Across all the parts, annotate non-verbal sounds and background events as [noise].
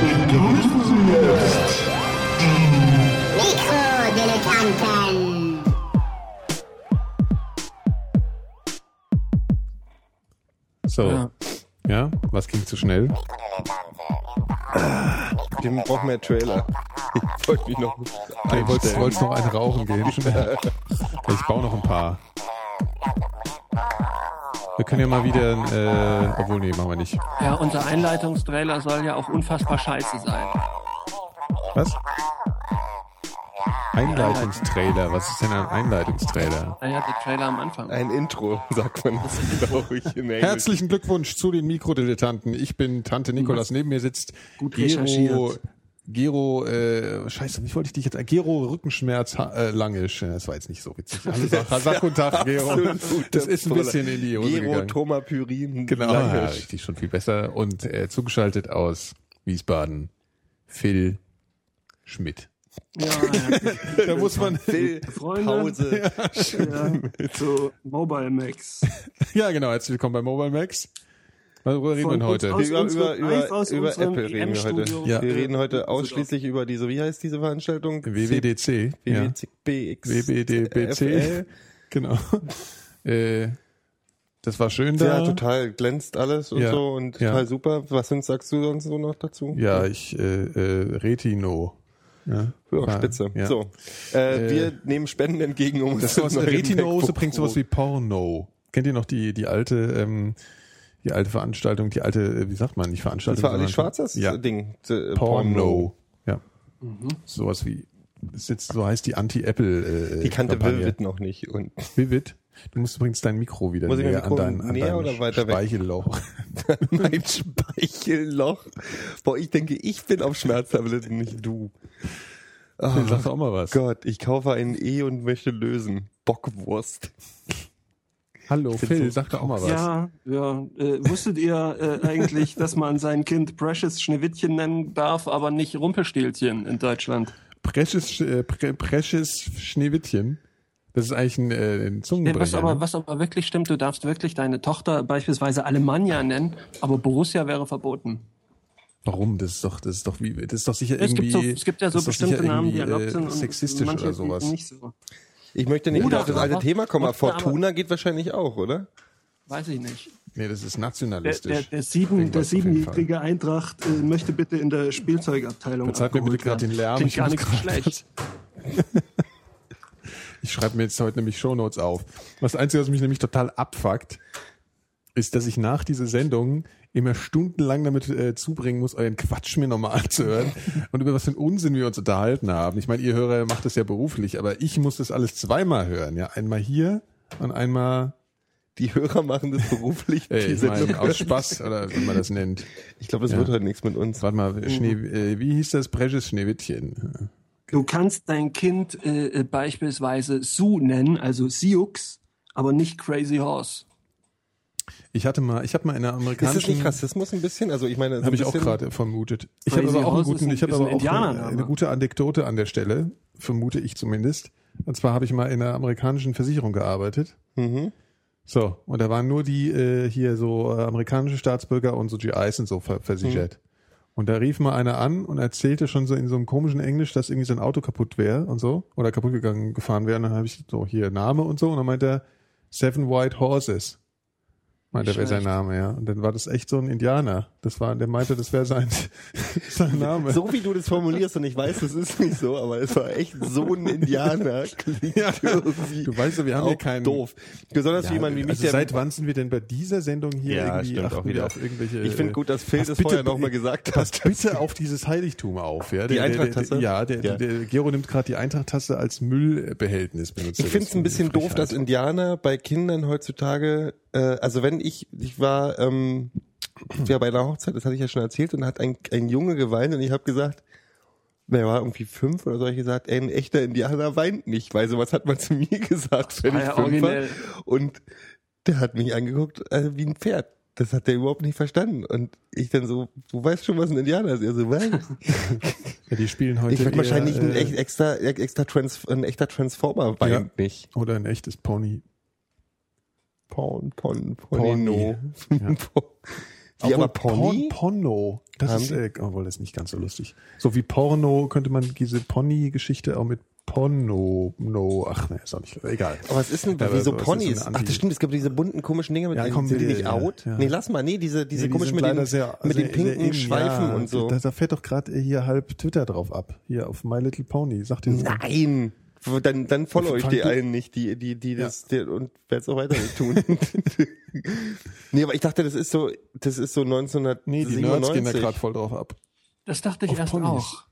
begrüßen Sie jetzt die Mikrodilettanten. So. Ja. Ja. was ging zu schnell? Dem brauchen wir Trailer. Ich wollte mich noch wolltest, einstellen. wolltest noch einen rauchen gehen? [laughs] Ich baue noch ein paar. Wir können ja mal wieder, äh, obwohl, nee, machen wir nicht. Ja, unser Einleitungstrailer soll ja auch unfassbar scheiße sein. Was? Einleitungstrailer. Was ist denn ein Einleitungstrailer? Naja, der Trailer am Anfang. Ein Intro, sagt man das, glaube ich, in Englisch. Herzlichen Glückwunsch zu den Mikrodilettanten. Ich bin Tante Nikolas. Neben mir sitzt Gut Gero, recherchiert. Gero, äh, scheiße, wie wollte ich dich jetzt? Gero Rückenschmerz äh, Langisch. Ja, Das war jetzt nicht so witzig. Alle sag, sag guten Tag, Gero. Das ist ein bisschen in die Hose Gero gegangen. Thoma Pyrin. Genau, ja, Langisch. richtig, schon viel besser. Und äh, zugeschaltet aus Wiesbaden, Phil Schmidt. Ja, [laughs] ja. Da muss man, Phil Freunde. Pause. ja, [laughs] zu Mobile Max. ja genau, herzlich willkommen bei Mobile Max. Worüber reden wir denn heute? Aus Über, über, über, über Apple reden wir heute. Ja. Wir reden heute ausschließlich über diese, wie heißt diese Veranstaltung? WWDC. Ja. WBDBC. FL. [laughs] Genau. äh, das war schön Ja, da. total glänzt alles und Ja. so und Ja. total super. Was sagst du sonst so noch dazu? Ja, ich, äh, äh, Retino. Ja, Ja, spitze. Ja. So, äh, Äh, wir nehmen Spenden entgegen, um Das uns sowas, MacBook bringt sowas wie Porno. Kennt ihr noch die, die alte, ähm, die alte Veranstaltung, die alte, äh, wie sagt man, nicht Veranstaltung? Das war Ali sondern- Schwarzers Ja. Ding. äh, Porno. Ja. Sowas wie, jetzt, so heißt die Anti-Apple, äh, Die kannte Kampagne. Vivid noch nicht. Und Vivid? Du musst übrigens dein Mikro wieder Muss näher Mikro an dein, an näher dein oder weiter weg? Speichelloch. [laughs] mein Speichelloch. Boah, ich denke, ich bin auf Schmerztabletten, nicht du. Oh, Sag doch auch mal was. Gott, ich kaufe ein E und möchte lösen. Bockwurst. Hallo, Phil, so sag doch auch mal was. Ja, ja. Äh, wusstet ihr äh, eigentlich, dass man sein Kind Precious Schneewittchen nennen darf, aber nicht Rumpelstilzchen in Deutschland? Precious, äh, Pre Precious Schneewittchen. Das ist eigentlich ein, äh, ein Zungenbrecher. was, aber, ne? was aber wirklich stimmt, du darfst wirklich deine Tochter beispielsweise Alemannia nennen, aber Borussia wäre verboten. Warum? Das ist doch, das ist doch wie, das ist doch sicher Es irgendwie. gibt, so, es gibt ja so bestimmte Namen, die erlaubt sind und sexistisch manche oder sowas. nicht so. Ich möchte nicht Oder auf das alte Thema kommen, aber Fortuna geht wahrscheinlich auch, oder? Weiß ich nicht. Nee, das ist Der, nationalistisch. der, der, sieben, der auf jeden siebenjährige Eintracht äh, möchte bitte in der Spielzeugabteilung Verzeiht mir bitte gerade den. Lärm. Klingt Ich gar nicht schlecht. [laughs] Ich schreibe mir jetzt heute nämlich Shownotes auf. Das Einzige, was mich nämlich total abfuckt, ist, dass ich nach dieser Sendung immer stundenlang damit äh, zubringen muss, euren Quatsch mir nochmal anzuhören [laughs] und über was für einen Unsinn wir uns unterhalten haben. Ich meine, ihr Hörer macht das ja beruflich, aber ich muss das alles zweimal hören. Ja, einmal hier und einmal, Die Hörer machen das beruflich. die ich meine, aus Spaß oder wie man das nennt. ich glaube, das Ja. wird heute nichts mit uns. Warte mal, Schnee, äh, wie hieß das? Precious Schneewittchen. Du kannst dein Kind äh, äh, beispielsweise Sue nennen, also Sioux, aber nicht Crazy Horse. Ich hatte mal, ich habe mal in einer Ist das amerikanischen nicht Rassismus ein bisschen? Also ich meine, so Habe ich auch gerade vermutet. Ich habe aber auch einen guten, ein- ich habe aber auch eine, eine gute Anekdote an der Stelle, vermute ich zumindest. Und zwar habe ich mal in einer amerikanischen Versicherung gearbeitet. Mhm. So, und da waren nur die äh, hier so äh, amerikanische Staatsbürger und so GIs und so ver versichert. Und da rief mal einer an und erzählte schon so in so einem komischen Englisch, dass irgendwie sein Auto kaputt wäre und so oder kaputt gegangen gefahren wäre. Und dann habe ich so hier Name und so und dann meinte er Seven White Horses. Meinte, Nicht wäre sein. Name, ja. Und dann war das echt so ein Indianer. Das war, der meinte, das wäre sein, [laughs] sein Name. So wie du das formulierst und ich weiß, das ist nicht so, aber es war echt so ein Indianer. [laughs] Du weißt ja, wir haben hier auch keinen- doof. Besonders jemand wie mich, also der seit wann sind wir denn bei dieser Sendung hier Ja, irgendwie stimmt auch wieder. auf irgendwelche Ich finde gut, dass Phil das bitte- vorher noch mal gesagt hat. bitte auf dieses Heiligtum auf, ja. Die Eintracht-Tasse? ja, der, Ja. der, der Gero nimmt gerade die Eintracht-Tasse als Müllbehältnis benutzt. Ich er finde es ein bisschen doof, dass Indianer bei Kindern heutzutage, äh, also wenn ich, ich war ähm, ja bei einer Hochzeit, das hatte ich ja schon erzählt, und da hat ein, ein Junge geweint und ich habe gesagt, der war irgendwie fünf oder so, hab ich gesagt, ey, ein echter Indianer weint nicht, weil sowas hat man [laughs] zu mir gesagt, wenn war ich ja fünf originell. war. Und der hat mich angeguckt äh, wie ein Pferd. Das hat der überhaupt nicht verstanden. Und ich dann so, du weißt schon, was ein Indianer ist. Er so, was? [laughs] Ja, die spielen heute Ich eher, wahrscheinlich ein äh, echt extra, extra Trans, ein echter Transformer weint Ja. nicht. oder ein echtes Pony. Pon, Pon. Ponino. [laughs] Wie aber Pony? Pon, Porno. Das Haben ist, äh, obwohl das ist nicht ganz so lustig. So wie Porno könnte man diese Pony-Geschichte auch mit Porno, no, ach ne, ist auch nicht, egal. Aber was ist denn, Ja, wieso Ponys? so Ach, das stimmt, es gibt diese bunten komischen Dinge mit Ja, komm, sind die ja, nicht ja, out? ja. Nee, lass mal, nee, diese, diese Nee, komischen mit den, sehr- mit den sehr- pinken in, Schweifen ja, und so. Da, da fährt doch gerade hier halb Twitter drauf ab. Hier auf My Little Pony. Sagt ihr das? Nein! Dann, dann follow ich die allen nicht, die, die, die das, die, und werde es auch weiter nicht tun. [laughs] nee, aber ich dachte, das ist so, das ist so 1997. Nee, die Nerds gehen da gerade voll drauf ab. Das dachte ich Auf erst Ponys. auch.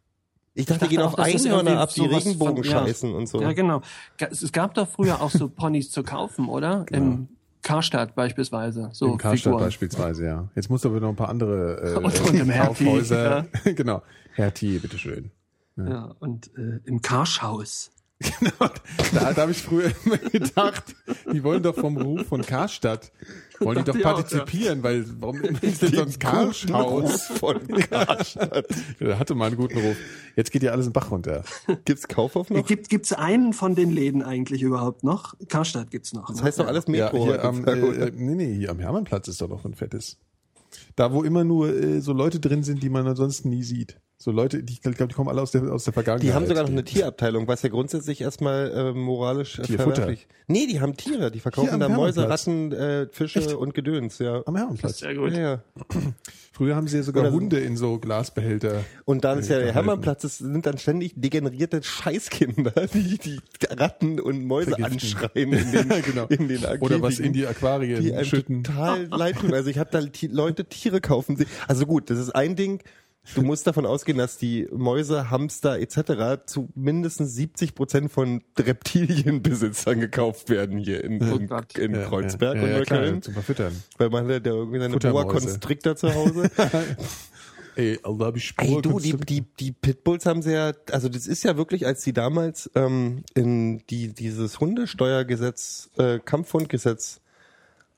Ich dachte, die dachte gehen auch, auf Einhörner ab, die Regenbogen von- ja. scheißen und so. Ja, genau. Es gab doch früher auch so Ponys zu kaufen, oder? [laughs] Im Karstadt beispielsweise. So Im Karstadt Figuren. beispielsweise, ja. Jetzt musst du aber noch ein paar andere äh, [laughs] Und- und im Hertie, Kaufhäuser. genau. Hertie, bitteschön. Ja, und äh, im Karschhaus. [laughs] Genau, da, da habe ich früher immer gedacht, die wollen doch vom Ruf von Karstadt, wollen die doch ich auch, partizipien, weil warum ist denn so ein Karschhaus? von [laughs] Karstadt. Der hatte mal einen guten Ruf. Jetzt geht ja alles in Bach runter. Gibt's Kaufhof noch? Gibt gibt's einen von den Läden eigentlich überhaupt noch? Karstadt gibt's noch. Das ne? heißt doch alles Ja, Metro. hier am, äh, äh, nee, nee, hier am Hermannplatz ist doch noch ein fettes. Da, wo immer nur äh, so Leute drin sind, die man ansonsten nie sieht. So Leute, die, ich glaube, die kommen alle aus der, aus der Vergangenheit. Die haben sogar noch eine Tierabteilung, was ja grundsätzlich erstmal äh, moralisch äh, Tierfutter. verwerflich. Nee, die haben Tiere, die verkaufen da Mäuse. Ratten, äh, Fische Echt? und Gedöns, ja. Am Hermannplatz. Sehr gut. Ja, ja. [clears throat] Früher haben sie ja sogar Oder Hunde in so Glasbehälter. Und dann ist ja der. Hermannplatz, das sind dann ständig degenerierte Scheißkinder, [laughs] die die Ratten und Mäuse Vergiften. anschreien in den, [laughs] genau. in den Oder was in die Aquarien die schütten. total leid tun. Also ich habe da Leute Tiere kaufen. Also gut, das ist ein Ding. Du musst davon ausgehen, dass die Mäuse, Hamster etc. zu mindestens 70 Prozent von Reptilienbesitzern gekauft werden hier in, in, Gott. in Ja, Kreuzberg ja, und ja, klar, Neukölln. zum Verfüttern. Weil man hat ja irgendwie seine. Boa Constrictor zu Hause. [laughs] Ey, Allah, hab ich Ey, Spur du, die, die, die Pitbulls haben sie ja, also das ist ja wirklich, als die damals ähm, in die dieses Hundesteuergesetz, äh, Kampfhundgesetz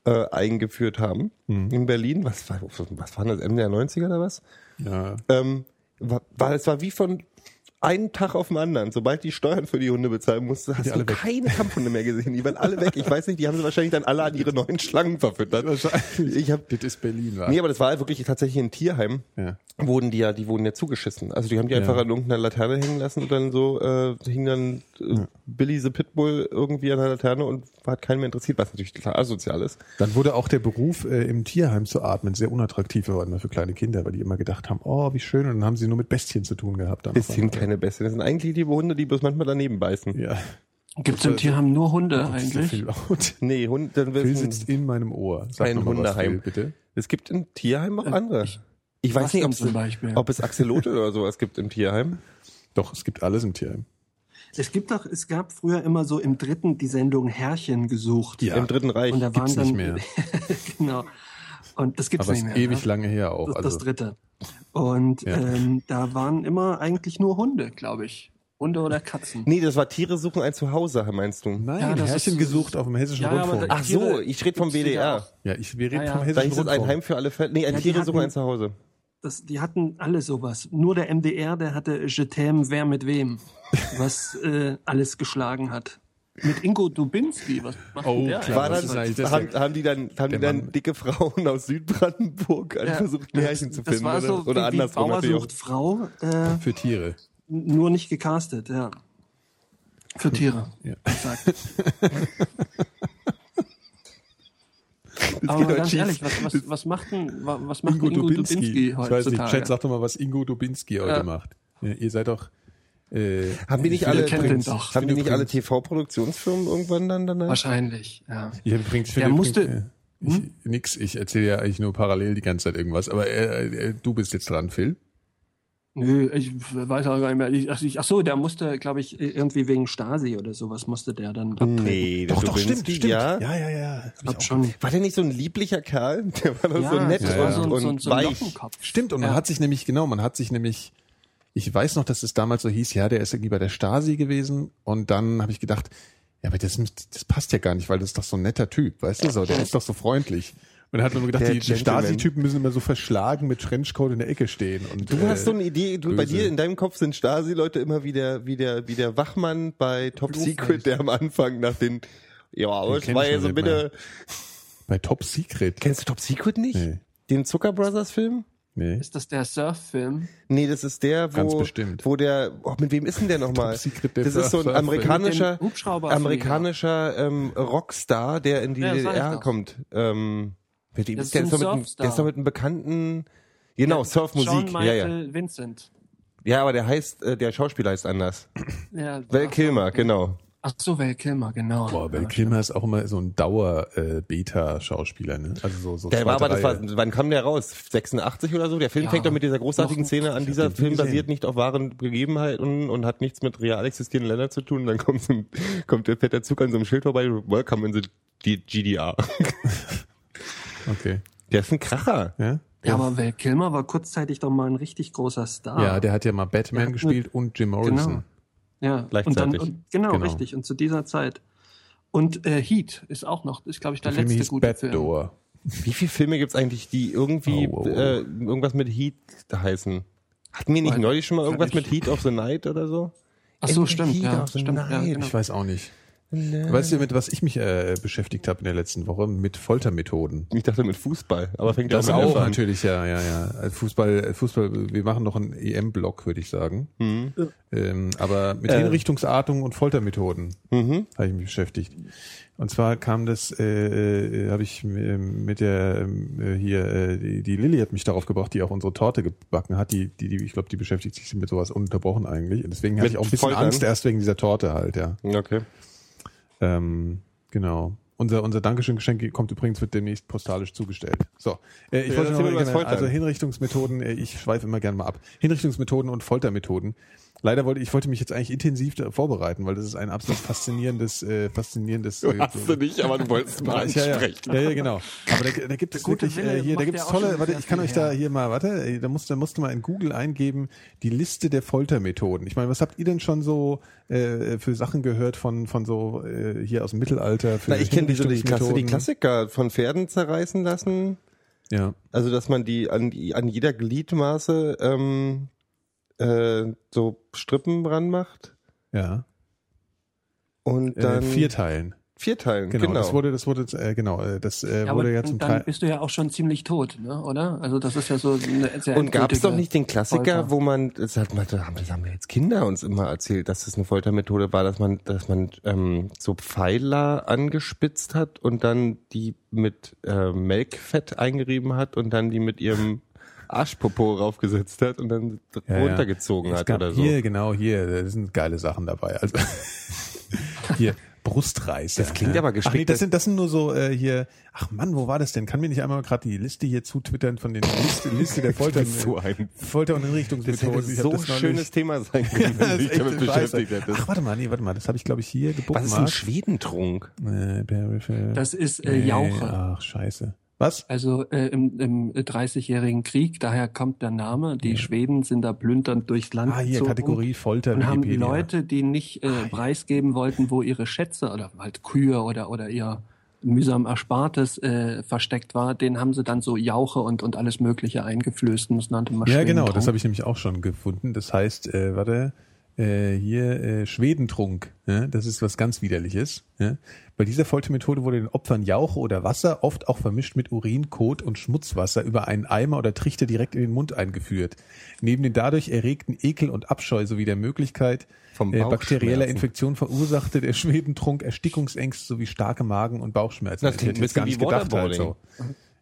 äh, eingeführt haben Mhm. in Berlin, was war, was war das, Ende der 90er oder was? Ja. Ähm, war, war, es war wie von einen Tag auf den anderen. Sobald die Steuern für die Hunde bezahlen musste, hast du keine Kampfhunde mehr gesehen. Die waren alle weg. Ich weiß nicht, die haben sie wahrscheinlich dann alle an ihre neuen Schlangen verfüttert. Wahrscheinlich. Ich hab, Das ist Berlin, wa? nee, aber das war wirklich tatsächlich ein Tierheim Ja. wurden die ja, die wurden ja zugeschissen. Also die haben die Ja. einfach an irgendeiner Laterne hängen lassen und dann so äh, hing dann äh, Billy the Pitbull irgendwie an der Laterne und hat keinen mehr interessiert, was natürlich total asozial ist. Dann wurde auch der Beruf, äh, im Tierheim zu atmen, sehr unattraktiv geworden für kleine Kinder, weil die immer gedacht haben, oh, wie schön, und dann haben sie nur mit Bestien zu tun gehabt. Dann Keine Bestien. Das sind eigentlich liebe Hunde, die bloß manchmal daneben beißen. Ja, Gibt's im Tierheim nur Hunde ja eigentlich? viel laut. [laughs] Nee, Hund, dann Phil sitzt in meinem Ohr. Sag ein Hundeheim. Phil, bitte. Es gibt im Tierheim auch andere. Ich weiß was nicht, ob zum es, Beispiel? ob es Axolotl oder sowas gibt im Tierheim. Doch, es gibt alles im Tierheim. Es gibt doch, es gab früher immer so im dritten die Sendung Herrchen gesucht. Ja. Im Dritten Reich. Und da waren gibt's dann nicht mehr. [laughs] genau. Und das gibt's Aber es nicht ist mehr. ewig ne? lange her auch. Das, Also, das dritte. [laughs] Und Ja. ähm, da waren immer eigentlich nur Hunde, glaube ich. Hunde oder Katzen. Nee, das war Tiere suchen ein Zuhause, meinst du? nein, Ja, das Härchen ist- gesucht auf dem hessischen Ja, Rundfunk. da- Ach so, ich rede vom WDR. ja, ich, wir reden Ja, ja. vom Da hessischen hieß es ein Rundfunk. Heim für alle Fälle. Nee, ein Tiere suchen hatten- ein Zuhause. Das, die hatten alle sowas. Nur der MDR, der hatte Je t'aime, wer mit wem, [laughs] was äh, alles geschlagen hat. Mit Ingo Dubinski, was macht Oh, der? klar. War das das- haben, haben die dann, haben die dann Mann. dicke Frauen aus Südbrandenburg Ja, versucht, Märchen zu das finden? war so oder oder wie, andersrum Bauer sucht Frau, äh, Für Tiere. nur nicht gecastet, ja. Für Tiere. Ja. Exakt. [laughs] Das Aber ganz schief. ehrlich, was, was, was macht denn, wa- was macht Ingo Ingo, Dubinski. Dubinski Ich weiß heutzutage? nicht, Chat, sag doch mal, was Ingo Dubinski heute Ja. macht. Ja, ihr seid doch. Äh, Haben die nicht ich alle, übrigens- doch. haben die nicht alle TV-Produktionsfirmen irgendwann dann danach? Wahrscheinlich, ja. Ich habe übrigens, Der musste- übrigens, äh, ich, nix, ich erzähle ja eigentlich nur parallel die ganze Zeit irgendwas, aber äh, äh, du bist jetzt dran, Phil. Nö, ich weiß auch gar nicht mehr. Ich, ach, ich, ach so, der musste, glaube ich, irgendwie wegen Stasi oder sowas musste der dann abtreten. Nee, der Dubinski, Ja. ja, ja, ja. Hab schon. War der nicht so ein lieblicher Kerl? Der war doch so nett ja, ja. so, und, so, ein- und so weich. Lockenkopf. Stimmt, und man Ja. hat sich nämlich, genau, man hat sich nämlich, ich weiß noch, dass es damals so hieß, ja, der ist irgendwie bei der Stasi gewesen und dann habe ich gedacht, ja, aber das, das passt ja gar nicht, weil das ist doch so ein netter Typ, weißt du so, der ist doch so freundlich. Und dann hat man nur gedacht, Der die, die. Stasi-Typen müssen immer so verschlagen mit Trenchcoat in der Ecke stehen. Und, Du äh, hast so eine Idee, du, bei dir in deinem Kopf sind Stasi-Leute immer wie der, wie der, wie der Wachmann bei Top Secret, der am Anfang nach den, ja, aber kenn war ich ja so bitte. bei Top Secret. Kennst du Top Secret nicht? Nee. Den Zucker Brothers Film? Nee. Ist das der Surf-Film? Nee, das ist der, wo, Ganz bestimmt. wo der, oh, mit wem ist denn der nochmal? Das ist so ein amerikanischer, amerikanischer ähm, Rockstar, der in die Ja, DDR kommt. Ähm, mit dem, ist der, so ist mit, einem- der ist doch mit einem bekannten, genau, Surfmusik. John Ja, ja. Vincent. ja, aber der heißt, äh, der Schauspieler heißt anders. Ja, Val Kilmer, genau. Ach so, Val Kilmer, genau. Boah, Val Ja, Kilmer ist auch immer so ein Dauer-Beta-Schauspieler, ne? Also so, so Der war aber, das war, wann kam der raus? 86 oder so? Der Film Ja, fängt doch mit dieser großartigen noch- Szene an. Dieser Film gesehen. basiert nicht auf wahren Gegebenheiten und hat nichts mit real existierenden Ländern zu tun. Und dann kommt, so ein, kommt der der Zug an so einem Schild vorbei. Welcome in the GDR. [laughs] Okay. Der ist ein Kracher. Ja? Ja, aber Val Kilmer war kurzzeitig doch mal ein richtig großer Star. Ja, der hat ja mal Batman gespielt und Jim Morrison. Genau. Ja, Gleichzeitig. Und dann, und, genau, Genau. richtig. Und zu dieser Zeit. Und äh, Heat ist auch noch, ist glaube ich der, Der Film letzte hieß gute Film. Backdoor. Wie viele Filme gibt's eigentlich, die irgendwie Oh, oh, oh. Äh, irgendwas mit Heat heißen? Hatten wir nicht Weiß- neulich schon mal irgendwas mit Heat of the Night oder so? Ach so, stimmt, Heat ja, of the stimmt, ja, genau. Ich weiß auch nicht. Weißt du, mit was ich mich äh, beschäftigt habe in der letzten Woche? Mit Foltermethoden. Ich dachte mit Fußball, aber fängt Das auch an. natürlich, ja, ja, ja. Äh, Fußball, Fußball, wir machen noch einen EM-Block, würde ich sagen. Mhm. Ähm, aber mit Äh. Hinrichtungsarten und Foltermethoden Mhm. habe ich mich beschäftigt. Und zwar kam das, äh, äh, habe ich äh, mit der ähm, äh, hier, äh, die, die Lilly hat mich darauf gebracht, die auch unsere Torte gebacken hat. Die, die, die ich glaube, die beschäftigt sich mit sowas ununterbrochen eigentlich. Und deswegen hatte ich auch ein bisschen Foltern? Angst erst wegen dieser Torte halt, ja. Okay. Ähm, genau. Unser, unser Dankeschön-Geschenk kommt übrigens, wird demnächst postalisch zugestellt. So, äh, ich Ja, wollte noch mal gerne, also Hinrichtungsmethoden, äh, ich schweife immer gerne mal ab. Hinrichtungsmethoden und Foltermethoden. Leider wollte ich wollte mich jetzt eigentlich intensiv da vorbereiten, weil das ist ein absolut faszinierendes, äh, faszinierendes. [laughs] Du äh, hast du nicht, aber du wolltest mal ja, ja, ansprechen. ja, ja, genau. Aber da, da gibt es gute wirklich, Wille äh, hier, da gibt es ja tolle, warte, ich kann euch da hier mal, warte, da musst, da musst du mal in Google eingeben, die Liste der Foltermethoden. Ich meine, was habt ihr denn schon so äh, für Sachen gehört von, von so äh, hier aus dem Mittelalter? Für Na, ich kenne diese die, Klasse, die? Klassiker von Pferden zerreißen lassen. Ja. Also, dass man die an, die- an jeder Gliedmaße ähm, äh, so Strippen ranmacht Ja. und Äh, dann vier Teilen. vier Teilen. Genau, Genau. das wurde, das wurde, äh, genau, äh, das äh, Ja, wurde ja zum dann Teil. bist du ja auch schon ziemlich tot, ne? oder? Also das ist ja so eine sehr und gab es doch nicht den Klassiker, Folter. wo man, das, hat, man- das haben das haben wir jetzt Kinder uns immer erzählt, dass das eine Foltermethode war, dass man, dass man ähm, so Pfeiler angespitzt hat und dann die mit äh, Melkfett eingerieben hat und dann die mit ihrem Arschpopo raufgesetzt hat und dann Ja, ja. runtergezogen Es hat oder so. Hier, genau, hier, da sind geile Sachen dabei. Also [laughs] hier, Brustreißer. Das klingt ja. aber Ach nee, gespickt, das sind, das sind nur so äh, hier, ach Mann, wo war das denn? Kann mir nicht einmal gerade die Liste hier zutwittern von den Liste, Liste der [laughs] Folter, bist so ein- Folter- und Das Hinrichtungsmethoden. hätte Ich so das ein schönes nicht- Thema sein [laughs] können, Ja, das wenn echt damit beschäftigt hättest. Ach, warte mal, nee, warte mal, das habe ich glaube ich hier Was ist ein. Schwedentrunk? Äh, Das ist äh, Nee, Jauche. Ach, scheiße. Was? Also äh, im, im 30-jährigen Krieg, daher kommt der Name. Die Schweden sind da plündernd durchs Land Ah, hier, gezogen Kategorie Folter, und haben Wikipedia. Leute, die nicht äh, preisgeben wollten, wo ihre Schätze oder halt Kühe oder oder ihr mühsam Erspartes äh, versteckt war, den haben sie dann so Jauche und und alles Mögliche eingeflößt und das nannte man Ja, genau, das habe ich nämlich auch schon gefunden. Das heißt, äh, warte, äh, hier äh, Schwedentrunk. Ja? Das ist was ganz widerliches. Ja? Bei dieser Foltermethode wurde den Opfern Jauche oder Wasser, oft auch vermischt mit Urin, Kot und Schmutzwasser, über einen Eimer oder Trichter direkt in den Mund eingeführt. Neben den dadurch erregten Ekel und Abscheu sowie der Möglichkeit Vom äh, bakterieller. Infektion verursachte der Schwedentrunk Erstickungsängste sowie starke Magen- und Bauchschmerzen. Das klingt ein bisschen wie Waterboarding.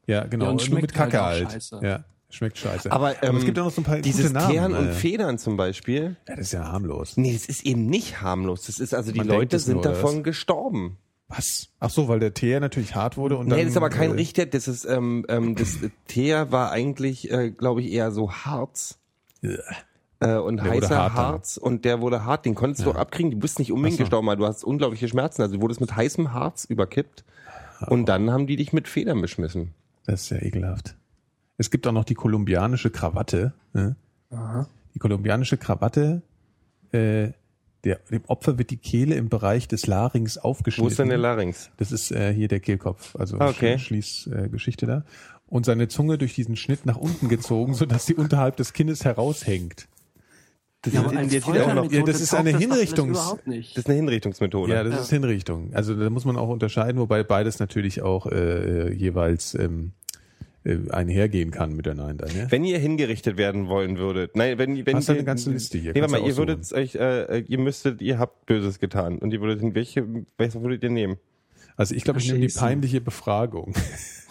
Ja, genau. Ja, und und nur mit halt Kacke halt. scheiße. Ja, schmeckt scheiße. Aber, ähm, es gibt auch noch so ein paar Dieses Namen. Teeren und äh. Federn zum Beispiel. Ja, das ist ja harmlos. Nee, das ist eben nicht harmlos. Das ist also, die Man denkt Leute es sind nur, oder davon gestorben. Was? Ach so, weil der Teer natürlich hart wurde und dann. nee, das ist aber kein äh, Richter, das ist, ähm, ähm, das Teer war eigentlich, äh, glaube ich, eher so Harz. Äh, und Der wurde heißer hart dann. Harz und der wurde hart, den konntest du auch abkriegen, du bist nicht unbedingt Ach so. gestorben, aber du hast unglaubliche Schmerzen, also du wurdest mit heißem Harz überkippt und dann haben die dich mit Federn beschmissen. Das ist ja ekelhaft. Es gibt auch noch die kolumbianische Krawatte. Ne? Die kolumbianische Krawatte, äh, der, dem Opfer wird die Kehle im Bereich des Larynx aufgeschnitten. Wo ist denn der Larynx? Das ist äh, hier der Kehlkopf, also Ah, okay. Schließgeschichte äh, Geschichte da. Und seine Zunge durch diesen Schnitt nach unten gezogen, sodass sie unterhalb des Kinnes heraushängt. Das, Ja, ist, jetzt auch noch, Ja, das ist eine das Hinrichtungs- nicht. das ist eine Hinrichtungsmethode. Ja, das ist Hinrichtung. Also da muss man auch unterscheiden, wobei beides natürlich auch äh, jeweils ähm, äh, einhergehen kann miteinander. Ne? Wenn ihr hingerichtet werden wollen würdet, nein, wenn, wenn Hast ihr, eine ganze Liste hier? Nee, warte mal, ihr würdet euch, äh, ihr müsstet, ihr habt Böses getan und ihr würdet, welche, welche würdet ihr nehmen? Also ich glaube, ich nehme die peinliche Befragung. [laughs]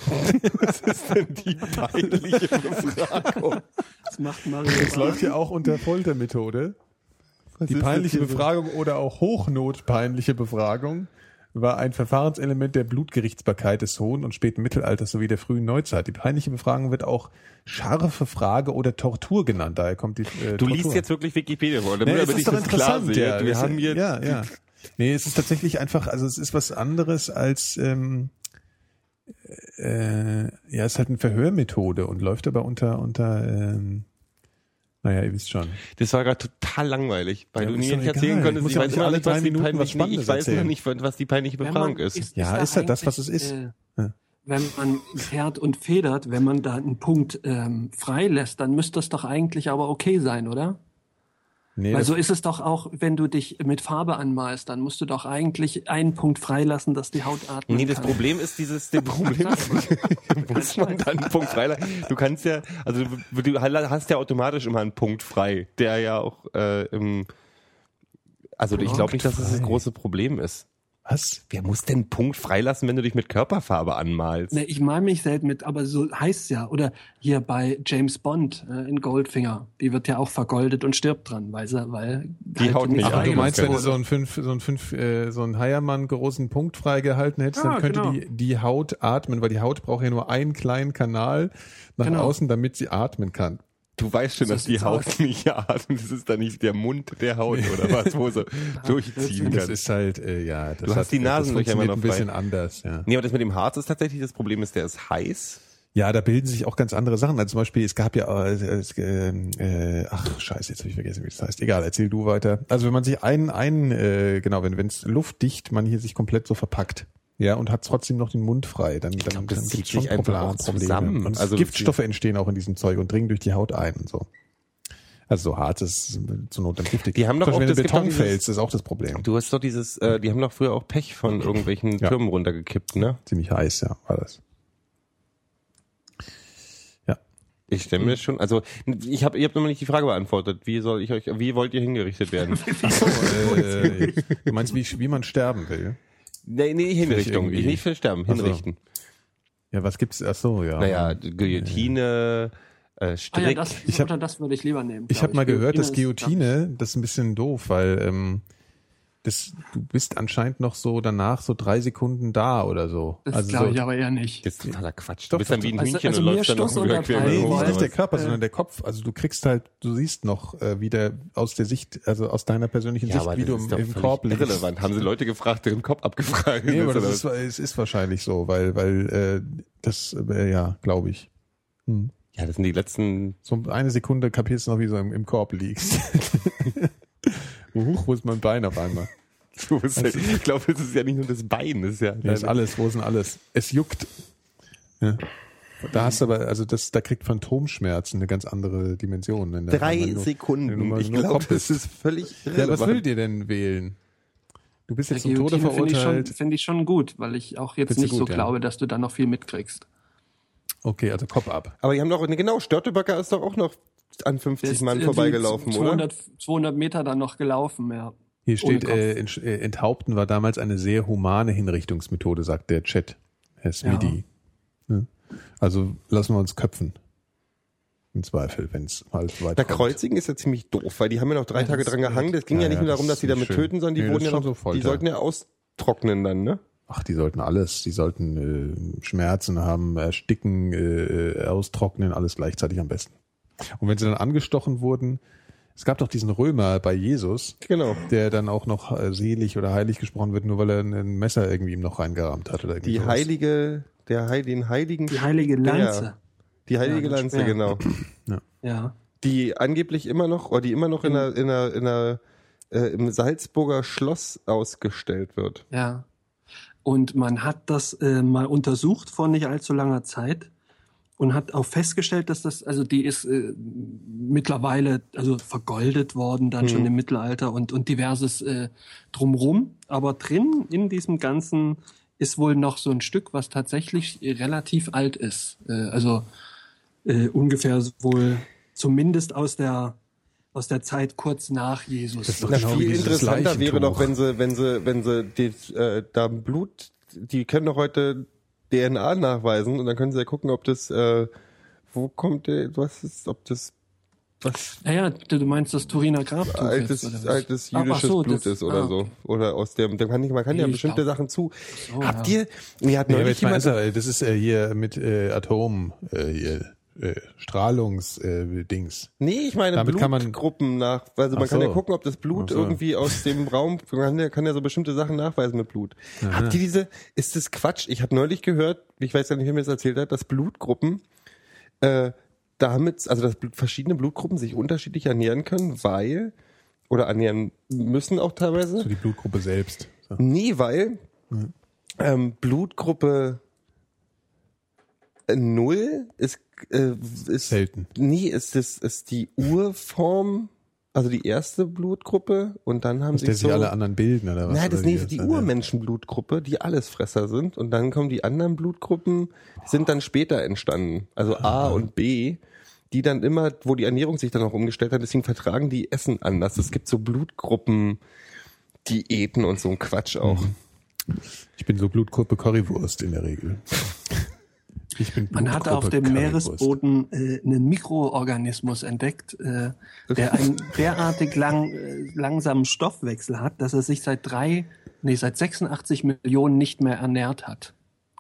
[laughs] Was ist denn die peinliche Befragung? Das macht Mario. Das läuft ja auch unter Foltermethode. Die ist peinliche? Befragung oder auch hochnotpeinliche Befragung war ein Verfahrenselement der Blutgerichtsbarkeit des hohen und späten Mittelalters sowie der frühen Neuzeit. Die peinliche Befragung wird auch scharfe Frage oder Tortur genannt. Daher kommt die äh, Du Tortur. liest jetzt wirklich Wikipedia vor, Nee, ich ist doch das klar interessant, ja. Wir Das- haben hier, ja, ja. Nee, es ist tatsächlich einfach, also es ist was anderes als, ähm, äh, ja, es ist halt eine Verhörmethode und läuft aber unter, unter, ähm, naja, ihr wisst schon. das war gerade total langweilig, weil Ja, du ist doch nicht erzählen egal. konntest, ich ja weiß nicht noch alle nicht, was die Minuten was peinliche, nee, ich weiß noch erzählen. nicht, was die peinliche Befragung man- ist. Ja, da ist halt das, was es ist. Äh, Ja. Wenn man fährt und federt, wenn man da einen Punkt ähm, frei lässt, dann müsste das doch eigentlich aber okay sein, oder? Nee, Weil das, so ist es doch auch, wenn du dich mit Farbe anmalst, dann musst du doch eigentlich einen Punkt freilassen, dass die Haut atmen Nee, das kann. Problem ist dieses, das [laughs] Problem ist, [laughs] muss man dann einen Punkt freilassen. Du kannst ja, also du, hast ja automatisch immer einen Punkt frei, der ja auch, äh, im, also ich glaube nicht, dass das das frei. große Problem ist. Was? Wer muss denn einen Punkt freilassen, wenn du dich mit Körperfarbe anmalst? Ne, ich mal mich selten mit, aber so heißt's ja. Oder hier bei James Bond äh, in Goldfinger, die wird ja auch vergoldet und stirbt dran, weil sie, weil Die Haut nicht Aber Ja, du meinst, wenn du so einen fünf, so einen fünf, äh, so einen Heiermann großen Punkt freigehalten hättest, Ja, dann könnte genau. die, die Haut atmen, weil die Haut braucht ja nur einen kleinen Kanal nach Genau. außen, damit sie atmen kann. Du weißt schon, So dass die Haut aus. nicht atmet. Das ist dann nicht der Mund der Haut oder was, wo sie [laughs] durchziehen Das kann. ist halt, äh, ja, das Du hast die das Nasenlöcher immer noch ein bisschen frei. anders, ja. Nee, aber das mit dem Harz ist tatsächlich das Problem, ist, der ist heiß. Ja, da bilden sich auch ganz andere Sachen. Also zum Beispiel, es gab ja, äh, äh, äh, ach scheiße, jetzt habe ich vergessen, wie das heißt. Egal, erzähl du weiter. Also wenn man sich einen, einen, äh, genau, wenn wenn es luftdicht, man hier sich komplett so verpackt, ja, und hat trotzdem noch den Mund frei, dann, dann, das dann zieht gibt's schon sich einfach Probleme. auch zusammen. Und Also- Giftstoffe entstehen auch in diesem Zeug und dringen durch die Haut ein und so. Also so hart ist zur Not dann giftig. Die haben doch auch- wenn du es gibt Beton fällst, ist auch das Problem. Du hast doch dieses, äh, die haben doch früher auch Pech von irgendwelchen Ja. Türmen runtergekippt, ne? Ziemlich heiß, ja, war das. Ja. Ich stelle mir schon, also ich habe, ihr habt noch nicht die Frage beantwortet. Wie soll ich euch, wie wollt ihr hingerichtet werden? äh, du meinst, wie, wie man sterben will? Nee, nee, Hinrichtung. Ich nicht für Sterben, Ach so. hinrichten. Ja, was gibt's? Ach so, ja. Naja, Guillotine, äh, Ah ja, Strick. das, Ich hab- das würde ich lieber nehmen. Ich habe mal gehört, dass ist- Guillotine, das ist ein bisschen doof, weil ähm, das, du bist anscheinend noch so danach so drei Sekunden da oder so. Das also glaube so, ich aber eher nicht. das ist totaler Quatsch. Doch, du bist dann doch, wie ein. Hühnchen Also- und also läufst mir dann noch über quer Nee, nicht oder der? Körper, Äh. sondern der Kopf. Also du kriegst halt, du siehst noch äh, wieder aus der Sicht, also aus deiner persönlichen Ja, Sicht, wie du im, im Korb liegst. irrelevant. Haben sie Leute gefragt, deren Kopf abgefragt Nee, ist, aber das oder ist, es ist wahrscheinlich so, weil, weil äh, das, äh, ja, glaube ich. Hm. Ja, das sind die letzten, So eine Sekunde kapierst du noch, wie du im, im Korb liegst. [laughs] Huch, wo ist mein Bein auf einmal? du bist ja, ich glaube, es ist ja nicht nur das Bein, das ist ja, Das ist alles, wo ist denn alles? Es juckt. Ja. Da hast du aber, also das, da kriegt Phantomschmerzen eine ganz andere Dimension. Drei nur- Sekunden. mal Ich glaube, das ist völlig Ja, was würdet ihr denn wählen? Du bist jetzt zum Tode Guillotine finde ich, schon, verurteilt. finde ich schon gut, weil ich auch jetzt Findest du nicht so gut, ja. glaube, dass du da noch viel mitkriegst. Okay, also Kopf ab. Aber die haben doch, genau, Störtebacker ist doch auch noch an 50 Der ist Mann vorbeigelaufen, 200, oder? 200 Meter dann noch gelaufen, ja. Hier steht, äh, äh, Enthaupten war damals eine sehr humane Hinrichtungsmethode, sagt der Chat, Herr Smidi. Ne? Also lassen wir uns köpfen. Im Zweifel, wenn es mal so weit Der kommt. Kreuzigen ist ja ziemlich doof, weil die haben ja noch drei Ja, Tage dran gehangen. Das ging Ja, ja, nicht ja, nur darum, dass sie damit schön. töten, sondern die Nee, wurden ja schon noch, so die sollten ja austrocknen dann, ne? Ach, die sollten alles. Die sollten äh, Schmerzen haben, ersticken, äh, austrocknen, alles gleichzeitig am besten. Und wenn sie dann angestochen wurden, es gab doch diesen Römer bei Jesus, Genau. der dann auch noch äh, selig oder heilig gesprochen wird, nur weil er ein ein Messer irgendwie ihm noch reingerammt hat oder irgendwie Die sowas. heilige, der Heil, den heiligen, Die heilige Lanze. die heilige Ja, Lanze, genau. [clears throat] Ja. Die angeblich immer noch, oder die immer noch in einer, in einer, in einer, äh, im Salzburger Schloss ausgestellt wird. Ja. Und man hat das äh, mal untersucht vor nicht allzu langer Zeit und hat auch festgestellt, dass das, also die ist äh, mittlerweile also vergoldet worden, dann schon im Mittelalter und, und diverses äh, drumrum. Aber drin in diesem Ganzen ist wohl noch so ein Stück, was tatsächlich relativ alt ist. Äh, also äh, ungefähr wohl zumindest aus der aus der Zeit kurz nach Jesus. Das ist doch Na, genau viel interessanter wäre doch, wenn sie, wenn sie, wenn sie die, äh, da Blut, die können doch heute DNA nachweisen und dann können sie ja gucken, ob das, äh, wo kommt der, was ist, ob das was Naja, du meinst das Turiner Grabtuch altes, jetzt, oder was? altes ach jüdisches so, Blut das- ist oder ah, so. Oder aus dem, da kann ich, man kann ja bestimmte glaub- Sachen zu. so, Habt ja. ihr, mir hat neulich mal jemand, das ist äh, hier mit äh, Atom, äh, hier, äh, Strahlungs, äh, nee, ich meine Damit kann man- Blutgruppen nach, also man Ach kann ja so. gucken, ob das Blut so. irgendwie aus dem Raum, man kann ja, so bestimmte Sachen nachweisen mit Blut. Habt ihr diese, ist das Quatsch? Ich habe neulich gehört, ich weiß ja nicht, wer mir das erzählt hat, dass Blutgruppen, äh, damit, also dass verschiedene Blutgruppen sich unterschiedlich ernähren können, weil, oder ernähren müssen auch teilweise. So die Blutgruppe selbst. So. Nee, weil ähm, Blutgruppe äh, null ist, äh, ist Selten. Nee, ist das ist die Urform, also die erste Blutgruppe und dann haben der sich so alle anderen bilden oder was? Nein, das ist die Urmenschenblutgruppe, die Allesfresser sind und dann kommen die anderen Blutgruppen, die sind dann später entstanden, also A und B, die dann immer, wo die Ernährung sich dann auch umgestellt hat, deswegen vertragen die Essen anders. Es gibt so Blutgruppen Diäten und so ein Quatsch auch. Mhm. Ich bin so Blutgruppe Currywurst in der Regel. [laughs] Ich bin Man hat auf dem Currywurst. Meeresboden äh, einen Mikroorganismus entdeckt, äh, der einen derartig lang, äh, langsamen Stoffwechsel hat, dass er sich seit drei, nee, seit 86 Millionen nicht mehr ernährt hat.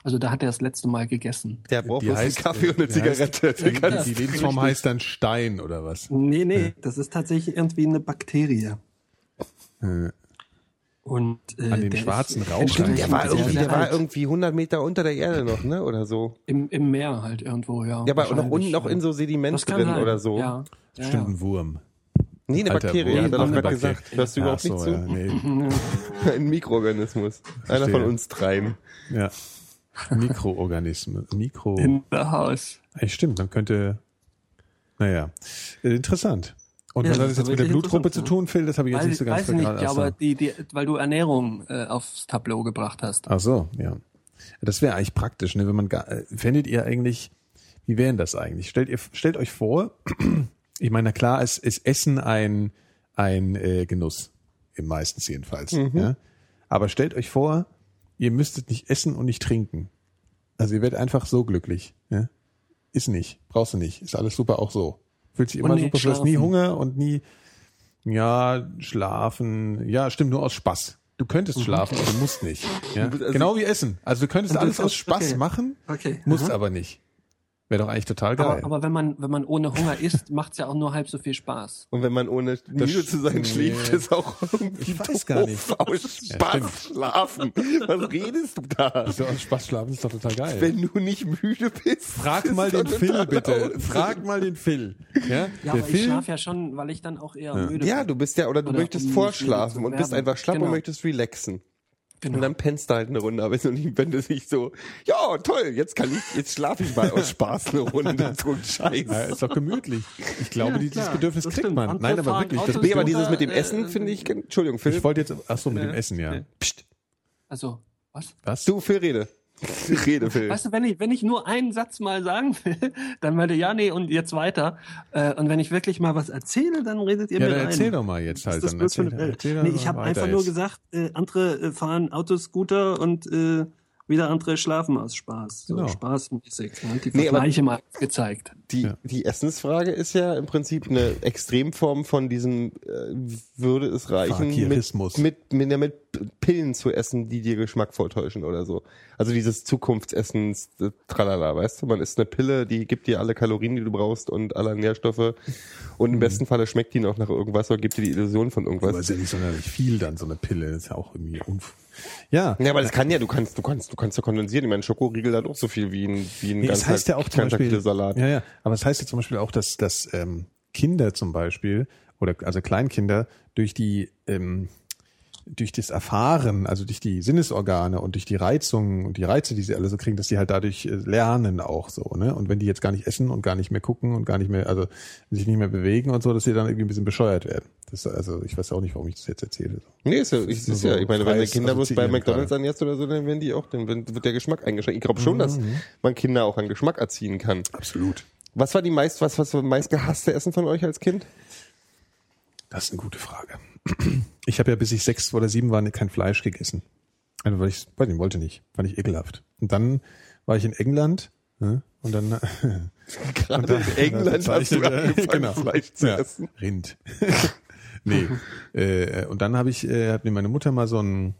Also da hat er das letzte Mal gegessen. Der braucht Die bloß einen heißt, Kaffee und eine die Zigarette. Heißt, die, die Lebensform heißt dann Stein oder was? Nee, nee, das ist tatsächlich irgendwie eine Bakterie. Und äh, An den der schwarzen ist Rauch entsprechend der war irgendwie, der war irgendwie 100 Meter unter der Erde noch, ne, oder so. im, im Meer halt irgendwo, ja. Ja, aber noch unten, noch in so Sediment drin sein, oder so. Ja. Ja, Bestimmt ja. ein Wurm. Nee, eine Alter Bakterie, hat er doch gerade gesagt. Hörst du überhaupt so, nicht zu? Ja, nee. [laughs] Ein Mikroorganismus. Einer von uns dreien. ja. Mikroorganismen. Mikro. In the house. Ey, stimmt, man könnte. Naja. Äh, interessant. Und Ja, was hat das jetzt mit der Blutgruppe zu tun, Phil? Das habe ich jetzt Weiß, nicht so ganz weiß ich nicht, verstanden. so. aber die, die, weil du Ernährung äh, aufs Tableau gebracht hast. Ach so, ja. Das wäre eigentlich praktisch, ne? Wenn man gar, fändet ihr eigentlich, wie wären das eigentlich? Stellt ihr, stellt euch vor, [clears throat] ich meine, na klar, ist, ist Essen ein, ein äh, Genuss. Im meistens jedenfalls. Ja? Aber stellt euch vor, ihr müsstet nicht essen und nicht trinken. Also ihr werdet einfach so glücklich. Ja? Ist nicht. Brauchst du nicht. Ist alles super auch so. Fühlt sich immer nicht super, du hast nie. Hunger und nie, ja, schlafen. Ja, stimmt, nur aus Spaß. Du könntest schlafen, aber du musst nicht. [laughs] Ja? Also- genau wie Essen. Also du könntest alles aus Spaß okay. machen, Okay. musst Aha. aber nicht. Wäre doch eigentlich total geil. Aber, aber wenn man wenn man ohne Hunger isst, macht's ja auch nur halb so viel Spaß. Und wenn man ohne müde zu sein nee. schläft, ist auch irgendwie Ich weiß doof. gar nicht. Aus Ja, Spaß stimmt. schlafen. Was redest du da? so aus Spaß schlafen ist doch total geil. Wenn du nicht müde bist. Frag mal den Phil bitte. aus. Frag mal den Phil. Ja, Ja, der aber ich Phil, schlafe ja schon, weil ich dann auch eher müde Ja, bin. du bist ja, oder du Oder möchtest um müde vorschlafen und bist einfach schlapp und Genau. möchtest relaxen. Genau. Und dann pennst du halt eine Runde, aber wenn du nicht so, ja, toll, jetzt kann ich, jetzt schlafe ich mal aus Spaß eine Runde, so ein Scheiß. Ja, ist doch gemütlich. Ich glaube, Ja, die, dieses klar, Bedürfnis das kriegt stimmt. man. Andere Nein, aber wirklich. Das, Nee, aber dieses mit dem äh, Essen finde ich, Entschuldigung, Phil. ich wollte jetzt, ach so, mit dem Essen, ja. Psst, Also, was? Was? du, Phil, rede. Rede, Phil. Weißt du, wenn ich, wenn ich nur einen Satz mal sagen will, [laughs] dann meinte ja, nee, und jetzt weiter. Äh, und wenn ich wirklich mal was erzähle, dann redet ihr Ja, mir dann erzähl doch mal jetzt halt. Dann erzähl, erzähl Nee, ich habe einfach nur gesagt, äh, andere äh, fahren Autoscooter und äh, wieder andere schlafen aus Spaß. So Genau. spaßmäßig. Ne? Die Nee, aber- Vergleiche mal gezeigt. Die, Ja. die Essensfrage ist ja im Prinzip eine Extremform von diesem äh, würde es reichen, mit, mit, mit, mit Pillen zu essen, die dir Geschmack vortäuschen oder so. Also dieses Zukunftsessens, äh, tralala, weißt du, man isst eine Pille, die gibt dir alle Kalorien, die du brauchst und alle Nährstoffe und im besten Falle schmeckt die noch nach irgendwas oder gibt dir die Illusion von Aber irgendwas. ist ja nicht sonderlich viel dann, so eine Pille. Das ist ja auch irgendwie unf Ja. Ja, aber das kann ja, du kannst, du kannst, du kannst ja kondensieren. Ich meine, Schokoriegel hat auch so viel wie ein, wie ein Nee, ganzer, heißt ja auch zum Beispiel, Salat. ja, ja, aber es heißt ja zum Beispiel auch, dass, dass ähm, Kinder zum Beispiel oder also Kleinkinder durch die ähm, durch das Erfahren, also durch die Sinnesorgane und durch die Reizungen und die Reize, die sie alle so kriegen, dass sie halt dadurch äh, lernen auch so, ne? Und wenn die jetzt gar nicht essen und gar nicht mehr gucken und gar nicht mehr, also sich nicht mehr bewegen und so, dass sie dann irgendwie ein bisschen bescheuert werden. Das, also ich weiß auch nicht, warum ich das jetzt erzähle. Nee, ist ja, ich, ist ja so ich meine, wenn der freies Kinder bloß bei McDonalds gerade. anjäst oder so, dann werden die auch, dann wird der Geschmack eingeschränkt. Ich glaube schon, dass man Kinder auch an Geschmack erziehen kann. Absolut. Was war die meist, was, was war das meist gehasste Essen von euch als Kind? Das ist eine gute Frage. Ich habe ja bis ich sechs oder sieben war kein Fleisch gegessen. Also weil ich, weiß nicht, wollte nicht. Fand ich ekelhaft. Und dann war ich in England ne? und dann [laughs] Gerade in England hast du [laughs] angefangen, genau. Fleisch zu ja, essen. Rind. [laughs] nee. Äh, und dann habe ich, äh, hat mir meine Mutter mal so einen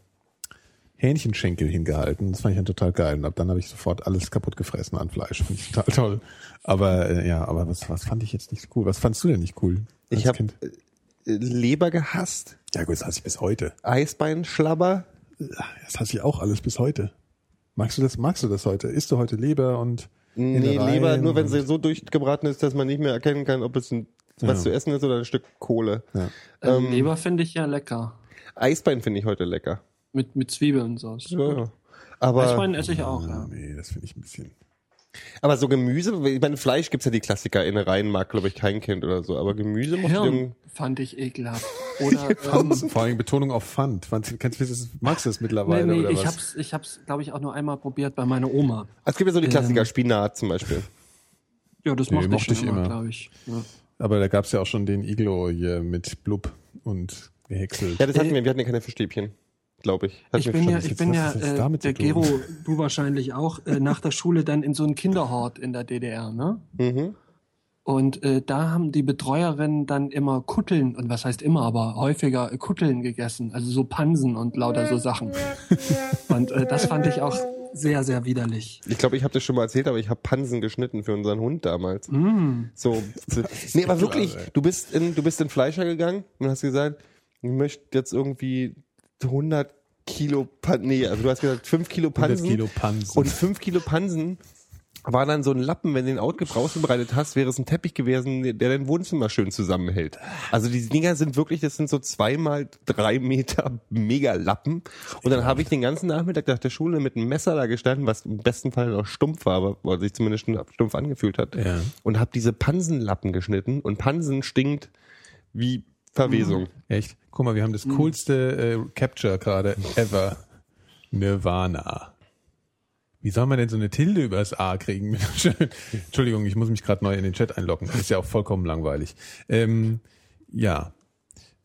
Hähnchenschenkel hingehalten. Das fand ich dann total geil. Und ab dann habe ich sofort alles kaputt gefressen an Fleisch. Fand ich total toll. Aber äh, ja, aber was, was fand ich jetzt nicht cool? Was fandst du denn nicht cool? als Ich habe? Leber gehasst, Ja gut, das hasse ich bis heute. Eisbeinschlabber. Das hasse ich auch alles bis heute. Magst du das, magst du das heute? Isst du heute Leber und Nee, Leber nur, wenn sie so durchgebraten ist, dass man nicht mehr erkennen kann, ob es ein, was Ja. zu essen ist oder ein Stück Kohle. Ja. Ähm, Leber finde ich ja lecker. Eisbein finde ich heute lecker. Mit, mit Zwiebeln und so. Ja. Aber, Eisbein esse ich auch, Ah, ja. nee, das finde ich ein bisschen. Aber so Gemüse, ich meine, Fleisch gibt's ja die Klassiker, Innereien mag, glaube ich, kein Kind oder so, aber Gemüse mochte ich Hirn fand ich ekelhaft. [laughs] Oder, ähm, Vor allem Betonung auf Pfand. Fand- Kennst du magst du das nee, mittlerweile nee, oder ich was? hab's, ich hab's, glaube ich, auch nur einmal probiert bei meiner Oma. Es gibt ja so die Klassiker, Ähm, Spinat zum Beispiel. Ja, das Nee, mochte, mochte ich ich immer, immer. glaube ich. Ja. Aber da gab's ja auch schon den Iglo hier mit Blub und gehäckselt. Ja, das hatten Äh, wir, wir hatten ja keine Fischstäbchen, glaube ich. Hatten Ich bin ja, ich bin ja, hat das äh, der? Gero, du wahrscheinlich auch, äh, nach der Schule dann in so einen Kinderhort in der DDR, ne? Mhm. Und äh, da haben die Betreuerinnen dann immer Kutteln, und was heißt immer, aber häufiger Kutteln gegessen, also so Pansen und lauter so Sachen. [laughs] und äh, das fand ich auch sehr, sehr widerlich. Ich glaube, ich habe das schon mal erzählt, aber ich habe Pansen geschnitten für unseren Hund damals. Mm. So, so nee, aber wirklich, du bist in du bist in Fleischer gegangen und hast gesagt, ich möchte jetzt irgendwie 100 Kilo Pan nee, also du hast gesagt 5 Kilo 100 Pansen Kilo Pansen. und 5 Kilo Pansen war dann so ein Lappen, wenn du den Outgrip rausgebreitet hast, wäre es ein Teppich gewesen, der dein Wohnzimmer schön zusammenhält. Also diese Dinger sind wirklich, das sind so zweimal drei Meter mega Lappen. Und dann habe ich den ganzen Nachmittag nach der Schule mit einem Messer da gestanden, was im besten Fall noch stumpf war, aber oder sich zumindest stumpf angefühlt hat. Ja. Und habe diese Pansenlappen geschnitten. Und Pansen stinkt wie Verwesung. Echt? Guck mal, wir haben das coolste äh, Capture gerade ever. Nirvana. Wie soll man denn so eine Tilde übers A kriegen? [laughs] Entschuldigung, ich muss mich gerade neu in den Chat einloggen. Ist ja auch vollkommen langweilig. Ähm, ja.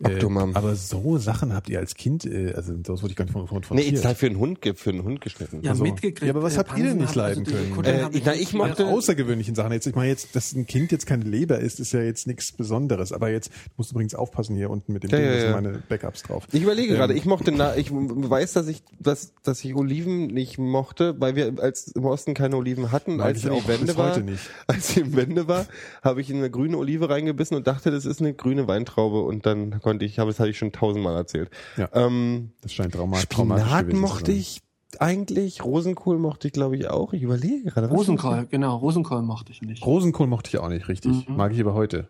Optimum. Äh, aber so Sachen habt ihr als Kind, äh, also das wurde ich gar nicht von, von, von Nee, jetzt halt für einen Hund, für einen Hund geschnitten. Ja, Also, mitgekriegt. ja, aber was äh, habt ihr denn Pansen nicht leiden diese können? Äh, ich- na, ich mochte- außergewöhnlichen Sachen. Jetzt, ich meine jetzt, dass ein Kind jetzt keine Leber isst, ist ja jetzt nichts Besonderes. Aber jetzt du musst übrigens aufpassen hier unten mit dem Ja, Ding, ja, da sind ja. meine Backups drauf. Ich überlege Ähm, gerade, ich mochte, na, ich weiß, dass ich, dass, dass ich Oliven nicht mochte, weil wir als im Osten keine Oliven hatten. Mag als ich die auch Wende war, heute nicht. [laughs] als die Wende war, habe ich in eine grüne Olive reingebissen und dachte, das ist eine grüne Weintraube und dann konnte ich, aber das hatte ich schon tausendmal erzählt. Ja. Ähm, Das scheint trauma traumatisch Spinat gewesen zu mochte sein. ich eigentlich, Rosenkohl mochte ich glaube ich auch. Ich überlege gerade. was- Rosenkohl, genau, Rosenkohl mochte ich nicht. Rosenkohl mochte ich auch nicht richtig. Mhm. Mag ich aber heute.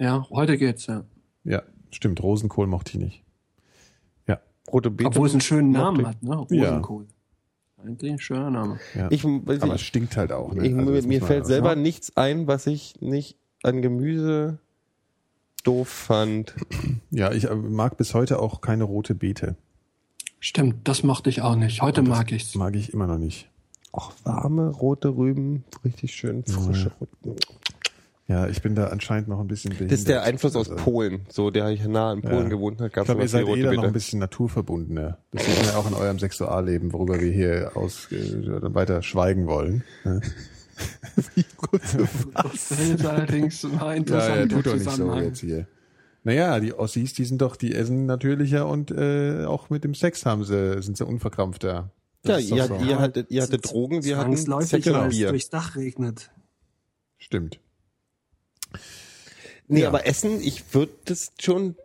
Ja, heute geht's, ja. Ja, stimmt. Rosenkohl mochte ich nicht. Ja. rote Beete. Obwohl es einen schönen Namen hat, ne? Ja. Rosenkohl. Eigentlich ein schöner Name. Ja. Ich, aber es ich, stinkt halt auch. Ne? ich, Also mir fällt selber sagen. nichts ein, was ich nicht an Gemüse doof fand. Ja, ich äh, mag bis heute auch keine rote Beete. Stimmt, das mochte ich auch nicht. Heute mag ich's. Mag ich immer noch nicht. Auch warme rote Rüben, richtig schön frische rote. Ja, ich bin da anscheinend noch ein bisschen behindert. Das ist der Einfluss aus Also, Polen. So, der hier nah in Polen Ja. gewohnt hat, Ich gab es glaube, ihr seid eh noch ein bisschen naturverbundener. Das sieht man ja auch in eurem Sexualleben, worüber wir hier aus, äh, weiter schweigen wollen. [laughs] ne? Das ist allerdings ein Ja, ja, interessanter tut doch nicht so jetzt hier. Naja, die Ossis, die sind doch, die essen natürlicher und äh, auch mit dem Sex haben sie, sind sie unverkrampfter. Das Ja, ihr, so. ihr, hattet, ihr hattet Drogen, wir hatten Sex weil und es durchs Dach regnet. Stimmt. Nee, Ja. aber Essen, ich würde das schon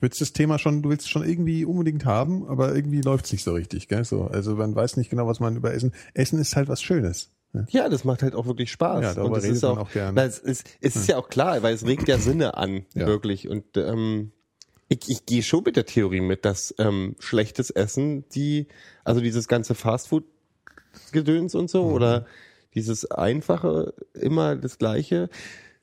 Willst das Thema schon, du willst es schon irgendwie unbedingt haben, aber irgendwie läuft's nicht so richtig, gell? So, also man weiß nicht genau, was man über Essen. Essen ist halt was Schönes. Ne? Ja, das macht halt auch wirklich Spaß. Ja, darüber und es redet ist man auch, auch gern. Weil es ist, es ist ja auch klar, weil es regt ja [clears throat] Sinne an, Ja. wirklich. Und ähm, ich, ich gehe schon mit der Theorie mit, dass ähm, schlechtes Essen, die, also dieses ganze Fastfood-Gedöns und so, Mhm. oder dieses einfache, immer das gleiche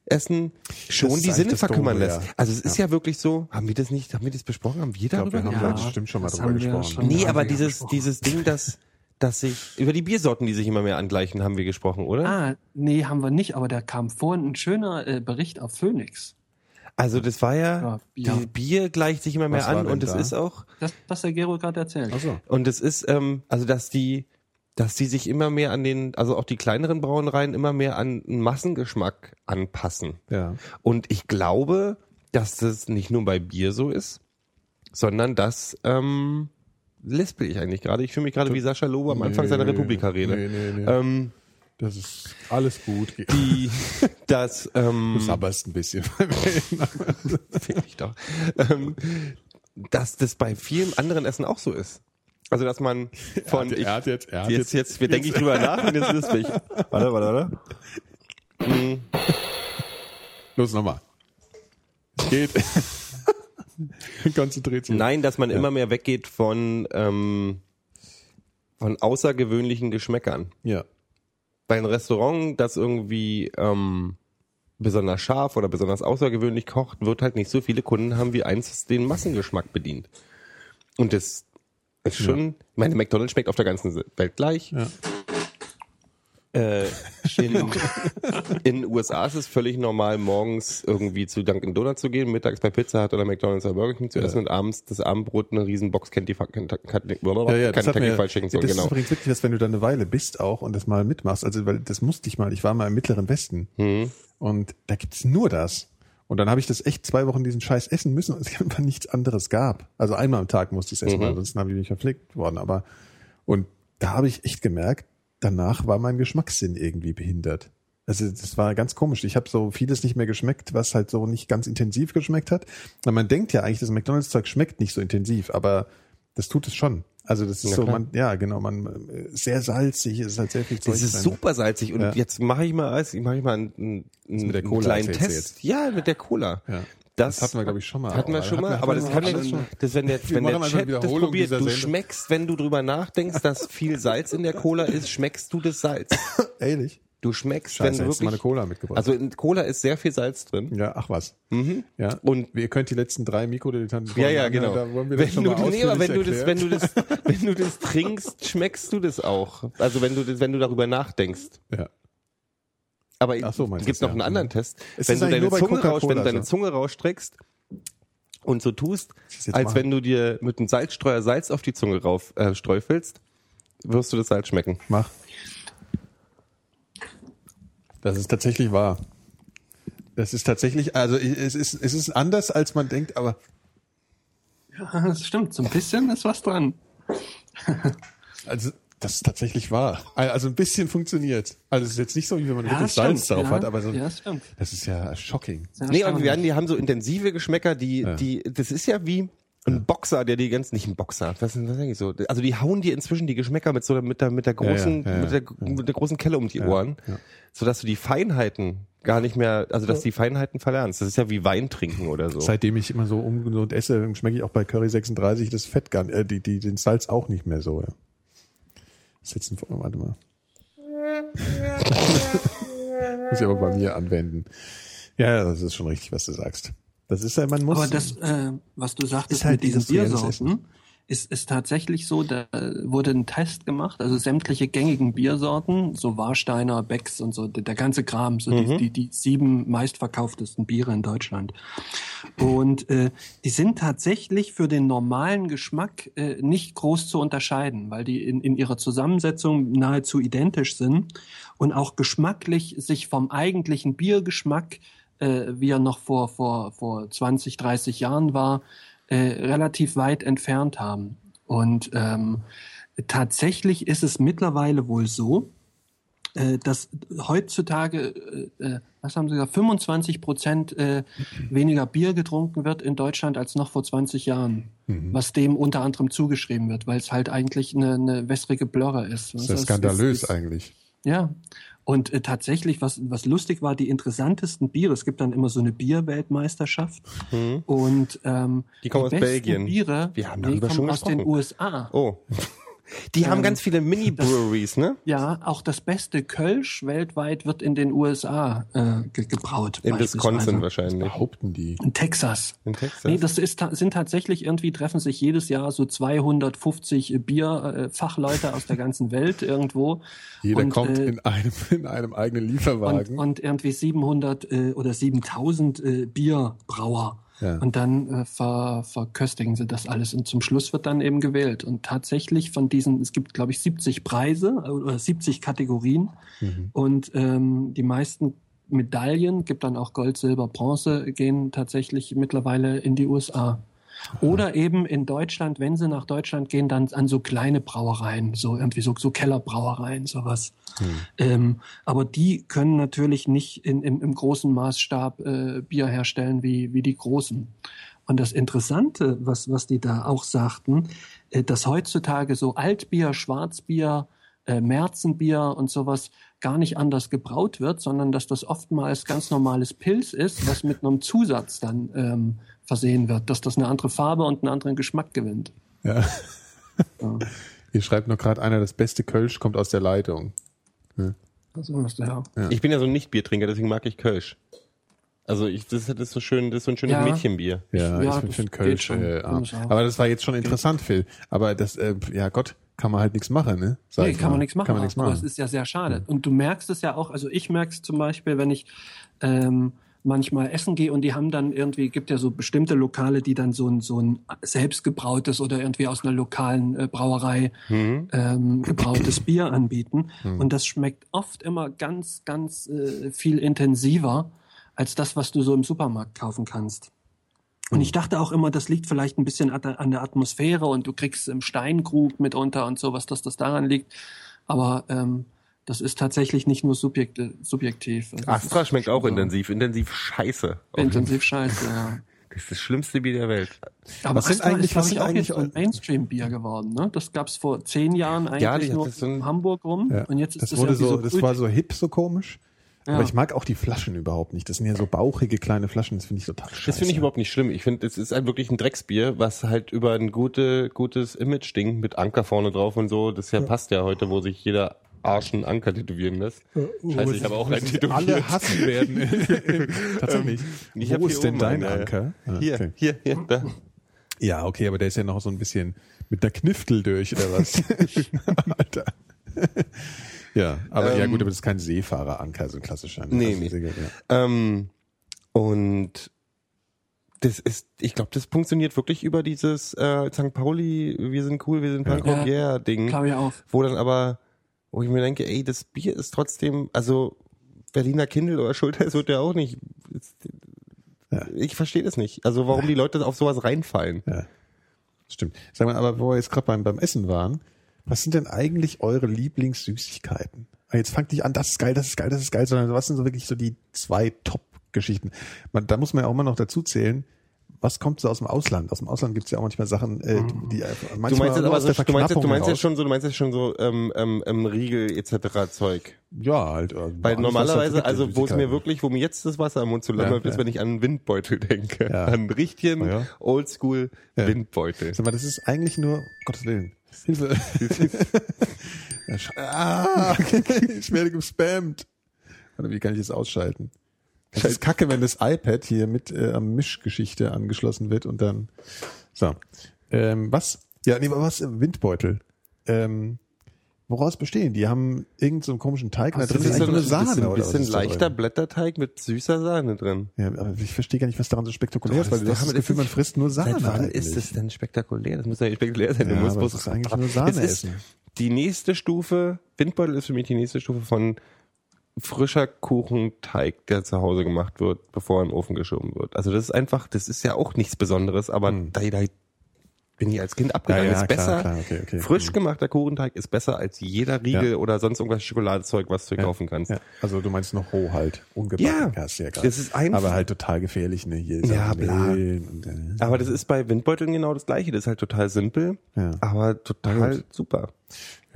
Essen, schon die Sinne das verkümmern lässt. ja. Also es ist ja. wirklich so, haben wir das nicht, haben wir das besprochen? Haben wir Ich glaube, darüber wir haben gesprochen? da bestimmt schon mal das drüber gesprochen. schon. Nee, aber dieses, gesprochen. dieses Ding, dass, dass sich, über die Biersorten, die sich immer mehr angleichen, haben wir gesprochen, oder? Ah, nee, haben wir nicht, aber da kam vorhin ein schöner äh, Bericht auf Phoenix. Also das war ja, Ja, Bier. die Bier gleicht sich immer mehr Was an und es da? ist auch, Das, was der Gero gerade erzählt. Ach so. und es ist, ähm, also dass die, dass die sich immer mehr an den, also auch die kleineren Brauereien immer mehr an einen Massengeschmack anpassen. Ja. Und ich glaube, dass das nicht nur bei Bier so ist, sondern dass, ähm, lispel ich eigentlich gerade. Ich fühle mich gerade wie Sascha Lobo am Anfang seiner Nee, Republika-Rede. Nee, nee, nee. Ähm, das ist alles gut. [laughs] die, das, ähm, Du sabberst ein bisschen. [laughs] [laughs] Fick dich doch. Ähm, dass das bei vielen anderen Essen auch so ist. Also dass man von er hat jetzt, er hat jetzt, jetzt, wir denken ich drüber nach und jetzt ist ich. Warte, warte, warte. Hm, Los nochmal. Geht. [laughs] Konzentriert sich. Nein, dass man immer mehr weggeht von ähm, von außergewöhnlichen Geschmäckern. Ja. Bei einem Restaurant, das irgendwie ähm, besonders scharf oder besonders außergewöhnlich kocht, wird halt nicht so viele Kunden haben, wie eins das den Massengeschmack bedient. Und das ist schon, ich meine, McDonald's schmeckt auf der ganzen Welt gleich. Ja. Äh, in, [laughs] in den USA ist es völlig normal, morgens irgendwie zu Dunkin' Donuts zu gehen, mittags bei Pizza Hut oder McDonald's oder Burger King zu essen und abends das Abendbrot eine riesen Box Kentucky, Kentucky, Ja, ja, Fried Chicken, so, das genau. ist übrigens wichtig, dass wenn du da eine Weile bist auch und das mal mitmachst, also weil das musste ich mal, ich war mal im Mittleren Westen Mhm. und da gibt's nur das. Und dann habe ich das echt zwei Wochen diesen Scheiß essen müssen und es einfach nichts anderes gab. Also einmal am Tag musste ich es essen, Mhm. ansonsten habe ich mich verpflegt worden. Aber und da habe ich echt gemerkt, danach war mein Geschmackssinn irgendwie behindert. Also das war ganz komisch. Ich habe so vieles nicht mehr geschmeckt, was halt so nicht ganz intensiv geschmeckt hat. Na, man denkt ja eigentlich, das McDonalds-Zeug schmeckt nicht so intensiv, aber das tut es schon. Also das ist Na so, klar. man, ja genau, man äh, sehr salzig, es ist halt sehr viel Zeug. Das ist super salzig und Ja. jetzt mache ich mal, ich mache ich mal einen, einen, mit der einen kleinen Test. Ja, mit der Cola. Ja. Das, Das hatten wir, glaub ich, schon mal. Hatten wir Aber schon mal, aber das kann ja, das, wenn der, wenn der Chat das probiert, du schmeckst, wenn du drüber nachdenkst, dass viel Salz in der Cola ist, schmeckst du das Salz. [laughs] Ehrlich? Du schmeckst, Scheiße, wenn du wirklich, Cola mitgebracht. also in Cola ist sehr viel Salz drin. ja, ach was. Ja. Und- ihr könnt die letzten drei Mikrodilettanten Ja, ja, genau. anhören, Da wollen wir das wenn du, mal nee, aber wenn du das, wenn du das, wenn du das trinkst, schmeckst du das auch. Also wenn du das, wenn du darüber nachdenkst. Ja. Aber Ach so, es gibt noch ja. einen anderen Test. Es wenn du deine Zunge raus, wenn du deine. Zunge rausstreckst und so tust, als machen? wenn du dir mit einem Salzstreuer Salz auf die Zunge rauf äh, streufelst, wirst du das Salz schmecken. Mach. Das ist tatsächlich wahr. Das ist tatsächlich, also es ist, es ist anders, als man denkt, aber Ja, das stimmt. So ein bisschen ist was dran. also das ist tatsächlich wahr. Also ein bisschen funktioniert. Also es ist jetzt nicht so, wie wenn man Ja, wirklich das Salz stimmt. drauf ja, hat, aber so, Ja, das stimmt. das ist ja shocking. Sehr Nee, aber wir haben, die haben so intensive Geschmäcker, die, Ja. die, das ist ja wie, ein Boxer, der die ganzen, nicht ein Boxer, was, was sag ich so? Also die hauen dir inzwischen die Geschmäcker mit so mit der mit der großen Ja, ja, ja, mit, der, ja. mit der großen Kelle um die Ohren, sodass du die Feinheiten gar nicht mehr, also dass die Feinheiten verlernst. Das ist ja wie Wein trinken oder so. Seitdem ich immer so ungesund esse, dann schmecke ich auch bei Curry 36 das Fett gar äh, die, die, den Salz auch nicht mehr so. Ja. Ist jetzt ein, warte mal. [laughs] muss ich aber bei mir anwenden. Ja, das ist schon richtig, was du sagst. Das ist ja, man muss. Aber das, äh, was du sagtest Ist halt mit diesen Biersorten, ist, ist tatsächlich so, da wurde ein Test gemacht, also sämtliche gängigen Biersorten, so Warsteiner, Becks und so, der, ganze Kram, so die, die, die sieben meistverkauftesten Biere in Deutschland. Und äh, die sind tatsächlich für den normalen Geschmack äh, nicht groß zu unterscheiden, weil die in, in ihrer Zusammensetzung nahezu identisch sind und auch geschmacklich sich vom eigentlichen Biergeschmack äh, wie er noch vor, vor, vor 20, 30 Jahren war, äh, relativ weit entfernt haben. Und ähm, tatsächlich ist es mittlerweile wohl so, äh, dass heutzutage, äh, äh, was haben Sie gesagt, 25 Prozent äh, weniger Bier getrunken wird in Deutschland als noch vor 20 Jahren. Was dem unter anderem zugeschrieben wird, weil es halt eigentlich eine, eine wässrige Blöre ist. das ist ja skandalös eigentlich. Ja. Und äh, tatsächlich, was, was lustig war, die interessantesten Biere, es gibt dann immer so eine Bierweltmeisterschaft und ähm, Mhm. Die kommen aus besten Belgien. Biere, Wir haben darüber kommen schon aus den gesprochen. USA. Oh. Die haben Ähm, ganz viele Mini-Breweries, ne? Ja, auch das beste Kölsch weltweit wird in den USA äh, ge gebraut. In Wisconsin wahrscheinlich. Behaupten die. In Texas. In Texas. Nee, das ist, sind tatsächlich irgendwie treffen sich jedes Jahr so 250 Bierfachleute aus der ganzen Welt irgendwo. Jeder Und, kommt äh, in einem, in einem eigenen Lieferwagen. und, und irgendwie 700 äh, oder 7000 äh, Bierbrauer. Ja. Und dann äh, ver, verköstigen sie das alles und zum Schluss wird dann eben gewählt. Und tatsächlich von diesen, es gibt glaube ich 70 Preise äh, oder 70 Kategorien Mhm. und ähm, die meisten Medaillen, gibt dann auch Gold, Silber, Bronze, gehen tatsächlich mittlerweile in die USA. Oder eben in Deutschland, wenn sie nach Deutschland gehen, dann an so kleine Brauereien, so irgendwie so, so Kellerbrauereien, sowas. Ähm, aber die können natürlich nicht in, im, im großen Maßstab äh, Bier herstellen wie, wie die großen. Und das Interessante, was, was die da auch sagten, äh, dass heutzutage so Altbier, Schwarzbier, äh, Märzenbier und sowas gar nicht anders gebraut wird, sondern dass das oftmals ganz normales Pilz ist, was mit einem Zusatz dann ähm, versehen wird, dass das eine andere Farbe und einen anderen Geschmack gewinnt. Ja. Hier [laughs] schreibt noch gerade einer, das beste Kölsch kommt aus der Leitung. Also, ja. Ich bin ja so ein Nicht-Biertrinker, deswegen mag ich Kölsch. Also ich, das, das ist so schön, das ist so ein schönes Ja. Mädchenbier. Ja, Ja, ich das finde Kölsch. schon. Äh, ich aber das war jetzt schon interessant, Phil. Aber das, äh, ja Gott, kann man halt nichts machen, ne? Sag Nee, ich kann man nichts machen. Kann man nichts aber machen. es ist ja sehr schade. Und du merkst es ja auch, also ich merke es zum Beispiel, wenn ich ähm, manchmal essen gehe und die haben dann irgendwie, gibt ja so bestimmte Lokale, die dann so ein, so ein selbstgebrautes oder irgendwie aus einer lokalen äh, Brauerei ähm, gebrautes Bier anbieten. Und das schmeckt oft immer ganz, ganz äh, viel intensiver als das, was du so im Supermarkt kaufen kannst. Und ich dachte auch immer, das liegt vielleicht ein bisschen an der- an der Atmosphäre und du kriegst im Steinkrug mitunter und sowas, dass das daran liegt. Aber ähm, das ist tatsächlich nicht nur subjekt, subjektiv. Also das Astra ist schmeckt auch intensiv, intensiv scheiße. [laughs] Intensiv scheiße, ja. Das ist das schlimmste Bier der Welt. Aber Was Astra eigentlich- ist, was ich, sind auch eigentlich jetzt so ein Mainstream-Bier geworden. Ne? Das gab's vor zehn Jahren eigentlich Ja, nur das so ein- in Hamburg rum. Ja. Und jetzt ist das es wurde irgendwie so, das war so hip, so komisch. Ja. Aber ich mag auch die Flaschen überhaupt nicht. Das sind ja so bauchige kleine Flaschen. Das finde ich total scheiße. Das finde ich überhaupt nicht schlimm. Ich finde, es ist halt wirklich ein Drecksbier, was halt über ein gute, gutes Image-Ding mit Anker vorne drauf und so, das ja, passt ja heute, wo sich jeder Arsch einen Anker tätowieren lässt. Scheiße, ich habe auch einen tätowiert. Alle [laughs] hassen werden. [laughs] Tatsächlich. Ich Wo ist denn dein einen, äh, Anker? Ah, Hier, okay. hier, hier, da. Ja, okay, aber der ist ja noch so ein bisschen mit der Kniftel durch oder was? [laughs] Alter. ja, aber ja Ähm, gut, aber das ist kein Seefahreranker, so ein klassischer. ne? Nee, nee. ist egal, ja. Ähm, und das ist, ich glaube, das funktioniert wirklich über dieses äh, St. Pauli, wir sind cool, wir sind Punkrock, Ja. yeah Ding. Glaube ich auch. Wo dann aber, wo ich mir denke, ey, das Bier ist trotzdem, also Berliner Kindle oder Schulter, wird ja auch nicht. Ja. Ich verstehe das nicht. Also warum die Leute auf sowas reinfallen. Ja, stimmt. Sag mal, aber wo wir jetzt gerade beim, beim Essen waren, was sind denn eigentlich eure Lieblingssüßigkeiten? Ah, Jetzt fangt nicht an, das ist geil, das ist geil, das ist geil, sondern was sind so wirklich so die zwei Top-Geschichten? Da muss man ja auch immer noch dazu zählen, was kommt so aus dem Ausland? Aus dem Ausland gibt es ja auch manchmal Sachen, äh, die einfach Du manchmal meinst aber aus so, der du meinst, du meinst jetzt heraus- schon so, du meinst jetzt schon so ähm, ähm, ähm, Riegel etc. Zeug. Ja, halt. äh, Weil normalerweise, ist, also wo es mir wirklich, wo mir jetzt das Wasser im Mund zu lang Ja, läuft, ist, ja. wenn ich an einen Windbeutel denke. Ja. An richtigen ja. Oldschool Ja. Windbeutel. Sag mal, das ist eigentlich nur, Gottes Willen. Hilfe. [laughs] ja, ah, [laughs] ich werde gespammt. Warte, wie kann ich das ausschalten? Das ist kacke, wenn das iPad hier mit äh, am Mischgeschichte angeschlossen wird und dann. So. Ähm, was? Ja, nee, aber was? äh, Windbeutel. Ähm, woraus bestehen? Die haben irgendeinen so einen komischen Teig. und da drin ist so nur Sahne bisschen, oder bisschen leichter? Blätterteig mit süßer Sahne drin. Ja, aber ich verstehe gar nicht, was daran so spektakulär ist, weil du hast das das Gefühl, man frisst nur Sahne. Seit wann eigentlich. ist es denn spektakulär? Das muss ja nicht spektakulär sein. Ja, du musst bloß es eigentlich nur Sahne [laughs] es essen. Die nächste Stufe, Windbeutel ist für mich die nächste Stufe von frischer Kuchenteig, der zu Hause gemacht wird, bevor er in den Ofen geschoben wird. Also das ist einfach, das ist ja auch nichts Besonderes, aber da, da bin ich als Kind abgegangen. Hm. Ja, ja, ist besser. klar, klar, okay, okay. Frisch gemachter Kuchenteig ist besser als jeder Riegel Ja. oder sonst irgendwas Schokoladezeug, was du kaufen kannst. Ja, also du meinst noch roh halt, ungebacken. Ja, ja das ist einfach- Aber halt total gefährlich, ne? Hier ist Ja, bla. Und, äh, Aber das ist bei Windbeuteln genau das gleiche. Das ist halt total simpel, Ja. aber total gut. super.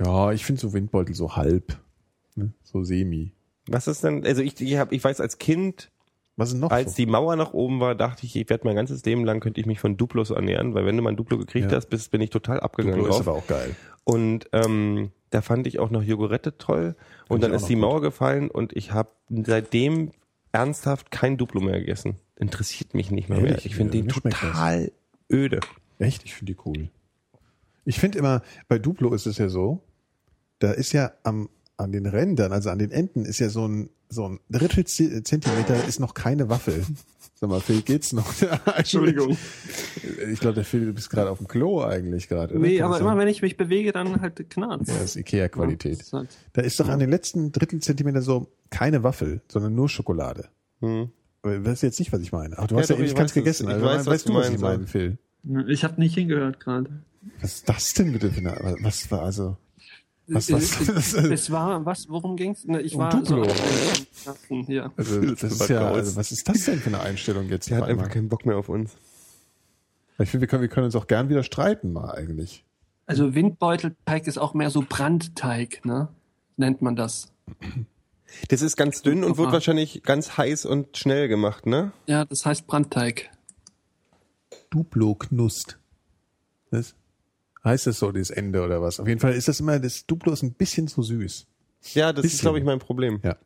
ja, ich finde so Windbeutel so halb, ne? so semi. Was ist denn, also ich, ich, hab, ich weiß als Kind, Was ist noch als so? die Mauer nach oben war, dachte ich, ich werde mein ganzes Leben lang, könnte ich mich von Duplos ernähren, weil wenn du mal ein Duplo gekriegt Ja. hast, bist, bin ich total abgegangen Duplo ist drauf. aber auch geil. Und ähm, da fand ich auch noch Jogurette toll. Und ich dann ist die gut. Mauer gefallen und ich habe seitdem ernsthaft kein Duplo mehr gegessen. Interessiert mich nicht mehr. mehr. Ehrlich? Ich finde Ja, den total öde. Echt? Ich finde die cool. Ich finde immer, bei Duplo ist es ja so, da ist ja am, an den Rändern, also an den Enden, ist ja so ein, so ein Drittel Zentimeter ist noch keine Waffel. Sag mal, Phil, geht's noch? [laughs] Entschuldigung. Ich glaube, der Phil, du bist gerade auf dem Klo eigentlich gerade. Nee, Kann aber immer wenn ich mich bewege, dann halt knarzt. Ja, das ist Ikea-Qualität. Ist halt- Da ist doch an den letzten Drittelzentimeter so keine Waffel, sondern nur Schokolade. Hm. Aber Das ist jetzt nicht, was ich meine. Ach, du Ja, hast ja, doch, weiß es. gegessen. Ich Also, weiß, weißt, was du, du was ich meine, Phil? Ich habe nicht hingehört gerade. Was ist das denn bitte was war also, was, Äh, was, [laughs] Es war, was, worum ging's? Ne, Ich Um war Duplo. so hier. also, das ist ja, also, was ist das denn für eine Einstellung jetzt? Der auf hat einfach keinen Bock mehr auf uns. Ich finde, wir können, wir können uns auch gern wieder streiten mal eigentlich. Also Windbeutelteig ist auch mehr so Brandteig, ne? Nennt man das. Das ist ganz dünn und wird wahrscheinlich ganz heiß und schnell gemacht, ne? Ja, das heißt Brandteig. Duplo knust. Heißt das so, das Ende oder was? Auf jeden Fall ist das immer, das Duplo ist ein bisschen zu süß. Ja, das ist, Bisschen. glaube ich, mein Problem. Ja.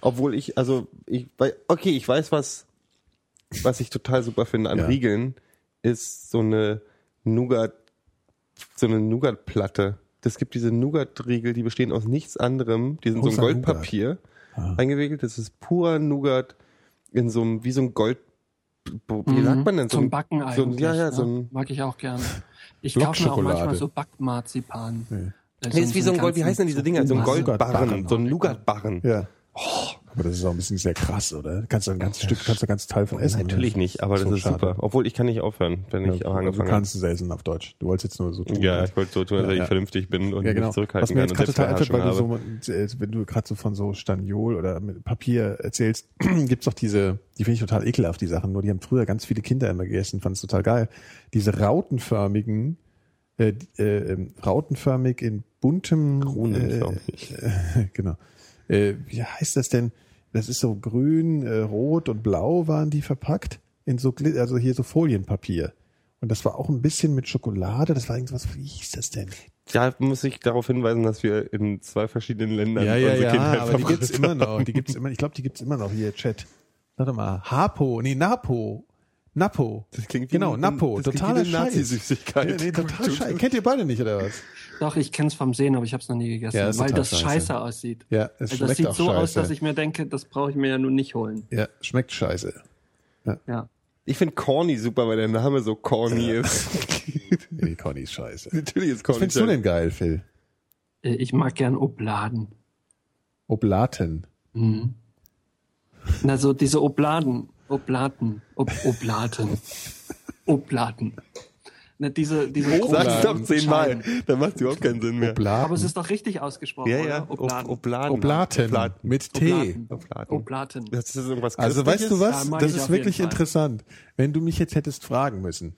Obwohl ich, also, ich, okay, ich weiß, was, was ich total super finde an Ja. Riegeln, ist so eine Nougat, so eine Nougat-Platte. Das gibt diese Nougat-Riegel, die bestehen aus nichts anderem. Die sind so Außer ein Goldpapier eingewickelt. Das ist purer Nougat in so einem, wie so ein Gold, wie sagt man denn? So Mhm. Zum ein- Backen so ein, eigentlich. Ja, ja, so ne? ein, Mag ich auch gerne. Ich kaufe mir auch manchmal so Backmarzipan. Nee. Also nee, ist wie so ein Gold, wie heißen denn diese Dinger? So ein. Goldbarren, so ein Nougat-Barren. Ja. Aber das ist auch ein bisschen sehr krass, oder? Kannst du ein ganzes Stück, kannst du ein ganzes Teil von essen. Natürlich oder? nicht, aber So das ist schade. super. Obwohl ich kann nicht aufhören, wenn ich Ja, auch also du angefangen habe. kannst es essen auf Deutsch. Du wolltest jetzt nur so tun. Ja, ich wollte so tun, als Ja, ich ja. vernünftig bin und Ja, genau. mich zurückhalten Was mir kann jetzt gerade total einfällt, weil du so, äh, wenn du gerade so von so Staniol oder mit Papier erzählst, [clears throat] gibt's doch diese, die finde ich total ekelhaft, die Sachen. Nur die haben früher ganz viele Kinder immer gegessen, fand es total geil. Diese rautenförmigen, äh, äh, ähm, rautenförmig in buntem, Kronenförmig. Äh, [laughs] genau. Äh, wie heißt das denn? Das ist so grün, äh, rot und blau waren die verpackt in so, also hier so Folienpapier. Und das war auch ein bisschen mit Schokolade. Das war irgendwas, wie hieß das denn? Da muss ich darauf hinweisen, dass wir in zwei verschiedenen Ländern Ja, ja, unsere ja, Kindheit aber die gibt's immer haben. noch. Die gibt's immer, ich glaube, die gibt's immer noch hier, Chat. Warte mal. Hapo, nee, Napo. Napo. Das klingt wie genau, ein- Napo. das klingt Totaler wie eine Scheiß. Nazi-Süßigkeit. Ja, nee, total Scheiß. Kennt ihr beide nicht, oder was? Doch, ich kenn's vom Sehen, aber ich habe es noch nie gegessen, Ja, weil total das scheiße. scheiße aussieht. Ja, es Also schmeckt das sieht auch so scheiße. aus, dass ich mir denke, das brauche ich mir ja nun nicht holen. Ja, schmeckt scheiße. Ja. Ich finde Corny super, weil der Name so corny ist. [laughs] Nee, Conny ist scheiße. Natürlich ist Was Corny. findest du denn geil, Phil? Äh, Ich mag gern Obladen. Oblaten. Mhm. Na, so diese Obladen, Oblaten, Ob Oblaten, [laughs] Oblaten. Ne, diese, diese Sag's doch zehnmal. Dann macht überhaupt keinen Sinn mehr. Oblaten. Aber es ist doch richtig ausgesprochen, Ja, oder? ja. Obladen. Ob- Obladen. Oblaten. Oblaten. Mit T. Oblaten. Oblaten. Oblaten. Das ist irgendwas Also weißt du was? Ja, das ist wirklich interessant. Wenn du mich jetzt hättest fragen müssen,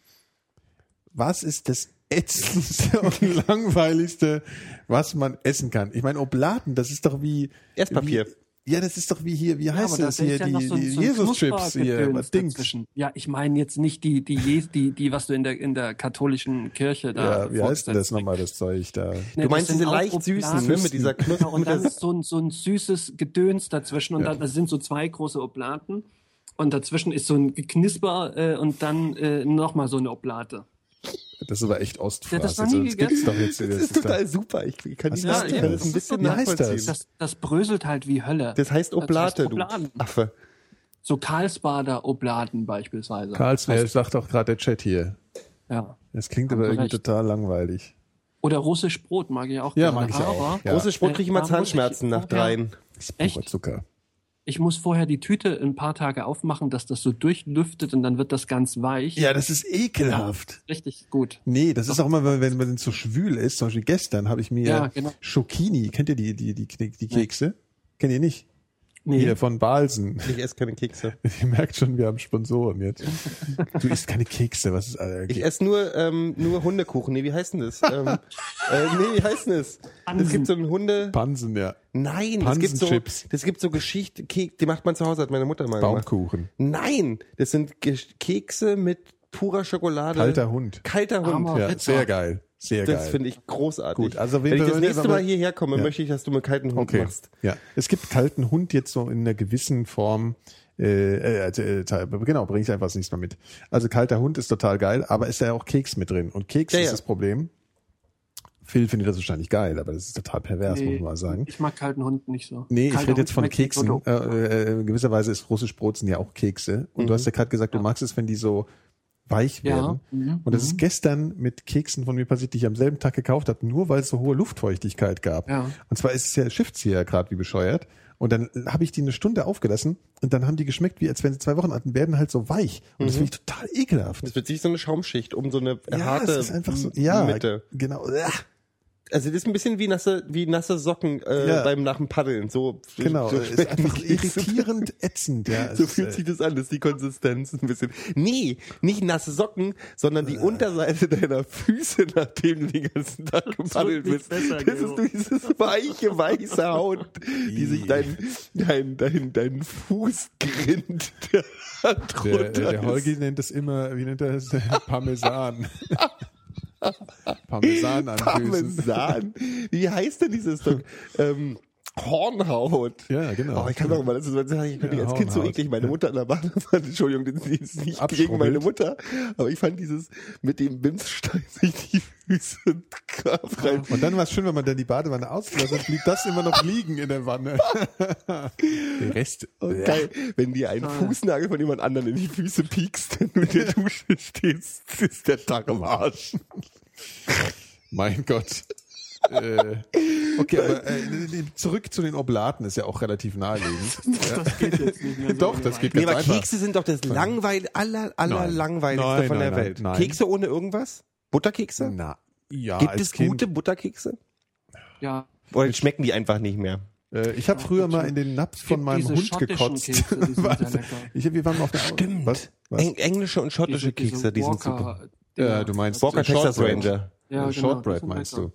was ist das ätzendste [laughs] und langweiligste, was man essen kann? Ich meine, Oblaten, das ist doch wie Esspapier. Wie, ja, das ist doch wie hier, wie Ja, heißt aber das da hier, ja die, so die so Jesus-Chips hier, was Dings. Ja, ich meine jetzt nicht die, die, Je- die, die, was du in der, in der katholischen Kirche da Ja, wie heißt denn das nochmal, das Zeug da? Nee, Du meinst sind diese leicht süßen, ne, mit dieser Knuss, Genau, und dann ist so ein, so ein süßes Gedöns dazwischen und Ja. dann das sind so zwei große Oblaten und dazwischen ist so ein Geknisper äh, und dann äh, nochmal so eine Oblate. Das ist aber echt Ostphrase. Ja, das nie das gibt's doch jetzt. das Das ist total super. Ich, ich kann, Was ich denn kann das? das ein bisschen Wie heißt das? nachvollziehen. Das, das bröselt halt wie Hölle. Das heißt Oblate, das heißt du Obladen. Affe. So Karlsbader Obladen beispielsweise. Karlsruhe, das sagt doch gerade der Chat hier. Ja. Das klingt aber irgendwie recht. total langweilig. Oder russisch Brot mag ich auch Ja, gerne. mag ich auch. Ja. Sport Äh, kriege ich immer da muss ich Zahnschmerzen nach dreien. Das ist purer Echt? Zucker. Ich muss vorher die Tüte ein paar Tage aufmachen, dass das so durchlüftet und dann wird das ganz weich. Ja, das ist ekelhaft. Richtig gut. Nee, das ist auch immer, wenn, wenn es so schwül ist. Zum Beispiel gestern habe ich mir Ja, genau. Schokini, kennt ihr die, die, die, die, die Kekse? Kennt ihr nicht? Nee. Hier von Balsen. Ich esse keine Kekse. [laughs] Ihr merkt schon, wir haben Sponsoren jetzt. Du isst keine Kekse, was ist äh, Ich esse nur, ähm, nur Hundekuchen. Nee, wie heißt denn das? ähm, äh, nee, wie heißt denn das? Es gibt so einen Hunde... Pansen, ja. Nein, es gibt so, das gibt so Geschichte, Kek, die macht man zu Hause, hat meine Mutter mal gemacht. Baumkuchen. Nein, das sind Kekse mit purer Schokolade. Kalter Hund. Kalter Hund. Armer Ja, Ritter. sehr geil. Sehr Das geil. finde ich großartig. Gut, also wenn ich das wenn- nächste wenn- Mal hierher komme, Ja. möchte ich, dass du mir kalten Hund Okay. machst. Ja, es gibt kalten Hund jetzt so in einer gewissen Form. Äh, äh, äh, genau, bringe ich einfach das nächste Mal mit. Also kalter Hund ist total geil, aber ist ja auch Keks mit drin. Und Keks Ja, ist ja. das Problem. Phil findet das wahrscheinlich geil, aber das ist total pervers, muss man mal sagen. Ich mag kalten Hund nicht so. Nee, ich Kalter rede jetzt von Keksen. Äh, äh, gewisserweise ist russisch Brot sind ja auch Kekse. Und du hast ja gerade gesagt, du magst es, wenn die so weich Ja. werden. Mhm. Und das ist gestern mit Keksen von mir passiert, die ich am selben Tag gekauft habe, nur weil es so hohe Luftfeuchtigkeit gab. Ja. Und zwar ist es ja, ja gerade wie bescheuert. Und dann habe ich die eine Stunde aufgelassen und dann haben die geschmeckt, wie als wenn sie zwei Wochen und werden halt so weich. Und das finde ich total ekelhaft. Das wird sich so eine Schaumschicht um so eine ja, harte es ist einfach so, ja, Mitte. genau. Also das ist ein bisschen wie nasse, wie nasse Socken äh, Ja. beim nach dem Paddeln. So, Genau, so, ist einfach [laughs] irritierend ätzend. Ja, So fühlt äh, sich das an, ist die Konsistenz ein bisschen. Nee, nicht nasse Socken, sondern die Unterseite deiner Füße, [laughs] nachdem du den ganzen Tag gepaddelt bist. besser, Das ist dieses weiche, weiße Haut, die sich dein, dein, dein, dein Fuß grinnt. Der, Der, drunter der. Holgi nennt das immer, wie nennt er das? Parmesan. [laughs] Parmesan an Füßen. Parmesan. Wie heißt denn dieses Stück? Ähm, Hornhaut. Ja, genau. Oh, ich kann doch mal, das ist, ich fand Ja, als Kind so eklig. Meine Mutter an der Badewanne, Entschuldigung, das ist nicht Abschrubbelt. gegen meine Mutter, aber ich fand dieses mit dem Bimsstein [laughs] sich die Füße rein. Und dann war es schön, wenn man dann die Badewanne ausgelassen hat, blieb das immer noch liegen in der Wanne. [laughs] Der Rest. Und geil, wenn dir ein Fußnagel von jemand anderem in die Füße piekst, wenn du in der [laughs] Dusche stehst, ist der Tag im Arsch. Mein Gott. Äh, okay, aber äh, [laughs] zurück zu den Oblaten ist ja auch relativ naheliegend. [laughs] Das geht jetzt nicht mehr so. Doch, das geht Nee, ganz aber einfach. Kekse sind doch das langweil, aller, aller Nein. langweiligste Nein, von der nein, Welt. nein, nein. Kekse ohne irgendwas? Butterkekse? Na, ja, Gibt es kind, gute Butterkekse? Ja. Oder schmecken die einfach nicht mehr? Äh, ich habe früher mal in den Napf von meinem diese Hund gekotzt. Kekse, [laughs] Was? ich, wir waren auf der Stimmt. Was? Was? Eng englische und schottische Kekse, die sind super. Ja, du meinst Walker äh, Texas. Ranger. Ja, genau, Shortbread meinst du?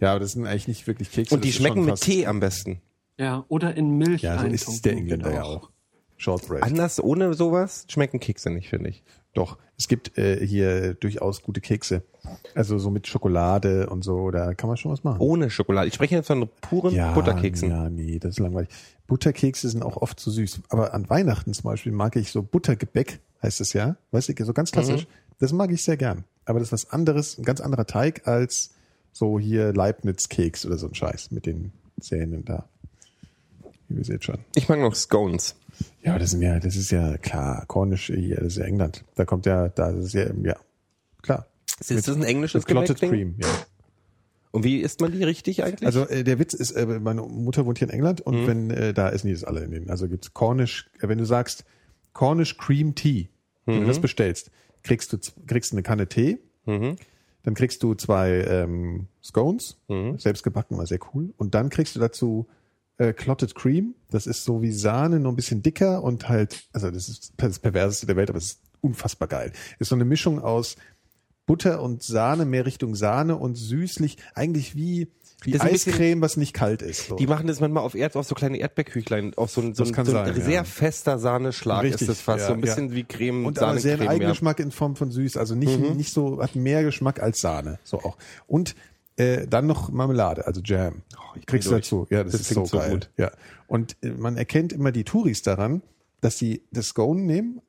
Ja, aber das sind eigentlich nicht wirklich Kekse. Und die schmecken mit Tee am besten. Ja, oder in Milch Ja, so ist es der Engländer ja auch. Shortbread. Anders, ohne sowas, schmecken Kekse nicht, finde ich. Doch, es gibt äh, hier durchaus gute Kekse. Also so mit Schokolade und so, da kann man schon was machen. Ohne Schokolade. Ich spreche jetzt von puren ja, Butterkeksen. Ja, nee, das ist langweilig. Butterkekse sind auch oft zu süß. Aber an Weihnachten zum Beispiel mag ich so Buttergebäck, heißt es ja. Weißt du, so ganz klassisch. Mhm. Das mag ich sehr gern. Aber das ist was anderes, ein ganz anderer Teig als so hier Leibniz-Keks oder so ein Scheiß mit den Zähnen da. Wie ihr seht schon. Ich mag noch Scones. Ja, das sind ja, das ist ja klar, Cornish hier, das ist ja England. Da kommt ja, da ist ja, ja, klar. Ist das ein englisches Clotted? Cream, ja. Und wie isst man die richtig eigentlich? Also äh, der Witz ist, äh, meine Mutter wohnt hier in England und Mhm. wenn äh, da essen die das alle in den. Also gibt's Cornish, äh, wenn du sagst Cornish Cream Tea, wenn Mhm. du das bestellst, kriegst du kriegst eine Kanne Tee Mhm. Dann kriegst du zwei ähm, Scones, Mhm. selbst gebacken, war sehr cool. Und dann kriegst du dazu äh, Clotted Cream. Das ist so wie Sahne, nur ein bisschen dicker und halt, also das ist das perverseste der Welt, aber es ist unfassbar geil. Ist so eine Mischung aus Butter und Sahne, mehr Richtung Sahne und süßlich, eigentlich wie, wie Das ist ein bisschen- Eiscreme, was nicht kalt ist. So. Die machen das manchmal auf Erd, auf so kleine Erdbeerküchlein, auf so ein, so ein, so ein sein, sehr ja. fester Sahneschlag Richtig, ist das fast. ja, so ein bisschen ja. wie Creme, und aber sehr einen. Eigengeschmack in Form von süß, also nicht, Mhm. nicht so, hat mehr Geschmack als Sahne, so auch. Und äh, dann noch Marmelade, also Jam. ich Kriegst du dazu. Ja, das, Das ist so geil. gut. Ja. Und äh, man erkennt immer die Touris daran, dass sie das Scone nehmen,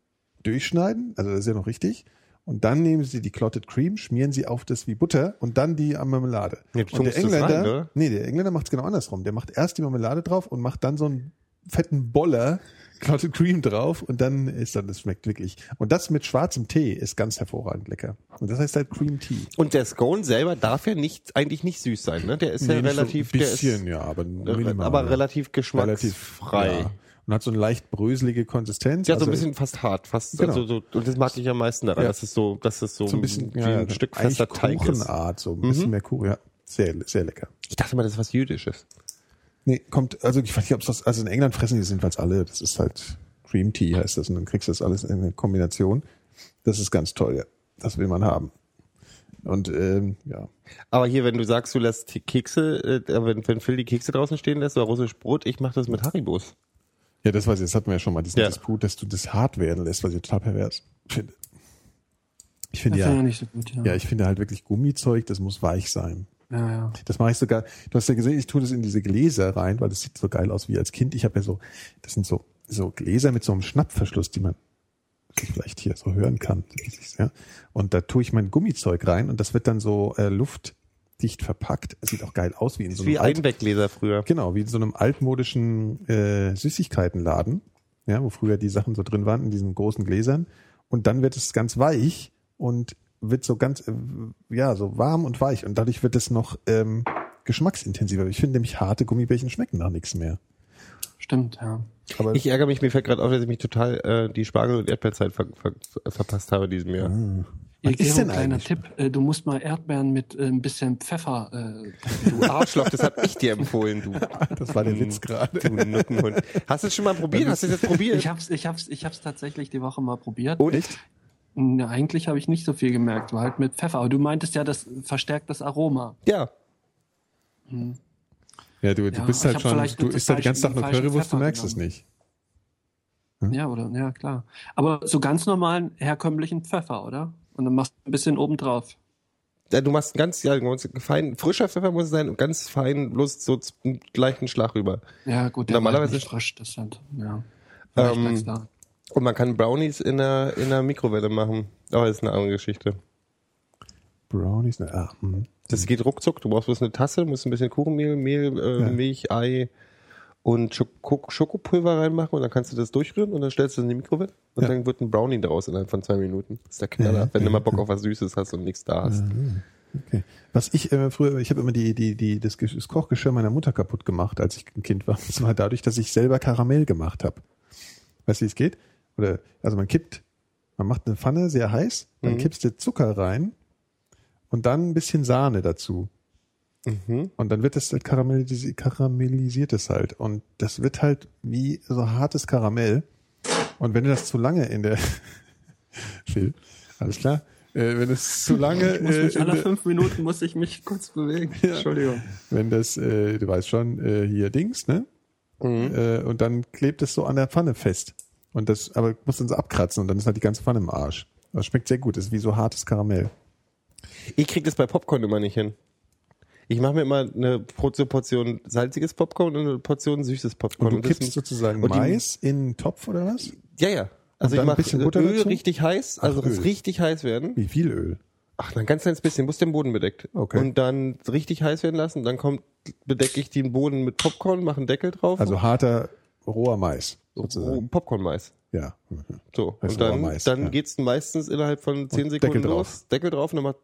durchschneiden, also das ist ja noch richtig. Und dann nehmen sie die Clotted Cream, schmieren sie auf das wie Butter und dann die Marmelade. Ja, du und der Engländer, rein, oder? nee, der Engländer macht es genau andersrum. Der macht erst die Marmelade drauf und macht dann so einen fetten Boller Clotted Cream drauf und dann ist dann, das schmeckt wirklich. Und das mit schwarzem Tee ist ganz hervorragend lecker. Und das heißt halt Cream Tea. Und der Scone selber darf ja nicht, eigentlich nicht süß sein, ne? Der ist ja Nee, so relativ, ein der bisschen, ist, ja, aber äh, minimal. aber relativ geschmacksfrei. ja. Und hat so eine leicht bröselige Konsistenz. Ja, so ein Also bisschen fast hart, fast, Genau. also so, und das mag ich am meisten daran, Ja. dass es so, dass es so, so ein bisschen wie ja, ein Stück fester Teig ist. Mhm. Kuchenart, so ein bisschen mehr Kuchen, ja. Sehr, sehr lecker. Ich dachte mal, das ist was Jüdisches. Nee, kommt, also ich weiß nicht, ob das, also in England fressen die das jedenfalls alle. Das ist halt Cream Tea heißt das und dann kriegst du das alles in einer Kombination. Das ist ganz toll, ja. Das will man haben. Und ähm, ja, Aber hier, wenn du sagst, du lässt Kekse, äh, wenn, wenn Phil die Kekse draußen stehen lässt oder russisch Brot, ich mache das mit Haribos. Ja, das weiß ich, das hatten wir ja schon mal, diesen Ja. Disput, dass du das hart werden lässt, was ich total pervers finde. Ich finde Das ja, ich nicht so gut, ja. ja, ich finde halt wirklich Gummizeug, das muss weich sein. ja, ja. Das mache ich sogar. Du hast ja gesehen, ich tue das in diese Gläser rein, weil das sieht so geil aus wie als Kind. Ich habe ja so, das sind so so Gläser mit so einem Schnappverschluss, die man vielleicht hier so hören kann. Ja. Und da tue ich mein Gummizeug rein und das wird dann so äh, luftdicht verpackt. Es sieht auch geil aus wie in so einem Wie Einweggläser früher. genau wie in so einem altmodischen äh, Süßigkeitenladen, ja, wo früher die Sachen so drin waren in diesen großen Gläsern. Und dann wird es ganz weich und wird so ganz, äh, ja, so warm und weich. Und dadurch wird es noch ähm, geschmacksintensiver. Ich finde nämlich harte Gummibärchen schmecken nach nichts mehr. Stimmt, ja. Aber Ich ärgere mich, mir fällt gerade auf, dass ich mich total äh, die Spargel- und Erdbeerzeit ver ver verpasst habe diesem Jahr. Was Gero, ist denn kleiner eigentlich? Tipp, äh, du musst mal Erdbeeren mit äh, ein bisschen Pfeffer äh, Du [laughs] Arschloch, das hab ich dir empfohlen, du. [laughs] das war der Witz gerade. Du Nuttenhund. Hast du es schon mal probiert? Hast du es jetzt probiert? Ich hab's, ich hab's, ich hab's tatsächlich die Woche mal probiert. Und? Na, eigentlich habe ich nicht so viel gemerkt, war halt mit Pfeffer. Aber du meintest ja, das verstärkt das Aroma. Ja. Ja, du, du Ja, bist ich halt schon, du isst halt den ganzen Tag falschen Currywurst, du merkst es genommen. nicht. Ja, oder? Ja, klar. Aber so ganz normalen, herkömmlichen Pfeffer, oder? Und dann machst du ein bisschen oben drauf. Ja, Du machst ganz, ja, ganz fein, frischer Pfeffer muss es sein und ganz fein, bloß so einen leichten Schlag rüber. Ja, gut, Normalerweise- frisch, das halt, ja. Ähm, da. Und man kann Brownies in der, in der Mikrowelle machen. Aber das ist eine andere Geschichte. Brownies, ne, ah, hm. Das geht ruckzuck. Du brauchst bloß eine Tasse, musst ein bisschen Kuchenmehl, Mehl, äh, Ja. Milch, Ei und Schoko Schokopulver reinmachen und dann kannst du das durchrühren und dann stellst du es in die Mikrowelle und Ja. dann wird ein Brownie daraus innerhalb von zwei Minuten. Das ist der Knaller, Ja, wenn du mal Bock auf was Süßes hast und nichts da hast. Okay. Was ich äh, früher, ich habe immer die, die, die, das, das Kochgeschirr meiner Mutter kaputt gemacht, als ich ein Kind war. Das war dadurch, dass ich selber Karamell gemacht habe. Weißt du, wie es geht? Oder, also man kippt, man macht eine Pfanne sehr heiß, dann Mhm. kippst du Zucker rein und dann ein bisschen Sahne dazu. Mhm. Und dann wird das halt karamellisi karamellisiert es halt. Und das wird halt wie so hartes Karamell. Und wenn du das zu lange in der [laughs] Phil, alles klar? Äh, wenn es zu lange Ich muss äh, mich alle fünf Minuten muss ich mich kurz bewegen. Entschuldigung. wenn das, äh, du weißt schon, äh, hier Dings, ne? Äh, und dann klebt es so an der Pfanne fest. Und das, aber muss dann so abkratzen und dann ist halt die ganze Pfanne im Arsch. Das schmeckt sehr gut, das ist wie so hartes Karamell. Ich krieg das bei Popcorn immer nicht hin. Ich mache mir immer eine große Portion salziges Popcorn und eine Portion süßes Popcorn. Und du kippst sozusagen und Mais in einen Topf oder was? Ja, ja. Also ich mache Öl dazu? richtig heiß, also Ach, das Öl. richtig heiß werden. Wie viel Öl? Ach, ein ganz kleines bisschen, muss den Boden bedeckt. Okay. Und dann richtig heiß werden lassen, dann kommt, bedecke ich den Boden mit Popcorn, mache einen Deckel drauf. Also harter, roher Mais, sozusagen. Popcorn-Mais. Ja. So. Das und dann, Mais, dann ja. geht's meistens innerhalb von zehn Und Sekunden Deckel los. drauf. Deckel drauf, nochmal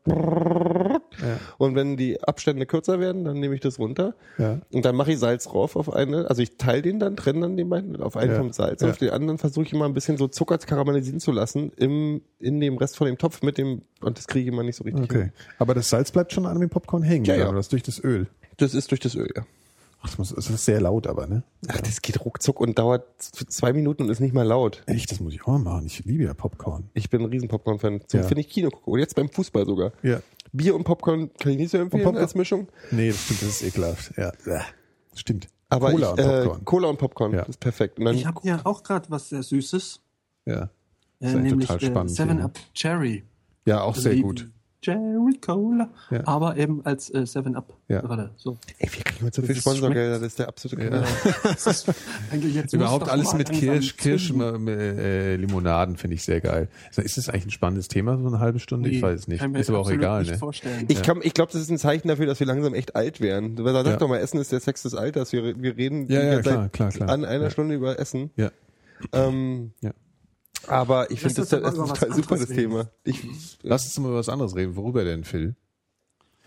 Und wenn die Abstände kürzer werden, dann nehme ich das runter. Ja. Und dann mache ich Salz drauf auf eine. Also ich teile den dann, trenne dann den beiden. Auf einen Ja. kommt Salz. Ja. Auf den anderen versuche ich immer ein bisschen so Zucker karamellisieren zu lassen im, in dem Rest von dem Topf mit dem, und das kriege ich immer nicht so richtig Okay. hin. Aber das Salz bleibt schon an dem Popcorn hängen, Ja, ja. oder was durch das Öl? Das ist durch das Öl, ja. Ach, das, muss, das ist sehr laut, aber, ne? Ach, das geht ruckzuck und dauert zwei Minuten und ist nicht mal laut. Echt, das muss ich auch machen. Ich liebe ja Popcorn. Ich bin ein riesen Popcorn-Fan. So Ja. finde ich Kino gucken. Und jetzt beim Fußball sogar. Ja. Bier und Popcorn kann ich nicht so empfehlen Popcorn? als Mischung. Nee, das stimmt, das ist ekelhaft. Ja. Stimmt. Aber Cola ich, und äh, Popcorn. Cola und Popcorn Ja. ist perfekt. Und dann, Ich habe ja auch gerade was sehr Süßes, ja. äh, Das ist eigentlich nämlich total äh, spannend. Seven ja. Up Cherry. Ja, auch sehr gut. Cherry Cola. Ja. Aber eben als äh, Seven Up. Ja. Warte, so. ey, wir kriegen heute so viel Sponsorgelder, das ist der absolute [laughs] ist, jetzt muss Überhaupt alles mit Kirsch, Kirsch, äh, Limonaden finde ich sehr geil. Ist das eigentlich ein spannendes Thema, so eine halbe Stunde? ich Nee, weiß es nicht. ich Ist aber auch egal, ne? Vorstellen. Ich, kann, ich glaube, das ist ein Zeichen dafür, dass wir langsam echt alt werden. Sag Ja. doch mal, Essen ist der Sex des Alters. Wir, wir reden Ja, ja, seit klar, klar, klar. an einer Ja. Stunde über Essen. Ja. Ähm, Ja. Aber ich finde das, das total super, das. Thema. Ich, Lass uns mal über was anderes reden. Worüber denn, Phil?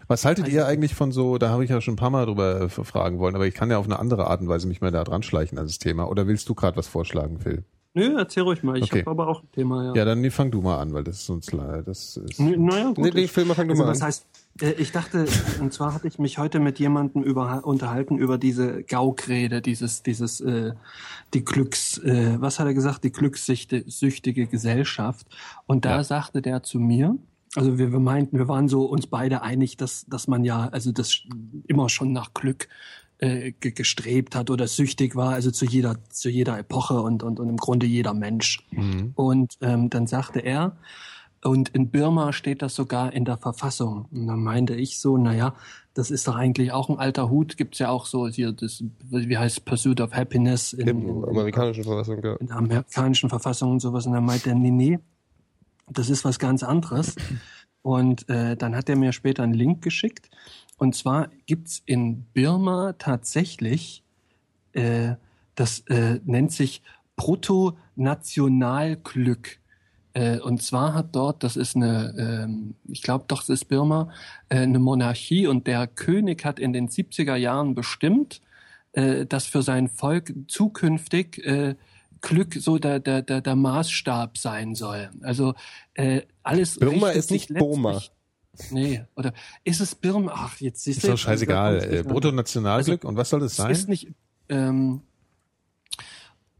Was haltet ihr eigentlich von so, da habe ich ja schon ein paar Mal drüber äh, fragen wollen, aber ich kann ja auf eine andere Art und Weise mich mal da dran schleichen an das Thema. Oder willst du gerade was vorschlagen, Phil? Nö, erzähl ruhig mal. Ich Okay. habe aber auch ein Thema, ja. Ja, dann nee, fang du mal an, weil das ist uns le- das ist. N- Naja, gut. nee, nee, Film, fang du Also mal was an. heißt, äh, ich dachte, und zwar hatte ich mich heute mit jemandem über, unterhalten über diese Gaukrede, dieses, dieses, äh, die Glücks, äh, was hat er gesagt, die glückssüchtige Gesellschaft. Und da Ja. sagte der zu mir, also wir, wir meinten, wir waren so uns beide einig, dass, dass man ja, also das immer schon nach Glück äh, ge- gestrebt hat oder süchtig war, also zu jeder, zu jeder Epoche und, und, und im Grunde jeder Mensch. Und ähm, dann sagte er, und in Birma steht das sogar in der Verfassung. Und dann meinte ich so, naja, das ist doch eigentlich auch ein alter Hut. Gibt's ja auch so hier das, wie heißt Pursuit of Happiness in, Im in, amerikanischen Verfassung, ja. in der amerikanischen Verfassung und sowas. Und dann meinte er, nee, nee, das ist was ganz anderes. Und äh, dann hat er mir später einen Link geschickt. Und zwar gibt's in Birma tatsächlich, äh, das äh, nennt sich Bruttonationalglück. Äh, und zwar hat dort, das ist eine, ähm, ich glaube doch, das ist Birma, äh, eine Monarchie und der König hat in den 70er Jahren bestimmt, äh, dass für sein Volk zukünftig äh, Glück so der, der, der, der Maßstab sein soll. Also äh, alles. Birma ist nicht Burma. Nee, oder ist es Birma? Ach, jetzt siehst Ist du. doch jetzt- scheißegal. Äh, Bruttonationalglück und was soll das es sein? ist nicht, ähm,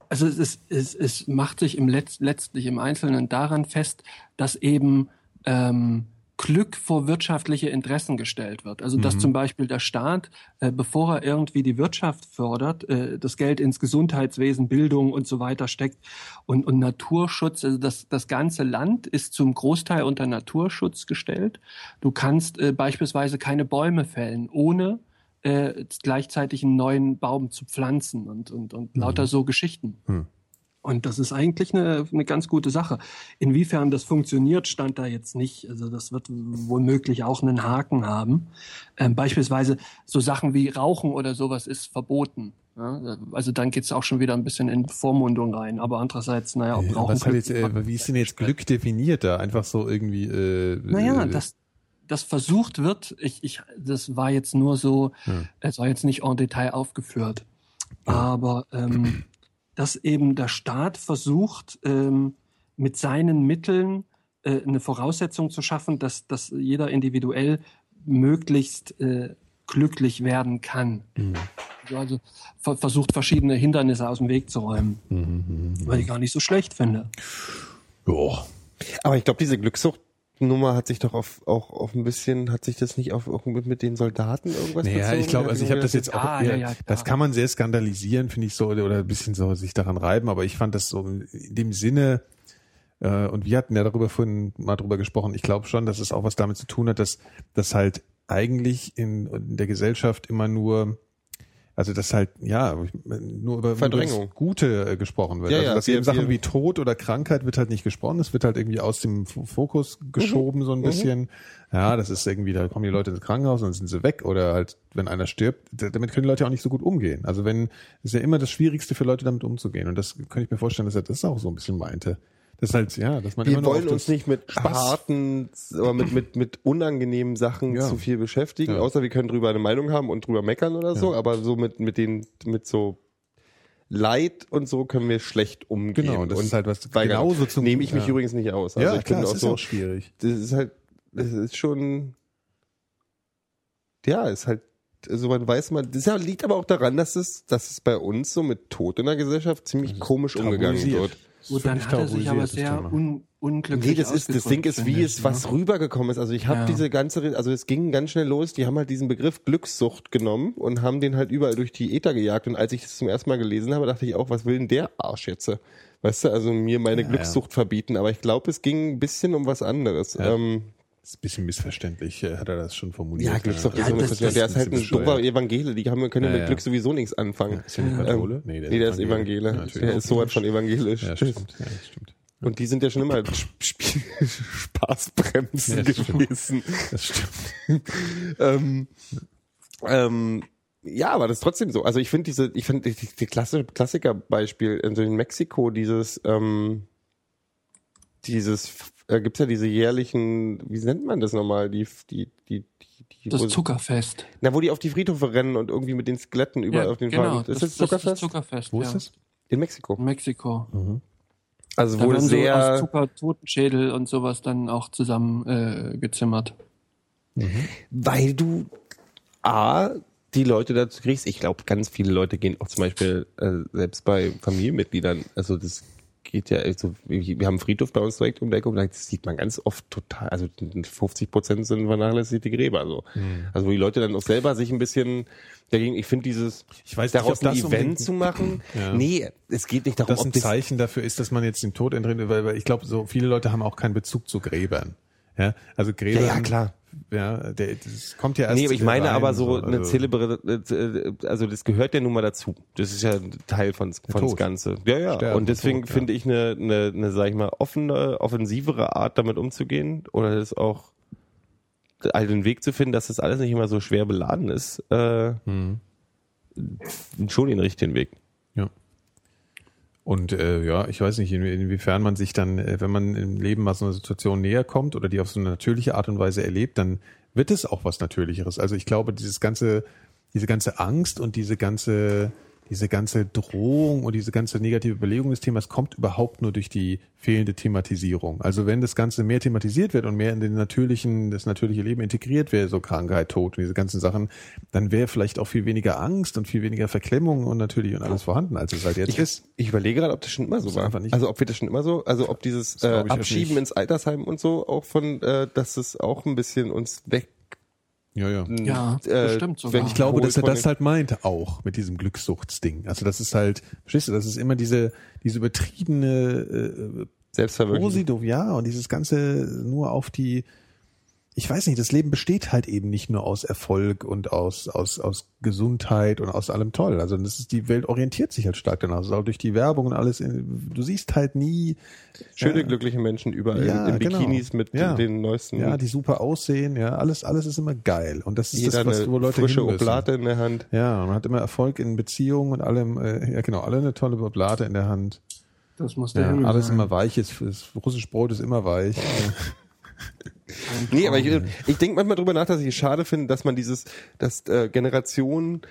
also es, ist, es, es macht sich im Letz, letztlich im Einzelnen daran fest, dass eben ähm, Glück vor wirtschaftliche Interessen gestellt wird. Also dass zum Beispiel der Staat, äh, bevor er irgendwie die Wirtschaft fördert, äh, das Geld ins Gesundheitswesen, Bildung und so weiter steckt und, und Naturschutz, also das, das ganze Land ist zum Großteil unter Naturschutz gestellt. Du kannst äh, beispielsweise keine Bäume fällen, ohne äh, gleichzeitig einen neuen Baum zu pflanzen und, und, und lauter so Geschichten. Hm. Und das ist eigentlich eine, eine ganz gute Sache. Inwiefern das funktioniert, stand da jetzt nicht. Also das wird womöglich auch einen Haken haben. Ähm, beispielsweise so Sachen wie Rauchen oder sowas ist verboten. Ja? Also dann geht's auch schon wieder ein bisschen in Vormundung rein. Aber andererseits, naja, ob Ja, Rauchen... was jetzt, äh, wie ist denn jetzt Glück definiert da? Einfach so irgendwie. Äh, Naja, äh, das, das versucht wird, ich, ich, das war jetzt nur so, Hm. es war jetzt nicht en Detail aufgeführt, aber ähm, dass eben der Staat versucht, ähm, mit seinen Mitteln äh, eine Voraussetzung zu schaffen, dass, dass jeder individuell möglichst äh, glücklich werden kann. Also, also ver versucht verschiedene Hindernisse aus dem Weg zu räumen, was ich gar nicht so schlecht finde. Boah. Aber ich glaube, diese Glückssuchtnummer hat sich doch auf, auch auf ein bisschen, hat sich das nicht auf, auch mit, mit den Soldaten irgendwas Naja, bezogen? ich glaube, also ich habe das jetzt auch, eher, ja, ja, das kann man sehr skandalisieren, finde ich so, oder oder ein bisschen so sich daran reiben, aber ich fand das so in dem Sinne, äh, und wir hatten ja darüber vorhin mal drüber gesprochen, ich glaube schon, dass es auch was damit zu tun hat, dass, dass halt eigentlich in, in der Gesellschaft immer nur also dass halt ja nur über, über Verdrängung. das Gute äh, gesprochen wird. Ja, also ja, dass wir- eben Sachen wir- wie Tod oder Krankheit wird halt nicht gesprochen. Es wird halt irgendwie aus dem Fokus geschoben so ein bisschen. Ja, das ist irgendwie, da kommen die Leute ins Krankenhaus und dann sind sie weg oder halt, wenn einer stirbt, damit können die Leute auch nicht so gut umgehen. Also wenn, ist ja immer das Schwierigste für Leute damit umzugehen und das könnte ich mir vorstellen, dass er das auch so ein bisschen meinte. Das ist halt, ja, dass man Wir immer wollen uns nicht mit Spaß- harten, aber mit, mit, mit unangenehmen Sachen Ja. zu viel beschäftigen, Ja. außer wir können drüber eine Meinung haben und drüber meckern oder so, aber so mit, mit den, mit so Leid und so können wir schlecht umgehen. Genau, das und ist halt was genauso zum- Nehme ich mich ja. übrigens nicht aus. Also ja, ich klar, das auch ist so, auch schwierig. das ist halt, das ist schon, ja, ist halt, also man weiß man, das ja- liegt aber auch daran, dass es, dass es bei uns so mit Tod in der Gesellschaft ziemlich komisch umgegangen wird. Gut, dann hat er sich aber sehr un unglücklich Nee, das ist, das Ding ist, wie es was ne? rübergekommen ist. Also ich habe Ja. diese ganze, also es ging ganz schnell los, die haben halt diesen Begriff Glückssucht genommen und haben den halt überall durch die Äther gejagt. Und als ich das zum ersten Mal gelesen habe, dachte ich auch, was will denn der Arsch jetzt? Weißt du, also mir meine Ja, Glückssucht verbieten. Aber ich glaube, es ging ein bisschen um was anderes. Ja. Ähm, ist ein bisschen missverständlich, äh, hat er das schon formuliert. ja, Ja, ist so das- das, das Der ist halt ein bescheuert. Evangele. Die haben, können ja, Ja, mit ja. Glück sowieso nichts anfangen. Ist der nicht Kathole? Ähm, nee, Nee, der ist Evangele. Ja, der ist so was von evangelisch. Ja, stimmt. Ja, stimmt. Und die sind ja schon immer Sp- [laughs] Spaßbremsen Ja, das stimmt. gewesen. Das stimmt. [laughs] ähm, ähm, ja, aber das ist trotzdem so. Also ich finde diese, ich finde die, die klassische Klassikerbeispiel also in Mexiko dieses, ähm, dieses, äh, gibt's ja diese jährlichen, wie nennt man das nochmal, die, die, die, die, die Das wo, Zuckerfest. na, wo die auf die Friedhofe rennen und irgendwie mit den Skeletten überall auf den genau, Fahren. Ist das, Zuckerfest? Zuckerfest. Wo ja. ist das? in Mexiko. In Mexiko. Also Da wohl werden so aus sehr, Zucker Totenschädel und sowas dann auch zusammen äh, gezimmert. weil du A, die Leute dazu kriegst. Ich glaube, ganz viele Leute gehen auch zum Beispiel äh, selbst bei Familienmitgliedern, also das geht ja, also wir haben Friedhof bei uns direkt um die Ecke und das sieht man ganz oft total, also 50 Prozent sind vernachlässigte Gräber. So. Also wo die Leute dann auch selber sich ein bisschen dagegen, ich finde dieses, Ich weiß nicht, daraus ob das ein Event zu machen, [clears throat] Ja. nee, es geht nicht darum, das ob ein das Zeichen dafür ist, dass man jetzt den Tod entrinnen, weil, weil ich glaube, so viele Leute haben auch keinen Bezug zu Gräbern. Ja, also Gräber. Ja, ja, klar. Ja, der, das kommt ja erst. Nee, aber ich meine rein, aber so eine also- Zelebre, äh, also das gehört ja nun mal dazu. Das ist ja ein Teil von von das. Ganze. Ja, ja. Sterben, und deswegen Tod, ja. finde ich eine, eine, eine, sag ich mal, offene, offensivere Art, damit umzugehen oder das auch all den Weg zu finden, dass das alles nicht immer so schwer beladen ist, äh, Mhm. schon den richtigen Weg. Und äh, ja, ich weiß nicht, in, inwiefern man sich dann, äh, wenn man im Leben mal so einer Situation näher kommt oder die auf so eine natürliche Art und Weise erlebt, dann wird es auch was Natürlicheres. Also ich glaube, dieses ganze, diese ganze Angst und diese ganze, diese ganze Drohung und diese ganze negative Belegung des Themas kommt überhaupt nur durch die fehlende Thematisierung. Also wenn das Ganze mehr thematisiert wird und mehr in den natürlichen, das natürliche Leben integriert wäre, so Krankheit, Tod und diese ganzen Sachen, dann wäre vielleicht auch viel weniger Angst und viel weniger Verklemmung und natürlich und alles vorhanden, als es halt jetzt Ich, ist. ich überlege gerade, ob das schon immer so war. Also ob wir das schon immer so, also ob dieses äh, Abschieben ins Altersheim und so auch von, äh, dass es auch ein bisschen uns weg Ja, ja. Ja, äh, bestimmt sogar. wenn Ich glaube, dass er das halt meint auch mit diesem Glückssuchtsding. Also das ist halt, verstehst du, das ist immer diese, diese übertriebene äh, Selbstverwirklichung. Positiv, ja, und dieses Ganze nur auf die, ich weiß nicht, das Leben besteht halt eben nicht nur aus Erfolg und aus, aus, aus Gesundheit und aus allem toll. Also das ist, die Welt orientiert sich halt stark danach. Also auch durch die Werbung und alles. in- Du siehst halt nie Schöne, ja, glückliche Menschen überall Ja, in genau. Bikinis mit Ja. den neuesten. ja, die super aussehen, ja, alles, alles ist immer geil. Und das ist jeder das, was, eine wo Leute frische hin müssen. Oblate in der Hand. Ja, man hat immer Erfolg in Beziehungen und allem, äh, ja genau, alle eine tolle Oblate in der Hand. Das muss der Ja, Himmel alles sein. immer weich, ist, ist, russisch Brot ist immer weich. [laughs] Nee, aber ich, ich denke manchmal drüber nach, dass ich es schade finde, dass man dieses, dass äh, Generationen,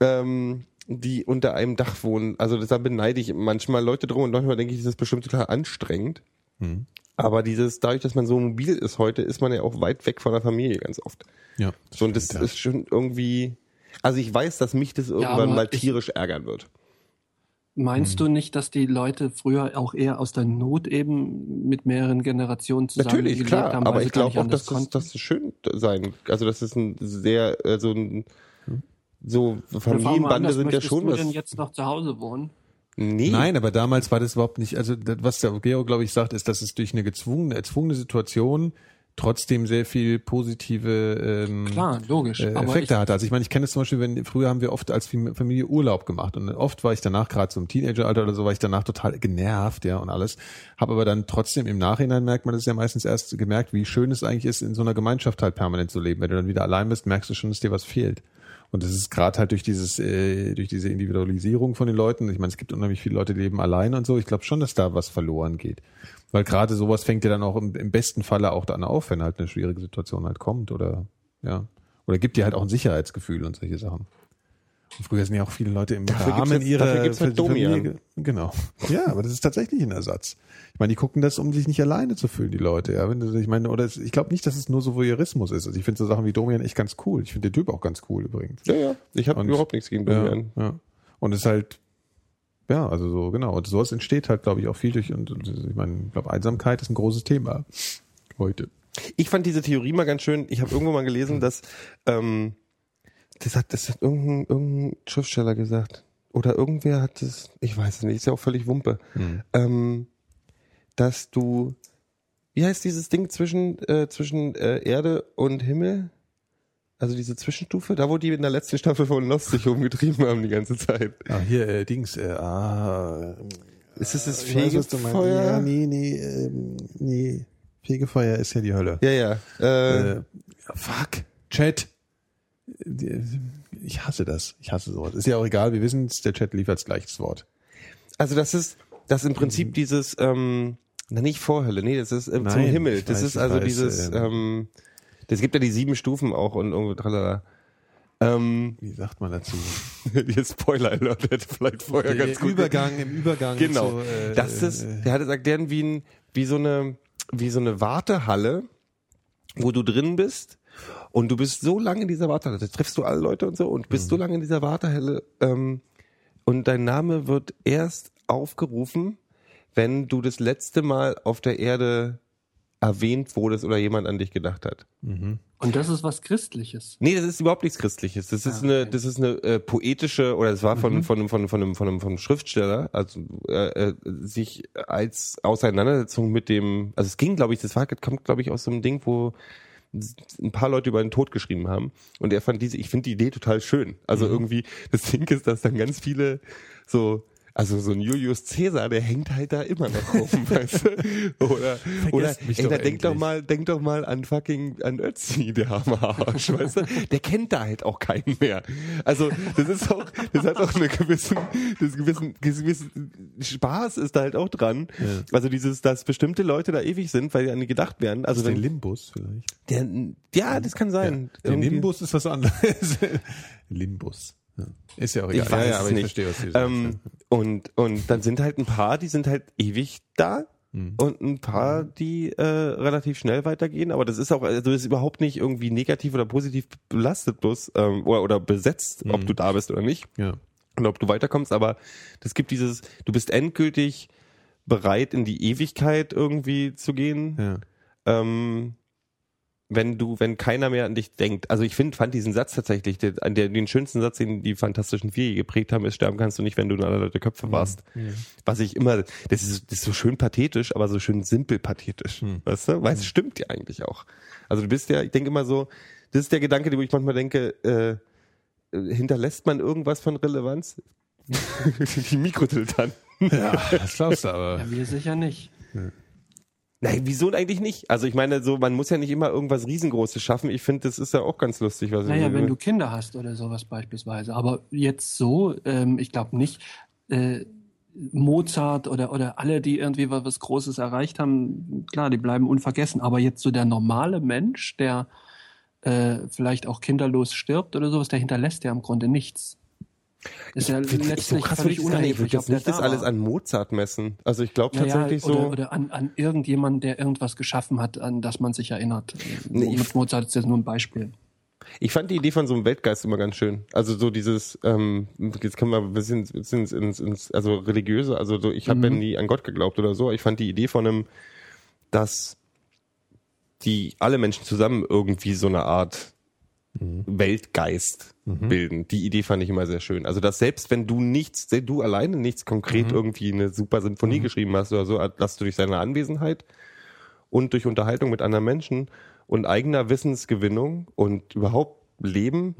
ähm, die unter einem Dach wohnen, also da beneide ich manchmal Leute drum und manchmal denke ich, das ist bestimmt total anstrengend. Hm. Aber dieses, dadurch, dass man so mobil ist heute, ist man ja auch weit weg von der Familie ganz oft. ja, So, und das ja. ist schon irgendwie, also ich weiß, dass mich das irgendwann aber mal ich- tierisch ärgern wird. Meinst Hm. du nicht, dass die Leute früher auch eher aus der Not eben mit mehreren Generationen zusammen Natürlich, gelebt klar, haben, aber ich glaube auch, dass das, das schön sein, also das ist ein sehr, äh, so ein, so Frag mal Familienbande sind ja schon du was. denn jetzt noch zu Hause wohnen? Nee, Nein, aber damals war das überhaupt nicht, also das, was der Gero, glaube ich, sagt, ist, dass es durch eine gezwungene, erzwungene Situation trotzdem sehr viel positive ähm, Klar, logisch. äh, Effekte ich, hatte. Also ich meine, ich kenne das zum Beispiel, wenn früher haben wir oft als Fam- Familie Urlaub gemacht und oft war ich danach, gerade so im Teenageralter oder so, war ich danach total genervt, ja, und alles. Habe aber dann trotzdem im Nachhinein merkt man das ja meistens erst gemerkt, wie schön es eigentlich ist, in so einer Gemeinschaft halt permanent zu leben. Wenn du dann wieder allein bist, merkst du schon, dass dir was fehlt. Und das ist gerade halt durch dieses, äh, durch diese Individualisierung von den Leuten. Ich meine, es gibt unheimlich viele Leute, die leben allein und so. Ich glaube schon, dass da was verloren geht. Weil gerade sowas fängt ja dann auch im, im besten Falle auch dann auf, wenn halt eine schwierige Situation halt kommt oder ja. Oder gibt dir halt auch ein Sicherheitsgefühl und solche Sachen. Früher sind ja auch viele Leute im Dafür Rahmen gibt's ihrer dafür gibt's halt Familie-. Genau. [laughs] Ja, aber das ist tatsächlich ein Ersatz. Ich meine, die gucken das, um sich nicht alleine zu fühlen, die Leute. Ja, wenn du, ich meine, oder es, ich glaube nicht, dass es nur so Voyeurismus ist. Also ich finde so Sachen wie Domian echt ganz cool. Ich finde den Typ auch ganz cool übrigens. Ja, ja. Ich habe überhaupt nichts gegen Ja, Domian. ja. Und es ist halt, ja, also so, genau. Und sowas entsteht halt, glaube ich, auch viel durch, und, und ich meine, ich glaube, Einsamkeit ist ein großes Thema heute. Ich fand diese Theorie mal ganz schön. Ich habe irgendwo mal gelesen, dass ähm, das hat, das hat irgendein, irgendein Schriftsteller gesagt. Oder irgendwer hat es, ich weiß es nicht, ist ja auch völlig Wumpe. Ähm, dass du, wie heißt dieses Ding zwischen, äh, zwischen äh, Erde und Himmel? Also diese Zwischenstufe, da wo die in der letzten Staffel von Lost sich rumgetrieben haben die ganze Zeit. Ah, hier, äh, Dings, äh, ah, Ist es das. Fegefeuer? Ja, nee, nee, ähm, nee. Fegefeuer ist ja die Hölle. Ja, ja. Äh, Äh, fuck. Chat. Ich hasse das. Ich hasse sowas. Ist ja auch egal, wir wissen es, der Chat liefert gleich das Wort. Also das ist, das ist im Prinzip dieses, ähm, na nicht Vorhölle, nee, das ist ähm, zum Nein, Himmel. ich Das weiß, ist also weiß, dieses, ähm, ähm, das gibt ja die sieben Stufen auch und irgendwie tralala. Ähm, Wie sagt man dazu? [laughs] jetzt Spoiler Alert hätte vielleicht vorher ganz gut. Übergang, im Übergang. Genau. zu, äh, das ist, äh, der hat es erklärt wie ein, wie so eine, wie so eine Wartehalle, wo du drin bist und du bist so lange in dieser Wartehalle, da triffst du alle Leute und so und bist Mhm. so lange in dieser Wartehalle ähm, und dein Name wird erst aufgerufen, wenn du das letzte Mal auf der Erde erwähnt wurdest oder jemand an dich gedacht hat. Und das ist was Christliches. Nee, das ist überhaupt nichts Christliches. Das ist Ah, eine, das ist eine äh, poetische, oder es war von, von, einem- von, einem- von, einem, von, einem, von einem Schriftsteller, also äh, äh, sich als Auseinandersetzung mit dem, also es ging, glaube ich, das war, kommt, glaube ich, aus so einem Ding, wo ein paar Leute über den Tod geschrieben haben. Und er fand diese, ich finde die Idee total schön. Also irgendwie, das Ding ist, dass dann ganz viele so, also so ein Julius Caesar, der hängt halt da immer noch rum, [laughs] weißt du? Oder, oder mich ey, doch da denk doch mal, denk doch mal an fucking, an Ötzi, der Arsch, weißt du? Der kennt da halt auch keinen mehr. Also, das ist auch, das hat auch eine gewissen, das gewissen, gewissen Spaß ist da halt auch dran. Also dieses, dass bestimmte Leute da ewig sind, weil die an die gedacht werden. Also der Limbus vielleicht. der, ja, das kann sein. Der Irgendwie- Nimbus ist was anderes. [laughs] Limbus. Ist ja auch egal. Ich weiß ja, ja, aber es ich nicht. verstehe, was du sagst. ähm, und, und dann sind halt ein paar, die sind halt ewig da. Mhm. Und ein paar, die äh, relativ schnell weitergehen, aber das ist auch, also das ist überhaupt nicht irgendwie negativ oder positiv belastet bloß ähm, oder, oder besetzt, Mhm. ob du da bist oder nicht ja. und ob du weiterkommst, aber das gibt dieses, du bist endgültig bereit in die Ewigkeit irgendwie zu gehen, Ja. ähm, wenn du, wenn keiner mehr an dich denkt. Also ich finde, fand diesen Satz tatsächlich, der, den schönsten Satz, den die Fantastischen Vier geprägt haben, ist, sterben kannst du nicht, wenn du in aller Leute Köpfe warst. Was ich immer, das ist, das ist so schön pathetisch, aber so schön simpel pathetisch. Weißt du? Weil es stimmt ja eigentlich auch. Also du bist ja, ich denke immer so, das ist der Gedanke, wo ich manchmal denke, äh, äh, hinterlässt man irgendwas von Relevanz? [laughs] die Mikrodilettanten. ja, das glaubst du aber. Ja, wir sicher nicht. Nein, wieso eigentlich nicht? Also ich meine, so man muss ja nicht immer irgendwas riesengroßes schaffen. Ich finde, das ist ja auch ganz lustig, was Naja, wenn du Kinder hast oder sowas beispielsweise. Aber jetzt so, ähm, ich glaube nicht, äh, Mozart oder, oder alle, die irgendwie was, was Großes erreicht haben, klar, die bleiben unvergessen. Aber jetzt so der normale Mensch, der äh, vielleicht auch kinderlos stirbt oder sowas, der hinterlässt ja im Grunde nichts. Ist ja Find ich letztlich so krass, völlig würde ich unerheblich, würde jetzt nicht das da alles an Mozart messen. Also ich glaube Naja, tatsächlich oder, so. oder an, an irgendjemanden, der irgendwas geschaffen hat, an das man sich erinnert. Nee, Mozart ist jetzt nur ein Beispiel. Ich fand die Idee von so einem Weltgeist immer ganz schön. Also so dieses, ähm, jetzt können wir ein bisschen ins, ins, ins, ins also religiöse, also so, ich habe Mhm. ja nie an Gott geglaubt oder so. Ich fand die Idee von einem, dass die alle Menschen zusammen irgendwie so eine Art Weltgeist bilden. Die Idee fand ich immer sehr schön. Also dass selbst wenn du nichts, du alleine nichts konkret irgendwie eine super Symphonie geschrieben hast oder so, dass du durch seine Anwesenheit und durch Unterhaltung mit anderen Menschen und eigener Wissensgewinnung und überhaupt Leben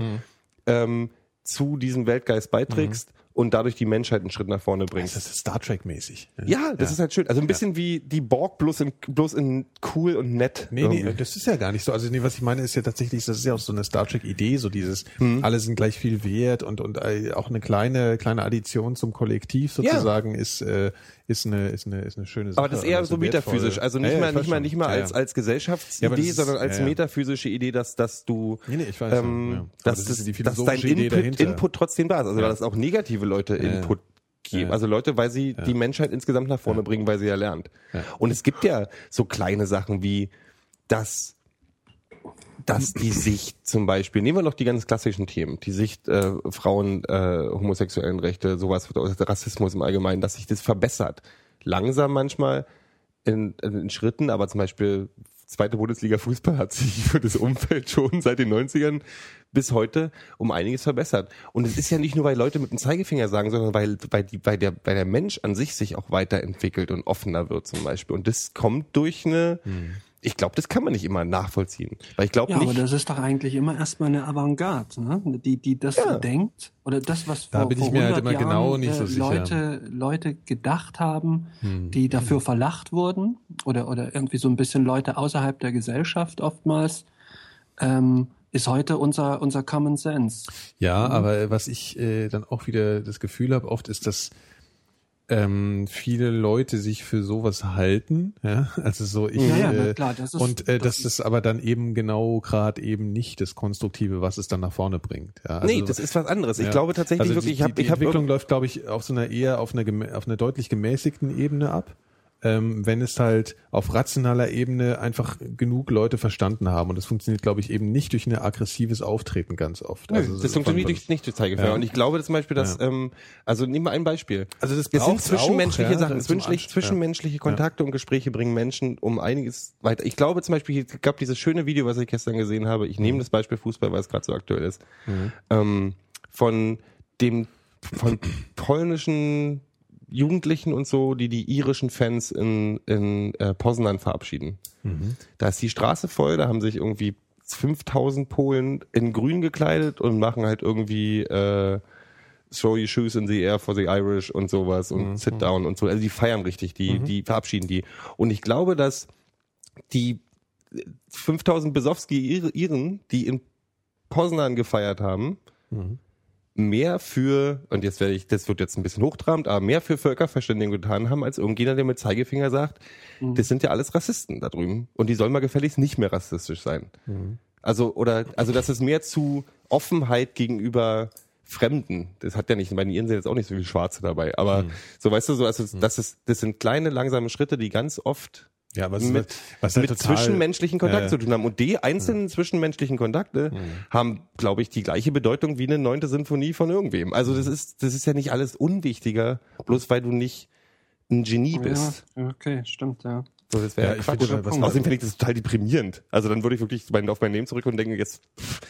ähm, zu diesem Weltgeist beiträgst und dadurch die Menschheit einen Schritt nach vorne bringst. Das ist Star Trek mäßig. Ja, das ist halt schön. Also ein bisschen wie die Borg, bloß in, bloß in cool und nett. Nee, nee, irgendwie. das ist ja gar nicht so. Also nee, was ich meine ist ja tatsächlich, das ist ja auch so eine Star Trek Idee, so dieses alle sind gleich viel wert und und äh, auch eine kleine kleine Addition zum Kollektiv sozusagen ist äh, ist eine ist eine ist eine schöne Sache. Aber das ist eher so metaphysisch. Also nicht Ja, mal, ich nicht mal, nicht mal als, als Gesellschaftsidee, sondern als metaphysische Idee, dass, dass du, Nee, nee, ich weiß ähm, dass, das die dass dein Idee Input, dahinter. Input trotzdem da ist. Also dass auch negative Leute. Input geben. Also Leute, weil sie die Menschheit insgesamt nach vorne bringen, weil sie ja lernt. Und es gibt ja so kleine Sachen wie, dass dass die Sicht zum Beispiel, nehmen wir noch die ganz klassischen Themen, die Sicht äh, Frauen, äh, homosexuellen Rechte, sowas, Rassismus im Allgemeinen, dass sich das verbessert. Langsam manchmal in, in Schritten, aber zum Beispiel zweite Bundesliga Fußball hat sich für das Umfeld schon seit den 90ern bis heute um einiges verbessert. Und es ist ja nicht nur, weil Leute mit dem Zeigefinger sagen, sondern weil, weil, die, weil, der, weil der Mensch an sich sich auch weiterentwickelt und offener wird zum Beispiel. Und das kommt durch eine, ich glaube, das kann man nicht immer nachvollziehen. Weil ich glaube Ja, aber nicht, das ist doch eigentlich immer erstmal eine Avantgarde, ne? die, die das Ja. denkt oder das, was Da vor, bin ich vor mir halt 100 immer genau Jahren, nicht so äh, sicher. Leute, Leute gedacht haben, Hm. die dafür verlacht wurden oder, oder irgendwie so ein bisschen Leute außerhalb der Gesellschaft oftmals, ähm, ist heute unser, unser Common Sense. Ja, aber was ich äh, dann auch wieder das Gefühl habe, oft ist, dass ähm, viele Leute sich für sowas halten, ja, also so ich Ja, ja, na äh, klar, das ist- und äh, das das ist aber dann eben genau gerade eben nicht das Konstruktive, was es dann nach vorne bringt. Ja, also, nee, das ist was anderes. Ich ja. glaube tatsächlich also wirklich, die, ich habe die ich hab Entwicklung läuft, glaube ich, auf so einer eher auf einer auf einer deutlich gemäßigten Ebene ab. Ähm, wenn es halt auf rationaler Ebene einfach genug Leute verstanden haben. Und das funktioniert, glaube ich, eben nicht durch ein aggressives Auftreten ganz oft. Nö, Also das so funktioniert von- nicht, nicht durch Zeigefinger. Ja. Und ich glaube zum Beispiel, dass, Ja. ähm, also nehmen wir ein Beispiel. Also das das sind zwischenmenschliche auch, ja, Sachen, zwischenmenschliche, zwischenmenschliche Kontakte und Gespräche bringen Menschen um einiges weiter. Ich glaube zum Beispiel, es gab dieses schöne Video, was ich gestern gesehen habe. Ich Mhm. nehme das Beispiel Fußball, weil es gerade so aktuell ist. Ähm, von dem, von polnischen Jugendlichen und so, die die irischen Fans in, in äh, Poznan verabschieden. Da ist die Straße voll, da haben sich irgendwie 5000 Polen in grün gekleidet und machen halt irgendwie äh, Show your shoes in the air for the Irish und sowas und sit down und so. Also die feiern richtig, die, die verabschieden die. Und ich glaube, dass die 5000 Besowski Iren, die in Poznan gefeiert haben, mehr für, und jetzt werde ich, das wird jetzt ein bisschen hochtrabend, aber mehr für Völkerverständigung getan haben, als irgendjemand, der mit Zeigefinger sagt, das sind ja alles Rassisten da drüben. Und die sollen mal gefälligst nicht mehr rassistisch sein. Also, oder, also, das ist mehr zu Offenheit gegenüber Fremden. Das hat ja nicht, bei den Iren sind jetzt auch nicht so viele Schwarze dabei, aber so, weißt du, so, also, das ist, das sind kleine, langsame Schritte, die ganz oft Ja, was, mit, was halt mit total- zwischenmenschlichen Kontakten Ja, zu tun haben. Und die einzelnen zwischenmenschlichen Kontakte haben, glaube ich, die gleiche Bedeutung wie eine neunte Sinfonie von irgendwem. Also das ist, das ist ja nicht alles unwichtiger, bloß weil du nicht ein Genie bist. Ja, okay, stimmt, ja. So, das wäre Ja, ja, Quatsch. finde, was- Außerdem finde ich das total deprimierend. Also dann würde ich wirklich mein, auf mein Leben zurück und denke jetzt, pff,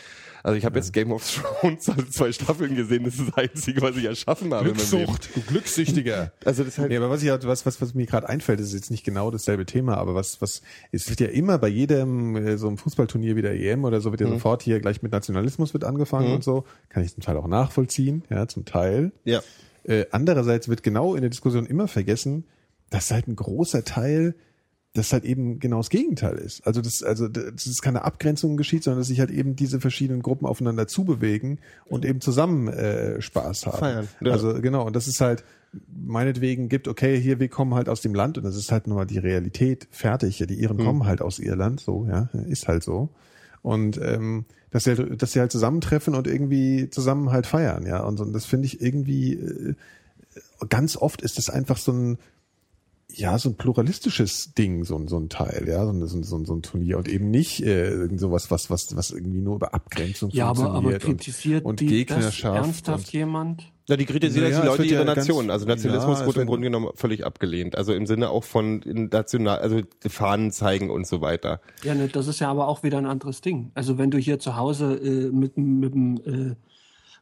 also ich habe jetzt Game of Thrones, [laughs] also zwei Staffeln gesehen, das ist das Einzige, was ich erschaffen habe. Glückssucht, du Glückssüchtiger. [laughs] Also das halt, Nee, aber was ich halt, was, was, was mir gerade einfällt, ist jetzt nicht genau dasselbe Thema, aber was, was, es wird ja immer bei jedem äh, so einem Fußballturnier wie der EM oder so wird ja sofort hier gleich mit Nationalismus wird angefangen und so. Kann ich zum Teil auch nachvollziehen, ja, zum Teil. ja. Äh, andererseits wird genau in der Diskussion immer vergessen, dass halt ein großer Teil das halt eben genau das Gegenteil ist. Also das, also das ist keine Abgrenzung geschieht, sondern dass sich halt eben diese verschiedenen Gruppen aufeinander zubewegen und eben zusammen äh, Spaß haben. Feiern, ja. Also genau, und das ist halt meinetwegen gibt, okay, hier, wir kommen halt aus dem Land und das ist halt nur mal die Realität, fertig. Ja, die Iren Hm. kommen halt aus Irland, so, ja, ist halt so. Und ähm, dass sie, halt, dass sie halt zusammentreffen und irgendwie zusammen halt feiern, ja. Und, und das finde ich irgendwie äh, ganz oft ist es einfach so ein ja, so ein pluralistisches Ding, so, ein so ein Teil, ja, so, ein- so, ein- so, ein- so ein Turnier und eben nicht äh, irgend sowas, was, was, was irgendwie nur über Abgrenzung Ja, aber, aber funktioniert kritisiert und, und die das Gegnerschaft. ihre und, jemand? Ja, die kritisieren Naja, die Leute wird ja ihre ganz- Nation. Also Nationalismus ja, wurde im wird- Grunde genommen völlig abgelehnt. Also im Sinne auch von national, also Fahnen zeigen und so weiter. Ja, ne, das ist ja aber auch wieder ein anderes Ding. Also wenn du hier zu Hause äh, mit, mit dem äh,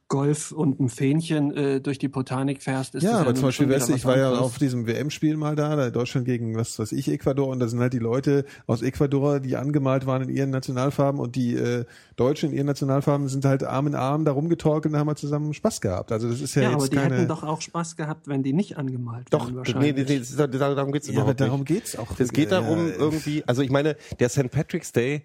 Golf und einem Fähnchen äh, durch die Botanik fährst, ist Ja, das aber zum Beispiel, weißt du, ich war ja auf diesem WM-Spiel mal da, da Deutschland gegen was weiß ich, Ecuador, und da sind halt die Leute aus Ecuador, die angemalt waren in ihren Nationalfarben und die äh, Deutschen in ihren Nationalfarben sind halt Arm in Arm da rumgetorkelt und haben halt zusammen Spaß gehabt. Also das ist ja, Ja, jetzt aber die keine... hätten doch auch Spaß gehabt, wenn die nicht angemalt Doch, wären nee, wahrscheinlich. nee, nee, ist- darum geht's ja, aber überhaupt darum nicht. geht's auch. Es geht darum, Ja, irgendwie, also ich meine, der St. Patrick's Day,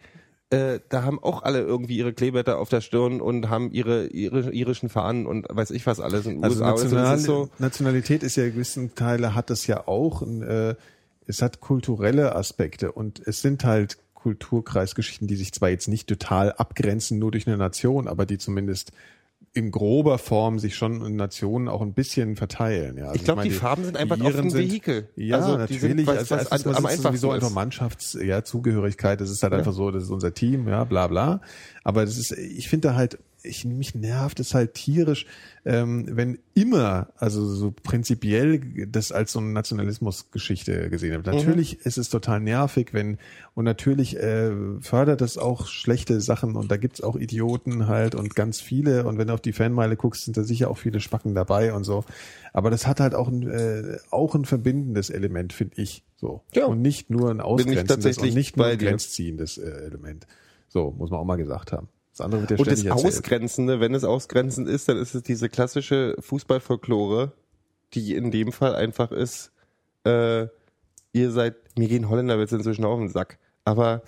äh, da haben auch alle irgendwie ihre Kleeblätter auf der Stirn und haben ihre, ihre irischen Fahnen und weiß ich was alles in den Also USA. Also National, das ist so, Nationalität ist ja gewissen Teile hat das ja auch. Und, äh, es hat kulturelle Aspekte und es sind halt Kulturkreisgeschichten, die sich zwar jetzt nicht total abgrenzen nur durch eine Nation, aber die zumindest in grober Form sich schon in Nationen auch ein bisschen verteilen. Ja, also Ich glaub, meine, die Farben sind einfach ein sind- Vehikel. Ja, Also die sind, natürlich. was- also was erstens am einfachsten sowieso ist. einfach Mannschafts ja, Zugehörigkeit. Das ist halt einfach so, das ist unser Team, ja, bla bla. Aber das ist, ich finde da halt, ich mich nervt es halt tierisch, ähm, wenn immer, also so prinzipiell das als so eine Nationalismusgeschichte gesehen wird. Natürlich ist es total nervig, wenn und natürlich äh, fördert das auch schlechte Sachen und da gibt's auch Idioten halt und ganz viele und wenn du auf die Fanmeile guckst, sind da sicher auch viele Spacken dabei und so. Aber das hat halt auch ein, äh, auch ein verbindendes Element, finde ich. So. Ja. Und nicht nur ein ausgrenzendes tatsächlich und nicht nur ein grenzziehendes äh, Element. So, muss man auch mal gesagt haben. Das andere wird ja Und das erzählt. Ausgrenzende, wenn es ausgrenzend ist, dann ist es diese klassische Fußballfolklore, die in dem Fall einfach ist, äh, ihr seid, mir gehen Holländer jetzt inzwischen auf den Sack. Aber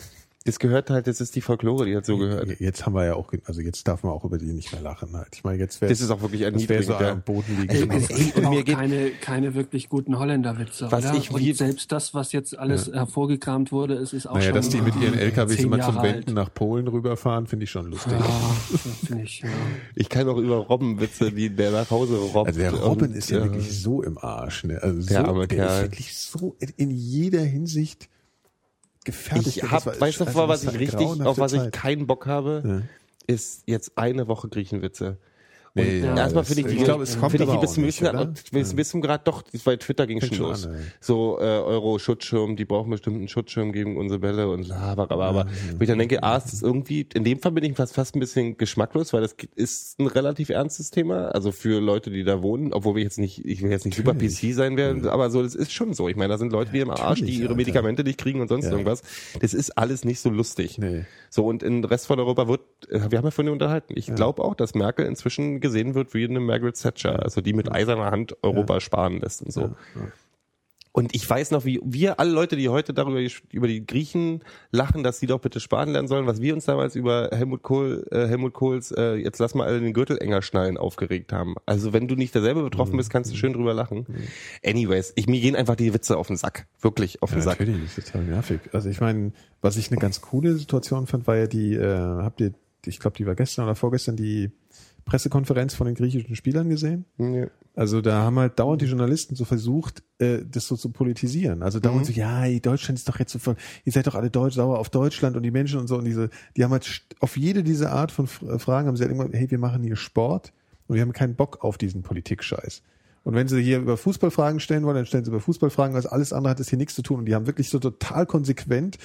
das gehört halt, das ist die Folklore, die halt so gehört. Jetzt haben wir ja auch, also jetzt darf man auch über die nicht mehr lachen halt. Ich meine, jetzt wäre Das ist auch wirklich das wäre so ja. am Boden liegen. Ey, Aber- es gibt und auch keine, keine wirklich guten Holländerwitze, Was oder? ich Und wie- selbst das, was jetzt alles hervorgekramt wurde, es ist auch naja, schon dass die mit ihren LKWs immer zum Wenden nach Polen rüberfahren, finde ich schon lustig. Ja, [laughs] finde ich. Ja. Ich kann auch über Robbenwitze, wie der nach Hause robbt. Also der Robin und, ist ja äh, wirklich so im Arsch, ne? Also Der so, arme der Kerl. ist wirklich so in jeder Hinsicht gefertigt. Ich hab, war- weißt du, also was ich war richtig, auf was ich keinen Bock habe, Ja. ist jetzt eine Woche Griechenwitze. Nee, ja, erstmal finde ich die, ich glaube, es kommt ich die bis zum nicht, bis, bis zum Grad doch, bei Twitter ging schon los. an, so äh, Euro-Schutzschirm, die brauchen bestimmt einen Schutzschirm gegen unsere Bälle und aber, aber, aber wo ich dann denke, ah, es ist irgendwie, in dem Fall bin ich fast, fast ein bisschen geschmacklos, weil das ist ein relativ ernstes Thema, also für Leute, die da wohnen, obwohl wir jetzt nicht, ich will jetzt nicht super PC sein werden, aber so, das ist schon so. Ich meine, da sind Leute wie im Arsch, die ihre. Medikamente nicht kriegen und sonst Ja. irgendwas. Das ist alles nicht so lustig. Nee. So, und im Rest von Europa wird, äh, wir haben ja von dir unterhalten, ich glaube auch, dass Merkel inzwischen gesehen wird wie eine Margaret Thatcher, also die mit eiserner Hand Europa sparen lässt und so. Und ich weiß noch, wie wir alle Leute, die heute darüber über die Griechen lachen, dass sie doch bitte sparen lernen sollen, was wir uns damals über Helmut Kohl, äh, Helmut Kohls, äh, jetzt lass mal alle den Gürtel enger schnallen, aufgeregt haben. Also wenn du nicht derselbe betroffen bist, kannst du schön drüber lachen. Anyways, ich, mir gehen einfach die Witze auf den Sack. Wirklich auf den Ja, Sack. natürlich, das ist total nervig. Also ich meine, was ich eine ganz coole Situation fand, war ja die, äh, habt ihr, ich glaube, die war gestern oder vorgestern, die Pressekonferenz von den griechischen Spielern gesehen? Ja. Also da haben halt dauernd die Journalisten so versucht, äh, das so zu politisieren. Also dauernd so, ja, Deutschland ist doch jetzt so voll, ihr seid doch alle deutsch sauer auf Deutschland und die Menschen und so und diese, die haben halt auf jede diese Art von Fragen haben sie halt irgendwann, hey, wir machen hier Sport und wir haben keinen Bock auf diesen Politikscheiß. Und wenn sie hier über Fußballfragen stellen wollen, dann stellen sie über Fußballfragen, was alles andere hat das hier nichts zu tun. Und die haben wirklich so total konsequent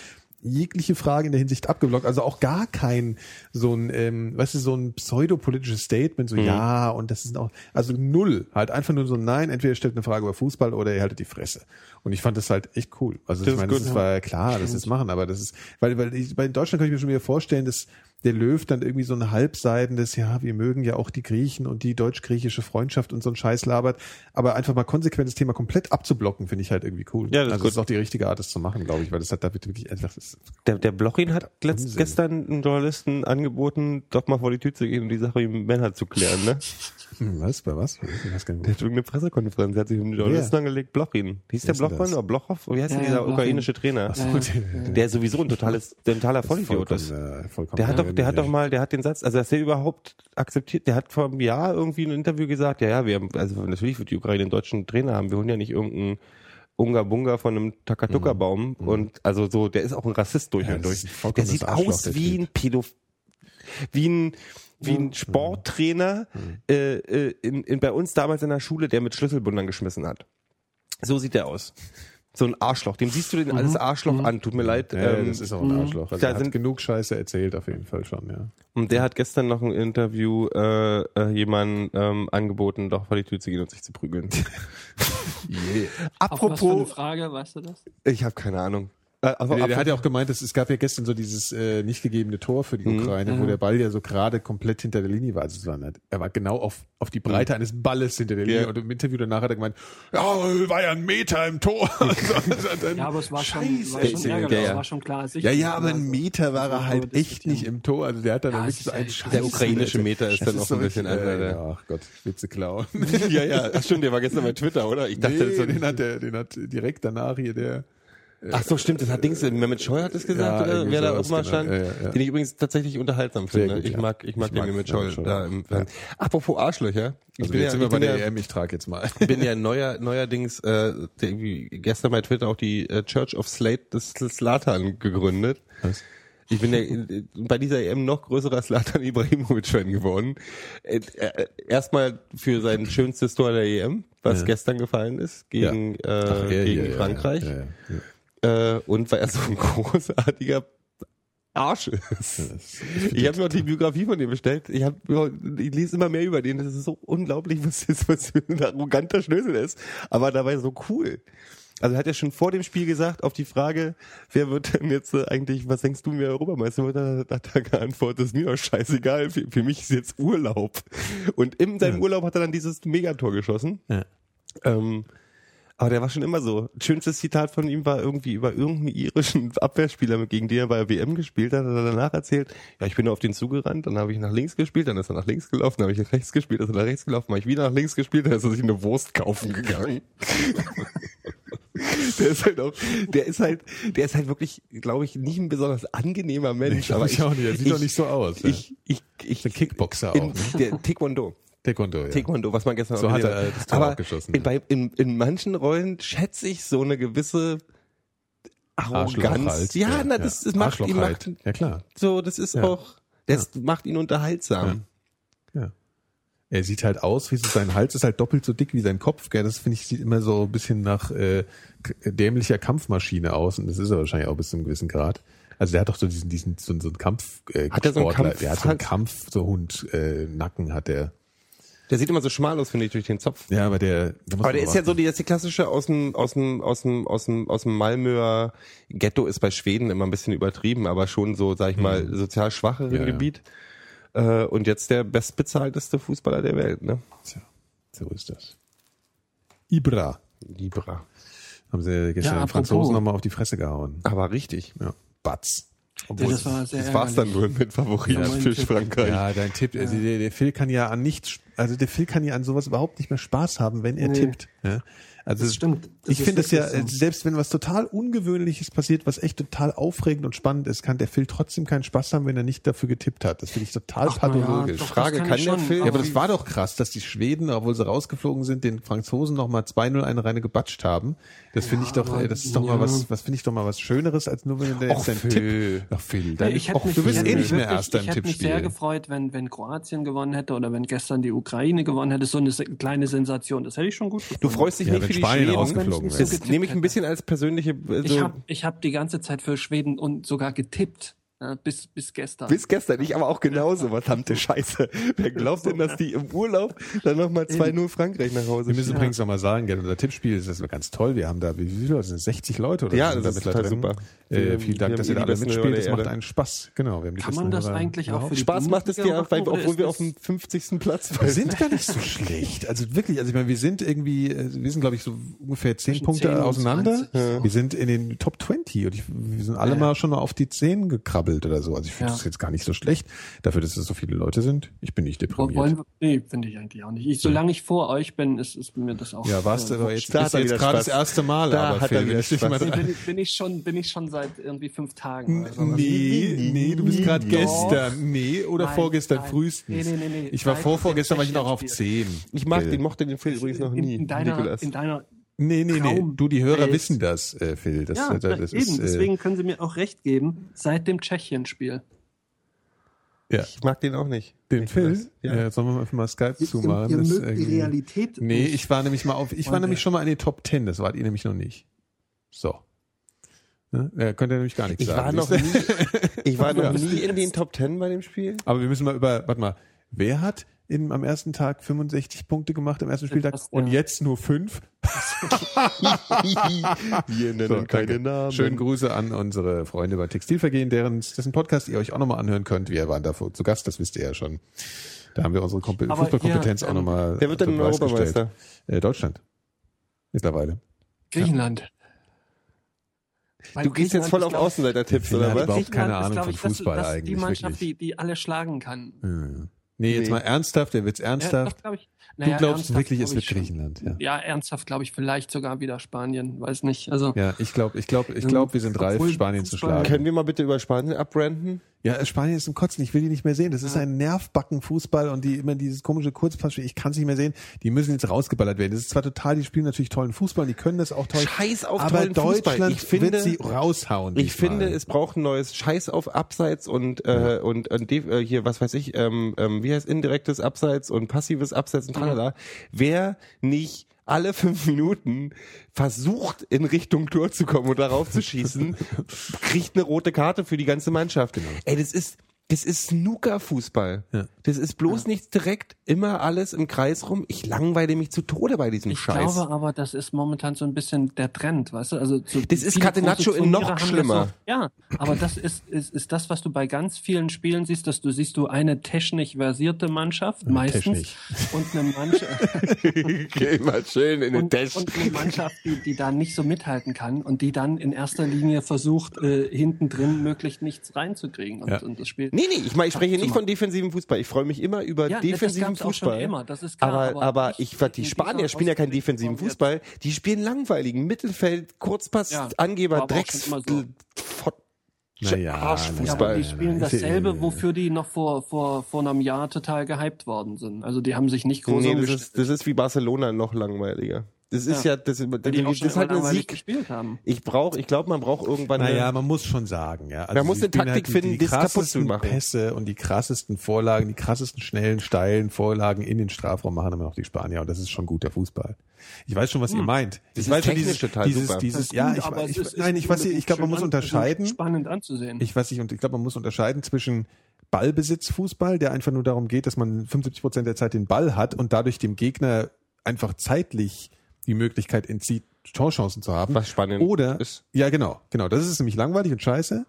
jegliche Frage in der Hinsicht abgeblockt. Also auch gar kein so ein, ähm, weißt du, so ein pseudopolitisches Statement, so ja, und das ist auch, also null. Halt einfach nur so, nein, entweder ihr stellt eine Frage über Fußball oder ihr haltet die Fresse. Und ich fand das halt echt cool. Also Das ich meine, gut. das war ja klar, das ist machen, aber das ist, weil, weil ich, bei Deutschland kann ich mir schon wieder vorstellen, dass der Löw dann irgendwie so ein halbseidendes, ja, wir mögen ja auch die Griechen und die deutsch-griechische Freundschaft und so ein Scheiß labert, aber einfach mal konsequent das Thema komplett abzublocken, finde ich halt irgendwie cool. Ja, das ist also gut. ist auch die richtige Art, das zu machen, glaube ich, weil das hat damit wirklich einfach, Der, der Blochin hat letzt, gestern einem Journalisten angeboten, doch mal vor die Tür zu gehen und die Sache mit Männer zu klären, ne? [laughs] Was, bei was? Gar Der hat irgendeine Pressekonferenz, der hat sich mit Journalisten angelegt, Blochin. Hieß der ist denn Blochmann das? oder Blochow? Wie heißt Ja, denn ja, dieser Blochin. ukrainische Trainer? Ach so, der- Der sowieso ein totales, der ein totaler Vollidiot ist. vollkommen, äh, vollkommen Der hat doch, der hat doch mal, der hat den Satz, also dass der überhaupt akzeptiert, der hat vor einem Jahr irgendwie in einem Interview gesagt, ja, ja, wir haben, also natürlich wird die Ukraine einen deutschen Trainer haben, wir holen ja nicht irgendeinen Unga Bunga von einem Takatuka-Baum und also so, der ist auch ein Rassist durch Mhm. Ja, und durch. ist Der sieht Arschloch, aus der wie ein Pädof wie ein wie ein Sporttrainer Mhm. äh, äh, in, in, bei uns damals in der Schule, der mit Schlüsselbundern geschmissen hat. So sieht der aus. So ein Arschloch. Dem siehst du den alles Arschloch an. Tut mir leid. Ja, ähm, das ist auch ein Arschloch. Also da er hat sind- genug Scheiße erzählt auf jeden Fall schon, ja. Und der hat gestern noch ein Interview äh, äh, jemandem ähm, angeboten, doch vor die Tür zu gehen und sich zu prügeln. [laughs] Auf was für eine Apropos, Frage, weißt du das? ich habe keine Ahnung. Äh, aber Der, der hat ja auch gemeint, dass, es gab ja gestern so dieses äh, nicht gegebene Tor für die Ukraine, wo der Ball ja so gerade komplett hinter der Linie war. Also es war nicht, er war genau auf, auf die Breite eines Balles hinter der Linie Ja. und im Interview danach hat er gemeint, ja, war ja ein Meter im Tor. [laughs] [laughs] Dann- Ja, aber es war schon, war Scheiße. schon Ja, ärgerlich. ja. Es war schon klar. ja, ja, aber ein Meter war er halt echt nicht im Tor. Also der hat dann Ja, wirklich es so ist ein ja- Scheiß. Der ukrainische Meter ist dann noch ein bisschen äh, ja, Ach Gott, Witze klauen. [laughs] ja, ja, ach stimmt, der war gestern bei Twitter, oder? Ich dachte, nee, den hat der, den hat direkt danach hier der, Ach so, stimmt, das hat Dings, Mehmet Scheu hat es gesagt, Ja, oder? Wer da oben mal genau. stand, Ja, ja, ja. den ich übrigens tatsächlich unterhaltsam finde. gut, ich ja. mag, ich mag Ich den Mehmet Scheu da im ja. Fernsehen. Apropos Arschlöcher. Ich also bin jetzt ja, sind ich wir bei der ja, EM, ich trage jetzt mal. bin ja neuer, neuerdings, äh, irgendwie gestern bei Twitter auch die äh, Church of Slate des Slatan gegründet. Was? Ich bin ja äh, bei dieser EM noch größerer Slatan Ibrahimovic-Fan geworden. Äh, äh, Erstmal für sein schönstes Tor der EM, was Ja. gestern gefallen ist, gegen, Ach, er äh, gegen ja, Frankreich. Ja, ja, ja. Äh, und weil er so ein großartiger Arsch ist. Ich habe mir auch die Biografie von dem bestellt. Ich, hab, ich lese immer mehr über den. Das ist so unglaublich, was, das, was für ein arroganter Schnösel ist. Aber dabei so cool. Also er hat ja schon vor dem Spiel gesagt, auf die Frage, wer wird denn jetzt äh, eigentlich, was denkst du mir Europameister wird, hat er- hat er geantwortet, ist mir doch scheißegal, für, für mich ist jetzt Urlaub. Und in seinem Urlaub hat er dann dieses Megator geschossen. Ja. Ähm, aber der war schon immer so. Schönstes Zitat von ihm war irgendwie über irgendeinen irischen [laughs] Abwehrspieler, gegen den er bei der WM gespielt hat, hat er danach erzählt, ja, ich bin auf den zugerannt, dann habe ich nach links gespielt, dann ist er nach links gelaufen, dann habe ich nach rechts gespielt, dann ist er nach rechts gelaufen, dann habe ich wieder nach links gespielt, dann ist er sich eine Wurst kaufen gegangen. [laughs] der ist halt auch, der ist halt, der ist halt wirklich, glaube ich, nicht ein besonders angenehmer Mensch. glaub aber ich auch nicht. Er sieht doch nicht so aus, ja. Ich, ich, ich, Der Kickboxer in, auch, ne? Der Taekwondo. Taekwondo, ja. Taekwondo, was man gestern So hat er das Tor Aber geschossen, In, ja. bei, in, in manchen Rollen schätze ich so eine gewisse Arroganz. halt. Ja, na, das, das macht Arschloch ihn halt. macht, Ja, klar. so, das ist Ja. auch, das macht ihn unterhaltsam. Ja. Er sieht halt aus, wie so sein Hals ist halt doppelt so dick wie sein Kopf, gell? Das finde ich sieht immer so ein bisschen nach äh, dämlicher Kampfmaschine aus und das ist er wahrscheinlich auch bis zu einem gewissen Grad. Also der hat doch so diesen diesen so, so einen Kampf äh, Hat er so einen. Kampf- der hat so einen Kampf so Hund äh, Nacken hat der. Der sieht immer so schmal aus, finde ich, durch den Zopf. Ja, aber der, der muss Aber der ist ja warten. so, die, ist die klassische aus dem, aus dem, aus dem, aus dem, aus dem Malmöer Ghetto ist bei Schweden immer ein bisschen übertrieben, aber schon so, sag ich mal, sozial schwachere Mhm. Ja, ja. Gebiet. Äh, und jetzt der bestbezahlteste Fußballer der Welt, ne? Tja, so ist das. Ibra Libra. haben sie gestern Ja, den. Franzosen nochmal auf die Fresse gehauen. Aber richtig. Ja, Batz. Ja, das war sehr Das war's dann wohl mit Favorit Ja, für. Frankreich. Ja, dein Tipp, also der, der Phil kann ja an nichts, also der Phil kann ja an sowas überhaupt nicht mehr Spaß haben, wenn er Nee. tippt. Ja? Also Das stimmt. Das ich finde es ja, so. selbst wenn was total Ungewöhnliches passiert, was echt total aufregend und spannend ist, kann der Phil trotzdem keinen Spaß haben, wenn er nicht dafür getippt hat. Das finde ich total Ach, na ja, pathologisch. doch, Frage, das kann ich der schon, Film- ja, aber das war doch krass, dass die Schweden, obwohl sie rausgeflogen sind, den Franzosen nochmal 2-0 eine reine gebatscht haben. Das finde ich doch, aber- äh, das ist doch mal ja. was, was finde ich doch mal was Schöneres, als nur wenn der jetzt seinen Phil. Tipp. Ach, Phil, Ja, dein, ich och, mich, du bist eh nicht mehr wirklich- Erster im Ich hätte mich sehr Tippspiel. gefreut, wenn, wenn Kroatien gewonnen hätte oder wenn gestern die Ukraine gewonnen hätte. So eine kleine Sensation. Das hätte ich schon gut gefunden. Du freust dich Ja, nicht Spanien rausgeflogen wäre. Das nehme ich ein bisschen als persönliche, äh, Ich habe ich hab die ganze Zeit für Schweden und sogar getippt. Ja, bis, bis gestern. bis gestern, ich aber auch genauso, verdammte Scheiße. [laughs] Wer glaubt denn, dass die im Urlaub dann nochmal 2-0 Frankreich nach Hause Wir müssen übrigens nochmal sagen, gell, unser Tippspiel ist das ganz toll. Wir haben da, wie viele Leute sind es? 60 Leute oder Ja, so? das sind ist total super. Wir Äh, vielen wir Dank, dass ihr da alle mitspielt. Das macht einen Spaß. Genau. Wir haben die Kann man das eigentlich auch für die Spaß macht es dir, weil, obwohl wir auf dem 50. Platz Wir waren. sind gar nicht so schlecht. Also wirklich, also ich meine, wir sind irgendwie, äh, wir sind glaube ich so ungefähr 10 Zwischen Punkte 10 und auseinander. 20. Wir sind in den Top 20 und ich, wir sind alle mal schon mal auf die 10 gekrabbelt oder so. Also ich finde Ja. das jetzt gar nicht so schlecht. Dafür, dass es so viele Leute sind. Ich bin nicht deprimiert. Wollen wir, nee, finde ich eigentlich auch nicht. Ich, solange ich vor euch bin, ist, ist mir das auch. ja, warst du äh, aber jetzt, Da ist jetzt gerade das erste Mal, Da aber hat er Phil, wenn wieder ich mal bin, ich, bin, ich schon, bin ich schon seit irgendwie fünf Tagen. Oder sowas. Nee, nee, du bist gerade gestern. Nee, oder Nein, vorgestern nein. frühestens. Nee, nee, nee, nee. Ich war Seit vor, vorgestern war ich noch auf. 10. Ich mag den, mochte den Phil übrigens noch nie, in, deiner, Nikolas. in deiner Nee, nee, nee. Kaum Du, die Hörer Welt. wissen das, äh, Phil. Das, ja, das, das eben, ist, äh, deswegen können Sie mir auch recht geben, seit dem Tschechien-Spiel. ja. Ich mag den auch nicht. Den Phil? Ja. Ja. sollen wir einfach mal Skype zumachen? ihr Das mögt die Realität Nee, nicht. ich war nämlich mal auf, ich war Und nämlich schon mal in den Top 10, das wart ihr nämlich noch nicht. So. Ne? Er könnte nämlich gar nichts Ich sagen. war noch nie, ich war noch Ja. nie in den Top Ten bei dem Spiel. Aber wir müssen mal über, warte mal, wer hat in, am ersten Tag 65 Punkte gemacht am ersten Spieltag Das, und ja. jetzt nur fünf? [laughs] Wir nennen So, keine danke. Namen. Schönen Grüße an unsere Freunde bei Textilvergehen, deren, dessen Podcast ihr euch auch nochmal anhören könnt. Wir waren da zu Gast, das wisst ihr ja schon. Da haben wir unsere Kompe Aber Fußballkompetenz hier, auch ähm, nochmal. Wer wird denn Europameister? gestellt. Äh, Deutschland. Mittlerweile. Griechenland. Du gehst jetzt voll auf Außenseiter-Tipps, oder was? überhaupt keine Griechenland ist, Ahnung von ich, das- Fußball das, eigentlich, Die Mannschaft, wirklich. die, die alle schlagen kann. Nee, jetzt Nee. mal ernsthaft, der wird's Ja, ernsthaft. glaub ich. du Naja, glaubst ernsthaft wirklich, es glaub wird ich schon. Griechenland, ja. Ja, ernsthaft glaube ich vielleicht sogar wieder Spanien, weiß nicht. Also Ja, ich glaube, ich glaube, ich glaube, wir sind reif, Obwohl Spanien zu schlagen. Können wir mal bitte über Spanien abbranden? Ja, Spanien ist im Kotzen. Ich will die nicht mehr sehen. Das ist ein Nervbacken-Fußball und die immer dieses komische Kurzpassspiel. Ich kann es nicht mehr sehen. Die müssen jetzt rausgeballert werden. Das ist zwar total, die spielen natürlich tollen Fußball, die können das auch toll. Scheiß auf aber tollen Fußball. Deutschland Ich finde- wird sie raushauen. Ich finde, es braucht ein neues Scheiß auf Abseits und äh, und, und de- äh, hier was weiß ich, ähm, ähm, wie heißt indirektes Abseits und passives Abseits und tralala. Wer nicht alle fünf Minuten versucht in Richtung Tor zu kommen und darauf zu schießen, [laughs] kriegt eine rote Karte für die ganze Mannschaft. Ey, das ist das ist Snooker-Fußball. Ja. Das ist bloß nicht direkt immer alles im Kreis rum. Ich langweile mich zu Tode bei diesem ich Scheiß. glaube aber, das ist momentan so ein bisschen der Trend, weißt du? Also so Das ist Catenaccio in noch schlimmer. So, ja, aber das ist, ist, ist das, was du bei ganz vielen Spielen siehst, dass du siehst du eine technisch versierte Mannschaft meistens und eine Mannschaft [laughs] Geh mal schön in den und, Test. und eine Mannschaft, die, die da nicht so mithalten kann und die dann in erster Linie versucht, äh, hinten drin möglichst nichts reinzukriegen und, Ja. und das Spiel. Nee, nee, ich, meine, ich spreche nicht von defensivem Fußball. Ich freue mich immer über Ja, defensiven das gab's auch schon Fußball. immer, das ist klar, aber, aber ich in die Spanier spielen ja keinen defensiven jetzt. Fußball. Die spielen langweiligen Mittelfeld, Kurzpass, Ja, Angeber, Drecks, Naja, Ja, aber Arschfußball. die spielen Ja, dasselbe, ja. wofür die noch vor, vor, vor einem Jahr total gehypt worden sind. Also die haben sich nicht groß nee, das ist, das ist wie Barcelona noch langweiliger. Das ist ja, Ja. das, das, die das ist halt immer ein langweilig Sieg. gespielt haben. Ich brauche, ich glaube, man braucht irgendwann Naja, eine, man muss schon sagen, ja. Also Man muss eine Taktik die- finden, die zu krassesten machen. Pässe und die krassesten Vorlagen, die krassesten schnellen, steilen Vorlagen in den Strafraum machen immer noch die Spanier und das ist schon guter Fußball. Ich weiß schon, was ihr meint. Hm. Das ich ist weiß schon, dieses, total dieses, super. dieses, Das ist ja, ich, ich, ist nein, ich weiß, ich glaube, man muss unterscheiden. Spannend anzusehen. Ich weiß nicht, und ich glaube, man muss unterscheiden zwischen Ballbesitzfußball, der einfach nur darum geht, dass man 75 Prozent der Zeit den Ball hat und dadurch dem Gegner einfach zeitlich die Möglichkeit entzieht, Torchancen zu haben. Was spannend Oder, ist. ja, genau, genau. Das ist nämlich langweilig und scheiße.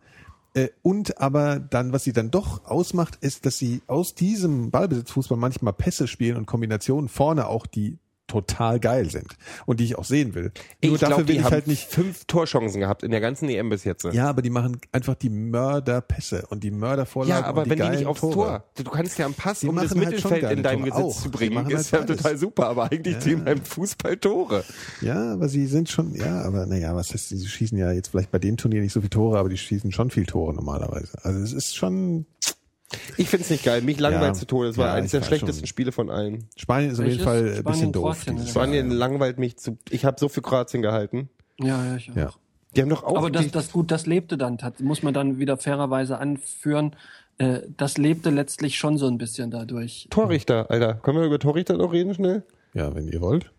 Äh, Und aber dann, was sie dann doch ausmacht, ist, dass sie aus diesem Ballbesitzfußball manchmal Pässe spielen und Kombinationen vorne auch, die total geil sind und die ich auch sehen will. Nur ich dafür glaube, will die ich haben halt nicht fünf Torchancen gehabt in der ganzen EM bis jetzt. ja, aber die machen einfach die Mörderpässe und die Mördervorlagen. Ja, aber und die wenn die nicht aufs Tore. Tor, du kannst ja am Pass, Die um das halt Mittelfeld geile in. Besitz Auch. zu bringen, ist halt ja total super, aber eigentlich ziehen beim Fußball Tore. Ja, aber sie sind schon, ja, aber naja, was heißt, sie schießen ja jetzt vielleicht bei dem Turnier nicht so viele Tore, aber die schießen schon viel Tore normalerweise. Also es ist schon, Ich find's nicht geil, mich langweilt Ja. zu Tode. Das war Ja, eines der schlechtesten schon. Spiele von allen. Spanien ist auf jeden? Fall ein Spanien, bisschen doof. Kroatien. Spanien langweilt mich zu, ich habe so für Kroatien gehalten. Ja, ja, ich auch. Ja. Die haben doch auch Aber das, das gut, das lebte dann, muss man dann wieder fairerweise anführen. Äh, das lebte letztlich schon so ein bisschen dadurch. Torrichter, Alter. Können wir über Torrichter noch reden schnell? Ja, wenn ihr wollt.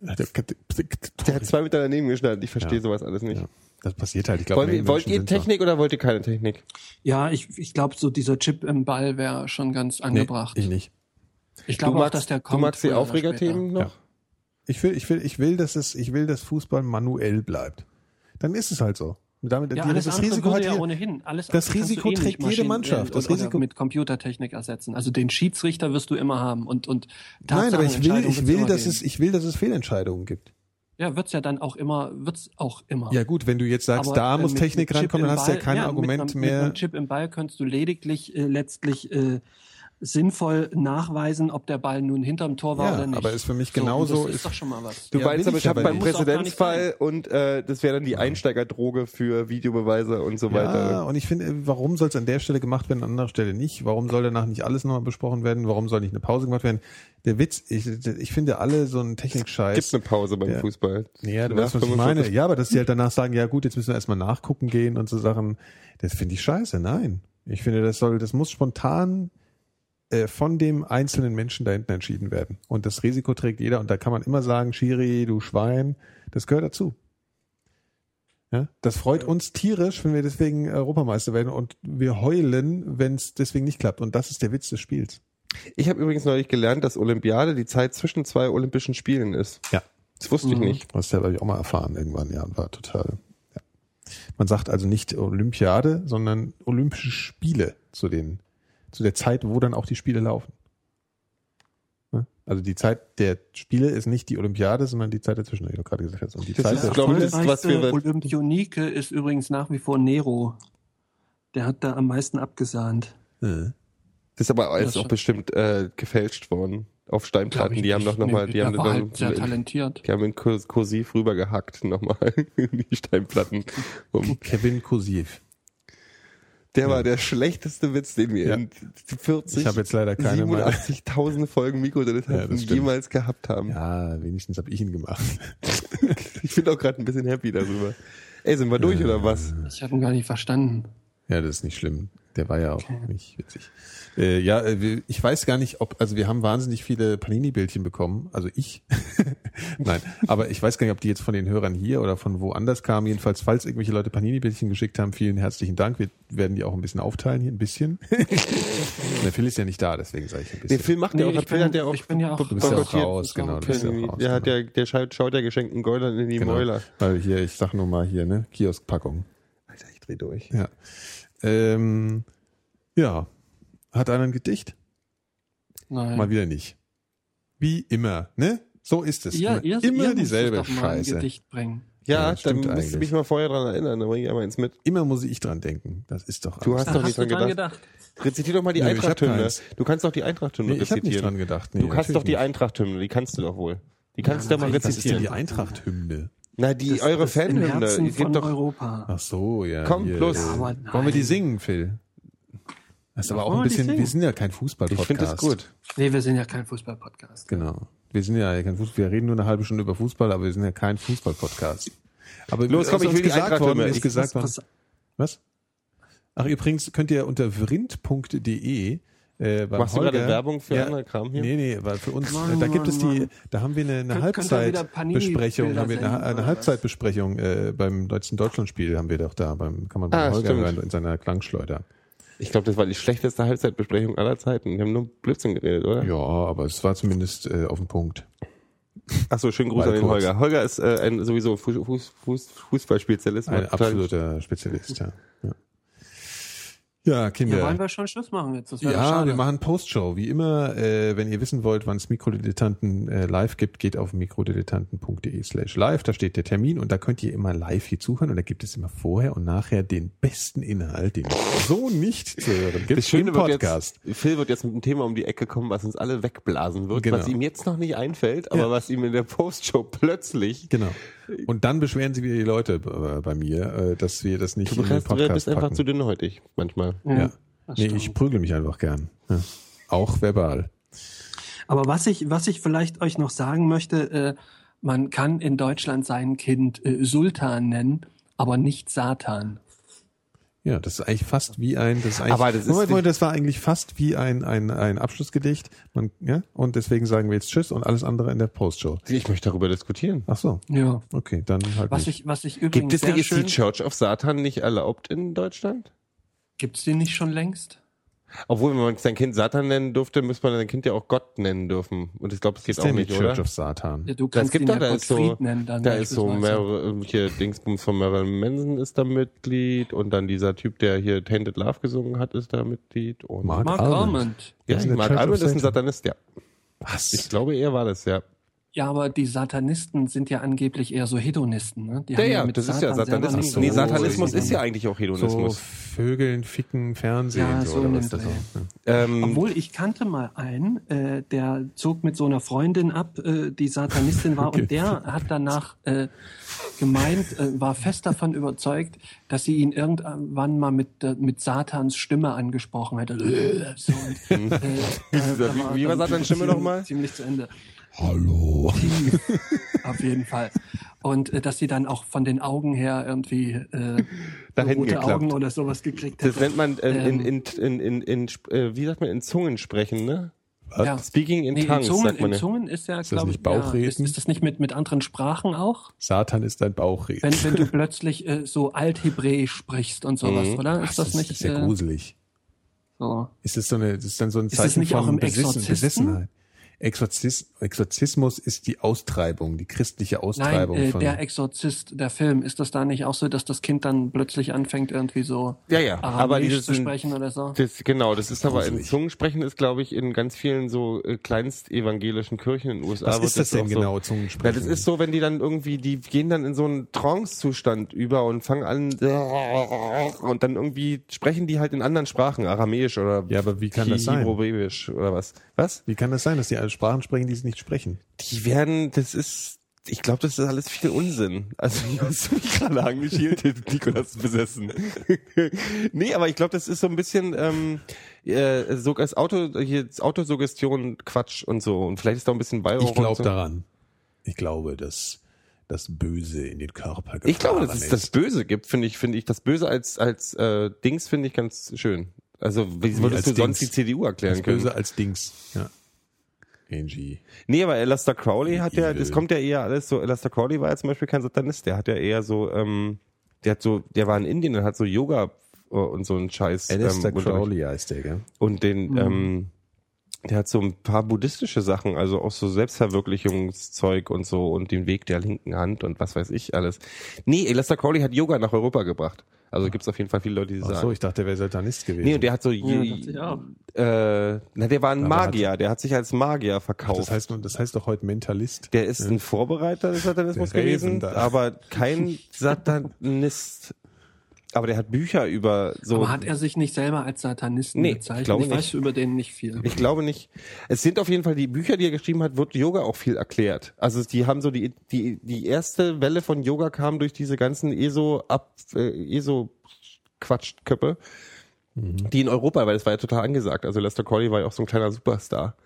Der hat zwei Meter daneben gestanden. Ich verstehe Ja. sowas alles nicht. Ja, das passiert halt. Ich glaube, Wollen wir, wollt ihr Technik oder wollt ihr keine Technik? Ja, ich, ich glaube, so dieser Chip im Ball wäre schon ganz Nee, angebracht. ich nicht. ich Du glaube auch, dass der du kommt. magst die Aufregerthemen noch? Ich will, ich will, ich will, dass es, ich will, dass Fußball manuell bleibt. Dann ist es halt so. Damit, Ja, die- das Risiko hat ja ohnehin. Alles das Risiko eh trägt jede Mannschaft. Das oder Risiko- mit Computertechnik ersetzen. Also den Schiedsrichter wirst du immer haben und und Nein, aber ich will, ich will, dass geben. es, ich will, dass es Fehlentscheidungen gibt. ja wird's ja dann auch immer wird's auch immer. Ja gut, wenn du jetzt sagst, Aber, da äh, muss mit- Technik mit rankommen, dann hast du ja kein mit Argument einem- Mit mehr. einem Chip im Ball kannst du lediglich äh, letztlich äh, sinnvoll nachweisen, ob der Ball nun hinterm Tor war Ja, oder nicht. aber ist für mich So, genauso- Das ist- ist doch schon mal was. Du Ja, meinst aber, ich habe beim Präzedenzfall und äh, das wäre dann die Einsteigerdroge für Videobeweise und so Ja, weiter. und ich finde, warum soll es an der Stelle gemacht werden, an anderer Stelle nicht? Warum soll danach nicht alles nochmal besprochen werden? Warum soll nicht eine Pause gemacht werden? Der Witz, ich, ich finde alle so einen Technikscheiß. Gibt eine Pause beim Ja. Fußball. Ja, du weißt, was ich 45 meine. Ja, aber dass die halt danach sagen, ja gut, jetzt müssen wir erstmal nachgucken gehen und so Sachen, das finde ich scheiße. Nein. Ich finde, das soll, das muss spontan von dem einzelnen Menschen da hinten entschieden werden. Und das Risiko trägt jeder. Und da kann man immer sagen, Schiri, du Schwein, das gehört dazu. Ja, das freut uns tierisch, wenn wir deswegen Europameister werden und wir heulen, wenn es deswegen nicht klappt. Und das ist der Witz des Spiels. Ich habe übrigens neulich gelernt, dass Olympiade die Zeit zwischen zwei Olympischen Spielen ist. Ja. Das wusste ich nicht. Das habe ich auch mal erfahren irgendwann, ja, und war total. Ja. Man sagt also nicht Olympiade, sondern Olympische Spiele zu den, zu der Zeit, wo dann auch die Spiele laufen. Ne? Also die Zeit der Spiele ist nicht die Olympiade, sondern die Zeit dazwischen, wie du gerade gesagt hast. Und die Das Zeit ist, der ich, Spiele, das- was wir- Olympionike ist übrigens nach wie vor Nero. Der hat da am meisten abgesahnt. äh, Das ist aber Das auch bestimmt äh, gefälscht worden auf Steinplatten. Die haben doch nochmal, die haben dann, halt sehr talentiert. die haben in Kurs- Kursiv rübergehackt nochmal [laughs] die Steinplatten. Um. Kevin Kursiv. Der war der schlechteste Witz, den wir Ja. in 40, Ich habe jetzt leider keine Meinung. 87.000 Folgen Ja, Mikrodilettanten das stimmt. jemals gehabt haben. Ja, wenigstens habe ich ihn gemacht. [laughs] Ich bin auch gerade ein bisschen happy darüber. Ey, sind wir durch oder was? Ich habe ihn gar nicht verstanden. Ja, das ist nicht schlimm. Der war ja auch nicht witzig. Äh, ja, äh, ich weiß gar nicht, ob, also wir haben wahnsinnig viele Panini-Bildchen bekommen, also ich. [laughs] Nein, aber ich weiß gar nicht, ob die jetzt von den Hörern hier oder von woanders kamen. Jedenfalls, falls irgendwelche Leute Panini-Bildchen geschickt haben, vielen herzlichen Dank. Wir werden die auch ein bisschen aufteilen hier, ein bisschen. [laughs] Der Phil ist ja nicht da, deswegen sage ich ein bisschen. Film macht Nee, der auch, ich hat Phil bin- hat der auch ich bin ja auch- Du bist ja auch raus, genau. Du bist ja auch raus, Der hat genau. ja, der schaut, schaut der geschenkten Goldern in die Genau. Mäuler. Weil hier, ich sag nur mal hier, ne, Kioskpackung. Alter, ich dreh durch. Ja. Ähm, ja. Hat einer ein Gedicht? Nein. Mal wieder nicht. Wie immer, ne? So ist es. Ja, immer ihr, immer ihr dieselbe doch mal ein Scheiße. Gedicht bringen. Ja, Ja, dann müsst du mich mal vorher dran erinnern, dann bring ich einmal ins mit. Immer muss ich dran denken. Das ist doch Du alles. hast Da doch nicht dran dran gedacht. gedacht. Rezitier doch mal die Nee, hab Eintracht-Hymne. Du kannst doch die Eintracht-Hymne nee, ich habe nicht rezitieren. dran gedacht. Nee, du kannst doch die. Eintracht-Hymne, die kannst du doch wohl. Die kannst du doch mal Was ist denn rezitieren. die Eintracht-Hymne? Na, die, Das- eure das im Fanhymne. Herzen von doch, Europa. Ach so, ja. Komm, los. äh, Wollen wir die singen, Phil? Das ist aber auch ein bisschen, wir sind ja kein ich Fußball-Podcast. finde das gut. Nee, wir sind ja kein Fußball-Podcast. Genau. Wir sind ja kein Fußball, wir reden nur eine halbe Stunde über Fußball, aber wir sind ja kein Fußball-Podcast. Aber Los, komm, ich will gesagt Eintracht worden ist, Ich- gesagt worden, Was, Was? Ach, übrigens könnt ihr unter vrind.de äh, beim Machst du Holger, gerade Werbung für ja, anderen Kram hier? Nee, nee, weil für uns, Mann, da gibt Mann, es die, Mann. da haben wir eine, eine Halbzeitbesprechung, haben wir eine, eine Halbzeitbesprechung äh, beim deutschen Deutschlandspiel haben wir doch da, beim, kann man bei Ah, Holger stimmt. hören in seiner Klangschleuder. Ich glaube, das war die schlechteste Halbzeitbesprechung aller Zeiten. Wir haben nur Blödsinn geredet, oder? Ja, aber es war zumindest äh, auf den Punkt. Ach so, schönen Gruß an den. Holger. Holger ist äh, ein sowieso Fuß, Fuß, Fuß, Fußballspezialist. Ein absoluter Spezialist, ja. Ja, ja Kinder. ja, wollen wir schon Schluss machen jetzt? Ja, schade. wir machen Postshow. Wie immer, äh, wenn ihr wissen wollt, wann es Mikrodilettanten äh, live gibt, geht auf mikrodilettanten.de slash live. Da steht der Termin und da könnt ihr immer live hier zuhören und da gibt es immer vorher und nachher den besten Inhalt, den so nicht zu hören gibt Das Schöne im wird Podcast. jetzt, Phil wird jetzt mit einem Thema um die Ecke kommen, was uns alle wegblasen wird, Genau. was ihm jetzt noch nicht einfällt, aber Ja. was ihm in der Postshow plötzlich. Genau. Und dann beschweren sich wieder die Leute äh, bei mir, äh, dass wir das nicht Du, in den kannst, du Podcast bist einfach packen. zu dünnhäutig manchmal. ja. das Nee, ich prügel mich einfach gern. Ja. Auch verbal. Aber was ich, was ich vielleicht euch noch sagen möchte, äh, man kann in Deutschland sein Kind äh, Sultan nennen, aber nicht Satan. Ja, das ist eigentlich fast wie ein, das ist eigentlich, Aber das ist Moment, Moment, das war eigentlich fast wie ein, ein, ein Abschlussgedicht. Man, ja, und deswegen sagen wir jetzt Tschüss und alles andere in der Postshow. Ich möchte darüber diskutieren. Ach so, Ja. okay, dann halt Was nicht. ich, was ich übrigens Gibt es sehr nicht, ist die Church of Satan nicht erlaubt in Deutschland? gibt's die nicht schon längst? Obwohl, wenn man sein Kind Satan nennen durfte, müsste man sein Kind ja auch Gott nennen dürfen. Und ich glaube, das geht auch nicht, Church oder? of Satan? Ja, du Das kannst gibt ihn doch, ja da ist so, Gottfried nennen dann da ist so mehrere, hier Dingsbums von Marilyn Manson ist da Mitglied und dann dieser Typ, der hier Tainted Love gesungen hat, ist da Mitglied und Mark Mark Almond. Almond. ja, der Mark Church Almond ist ein Satan. Satanist, ja. Was? Ich glaube, er war das, ja. Ja, aber die Satanisten sind ja angeblich eher so Hedonisten. Ne? Die Ja, haben ja, mit das ist ja Satan Satanismus. so, nee. Satanismus so- ist ja eigentlich auch so Hedonismus. Vögeln, Ficken, Fernsehen, Ja, so, so oder was das auch. Ja. ähm, Obwohl ich kannte mal einen, äh, der zog mit so einer Freundin ab, äh, die Satanistin war [laughs] Okay. und der hat danach äh, gemeint, äh, war fest davon überzeugt, dass sie ihn irgendwann mal mit, äh, mit Satans Stimme angesprochen hätte. [laughs] So, und, äh, äh, [laughs] Wie- wie war Satans Stimme nochmal? Ziemlich zu Ende. Hallo. [laughs] Auf jeden Fall. Und äh, dass sie dann auch von den Augen her irgendwie äh, Nach hinten rote geklappt. Augen oder sowas gekriegt Das hätte. nennt man äh, in, Ähm. in, in, in, in, äh, wie sagt man, in Zungen sprechen, ne? ja. Speaking in Nee, tongues, in Zungen, sagt man in ja. Zungen ist ja, das glaube ich, nicht Bauchreden? ja, ist, ist das nicht mit, mit anderen Sprachen auch? Satan ist dein Bauchreden. Wenn, wenn du [laughs] plötzlich äh, so Althebräisch sprichst und sowas, Mhm. oder? Ach, Ist das, nicht ist ja äh, gruselig. so? Ist das so eine, das ist dann so ein das Zeichen nicht von auch im Besissen, Exorzisten? Besessenheit? Exorzis, Exorzismus ist die Austreibung, die christliche Nein, Austreibung äh, von. der Exorzist, der Film, ist das da nicht auch so, dass das Kind dann plötzlich anfängt, irgendwie so Ja, ja, aber dieses zu sprechen oder so? Das, genau, das ist aber in. Zungensprechen ist, glaube ich, in ganz vielen so äh, kleinstevangelischen Kirchen in den USA. Was ist das denn auch so- genau, Ja, Zungensprechen? das ist so, wenn die dann irgendwie, die gehen dann in so einen Trance-Zustand über und fangen an und dann irgendwie sprechen die halt in anderen Sprachen, Aramäisch oder Ja, aber wie kann das sein? Hebräisch oder was? Was? Wie kann das sein, dass die alle Sprachen sprechen, die sie nicht sprechen? Die werden, das ist, ich glaube, das ist alles viel Unsinn. Also, [laughs] wie hast du mich gerade angeschielt? Nikolas besessen. [laughs] nee, aber ich glaube, das ist so ein bisschen, ähm, äh, so als Auto, hier, Autosuggestion, Quatsch und so. Und vielleicht ist da ein bisschen Weihrauch Ich glaube so. daran. Ich glaube, dass das Böse in den Körper Ich glaube, dass es das Böse gibt, finde ich, finde ich, das Böse als, als, äh, Dings finde ich ganz schön. Also, wie würdest als du sonst Dings. die CDU erklären Das können? Böse als Dings. Ja. Angie. Nee, aber Alastair Crowley hat ja, das kommt ja eher alles so, Alastair Crowley war ja zum Beispiel kein Satanist, der hat ja eher so, ähm, der hat so, der war in Indien und hat so Yoga äh, und so einen Scheiß. Alistair ähm. Crowley heißt der, gell? Und den, ähm, der hat so ein paar buddhistische Sachen, also auch so Selbstverwirklichungszeug und so und den Weg der linken Hand und was weiß ich alles. Nee, Alastair Crowley hat Yoga nach Europa gebracht. Also gibt's auf jeden Fall viele Leute, die Ach sagen. so, ich dachte, der wäre Satanist gewesen. nee, und der hat so, Ja, je, äh, na, der war ein Aber Magier, der hat sich als Magier Ach, verkauft. das heißt, das heißt doch heute Mentalist. Der ist ein Vorbereiter des Satanismus Der gewesen, aber [laughs] kein Satanist. Aber der hat Bücher über so. Aber hat er sich nicht selber als Satanisten Nee, bezeichnet? ich glaube ich nicht. weiß über den nicht viel. ich glaube nicht. Es sind auf jeden Fall die Bücher, die er geschrieben hat, wird Yoga auch viel erklärt. Also die haben so die die die erste Welle von Yoga kam durch diese ganzen ESO ab äh, ESO Quatschköppe, die in Europa, weil das war ja total angesagt. Also Lester Crowley war ja auch so ein kleiner Superstar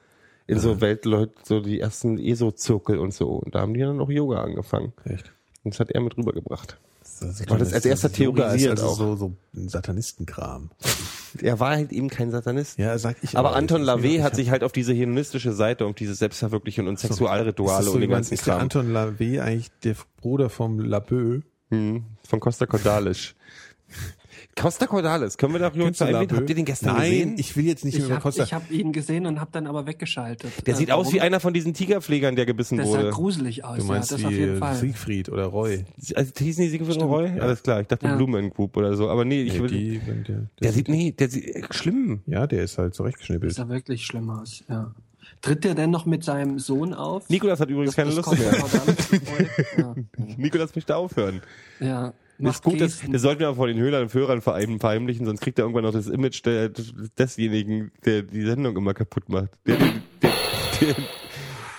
in so Weltleute, so die ersten ESO-Zirkel und so. Und da haben die dann auch Yoga angefangen. Echt? Und das hat er mit rübergebracht. Das War das als erster Yoga ist theorisiert also auch. so, so ein Satanistenkram. Er war halt eben kein Satanist. Ja, sag ich Aber auch. Anton LaVey hat sich halt auf diese hedonistische Seite, auf diese Selbstverwirklichung und Ist Sexualrituale so, und den ganzen Ist Kram. Anton LaVey eigentlich der Bruder vom Labö? Hm, von Costa Cordalis. Costa Cordalis, können wir darüber du erwähnen? Habt ihr den gestern Nein, gesehen? ich will jetzt nicht Ich über habe Costa. hab ihn gesehen und habe dann aber weggeschaltet. Der Äh, sieht aus wie warum? einer von diesen Tigerpflegern, der gebissen Der sah wurde. gruselig aus, du meinst ja, das auf wie jeden Fall. Siegfried oder Roy? Also hießen die Siegfried und Roy? ja. Alles klar, ich dachte Ja. Blumen Group oder so. Aber nee, ich Nee, will. die, der, der, der sieht, nee, der sieht äh, schlimm. Ja, der ist halt zurechtgeschnippelt. sah wirklich schlimm aus, ja. Tritt der denn noch mit seinem Sohn auf? Nikolas hat übrigens keine Das Lust kommt mehr. [laughs] ja, Nikolas möchte aufhören. ja. Das Macht ist gut, das, das sollten wir aber vor den Hörern und Hörern verheimlichen, sonst kriegt er irgendwann noch das Image der, desjenigen, der die Sendung immer kaputt macht. Der, der, der,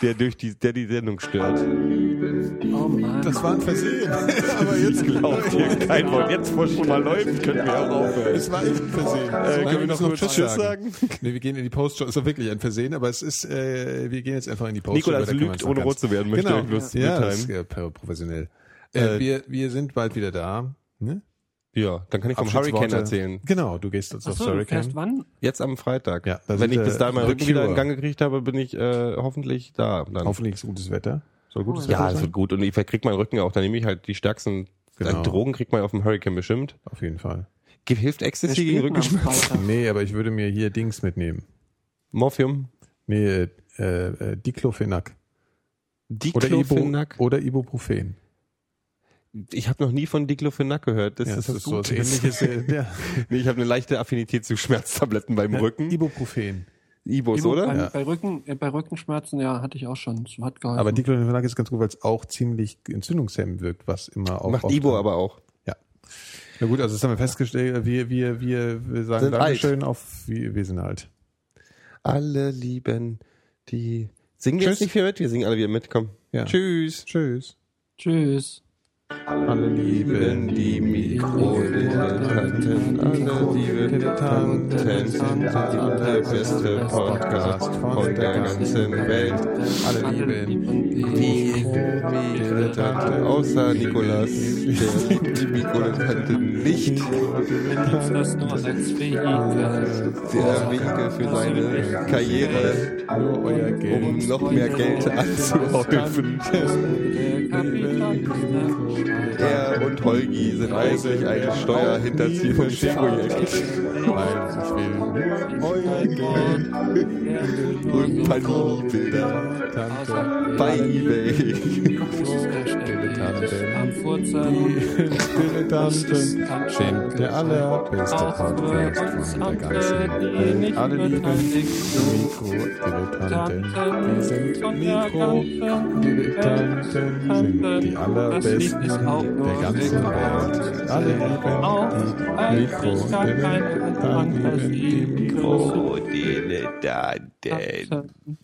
der durch die, der die Sendung stört. oh Mann. Das war ein Versehen. [laughs] Aber jetzt Glaubt [laughs] ihr kein Wort. Jetzt, wo es schon mal läuft, können wir auch aufhören. Es war echt ein Versehen. Äh, können wir noch kurz Tschüss sagen? Nee, wir gehen in die Postshow. Es war wirklich ein Versehen, aber es ist, äh, wir gehen jetzt einfach in die Postshow. Nikolas lügt, ohne rot zu werden, möchte genau. ich bloß ja, das mitteilen. ist ja professionell. Äh, Äh, wir, wir sind bald wieder da. Ne? Ja, dann kann ich vom Hurricane erzählen. Genau, du gehst jetzt aufs Achso, du Hurricane. fährst wann? Jetzt am Freitag. Ja, da Wenn ich bis dahin meinen Rücken wieder in Gang gekriegt habe, bin ich äh, hoffentlich da. Dann. Hoffentlich ist gutes Wetter. Soll gutes Oh, ja, Wetter es sein? wird gut. Und ich krieg meinen Rücken auch. Dann nehme ich halt die stärksten Genau. äh, Drogen, kriegt man auf dem Hurricane bestimmt. Auf jeden Fall. Hilft Ecstasy gegen Rückenschmerzen? Nee, aber ich würde mir hier Dings mitnehmen. Morphium? Nee, äh, äh, Diclofenac. Oder, Ibo, Diclofenac? oder Ibuprofen. Ich habe noch nie von Diclofenac gehört. Das Ja, ist das das ist so was Gute. ähnliches. äh, [laughs] ja. Nee, ich habe eine leichte Affinität zu Schmerztabletten beim Rücken. Ibuprofen. Ibos, Ibu- oder? Bei, Ja. bei, Rücken, äh, bei Rückenschmerzen, ja, hatte ich auch schon. Das hat geholfen. Aber Diclofenac ist ganz gut, weil es auch ziemlich entzündungshemmend wirkt, was immer auch Macht Ibo aber auch. Ja. Na gut, also das haben wir festgestellt. Wir, wir, wir, wir sagen Sind Dankeschön auf, wir, wir sind alt. Alle lieben die. Singen wir Tschüss. jetzt nicht viel mit? Wir singen alle wieder mit. Komm. Ja. Tschüss. Tschüss. Tschüss. Alle lieben die Mikrodilettanten. Alle Dilettanten sind der beste Podcast von der ganzen Welt. Alle lieben Die Dilettanten, außer Nikolas, der die Mikrodilettanten nicht, der Vehikel für seine Karriere, um noch mehr Geld anzuhäufen. Er und Holgi sind eigentlich ein Steuerhinterziehungsprojekt. Weil ich will. Und Panini-Bilder Tante. bei Ebay. Am Furzen. Dilettanten sind der allerbeste Podcast von der ganzen Welt. Alle lieben Mikrodilettanten. Die sind Mikrodilettanten, sind die allerbesten der ganzen Welt. Alle lieben die Mikrodilettanten, die Mikro. Dilettanten.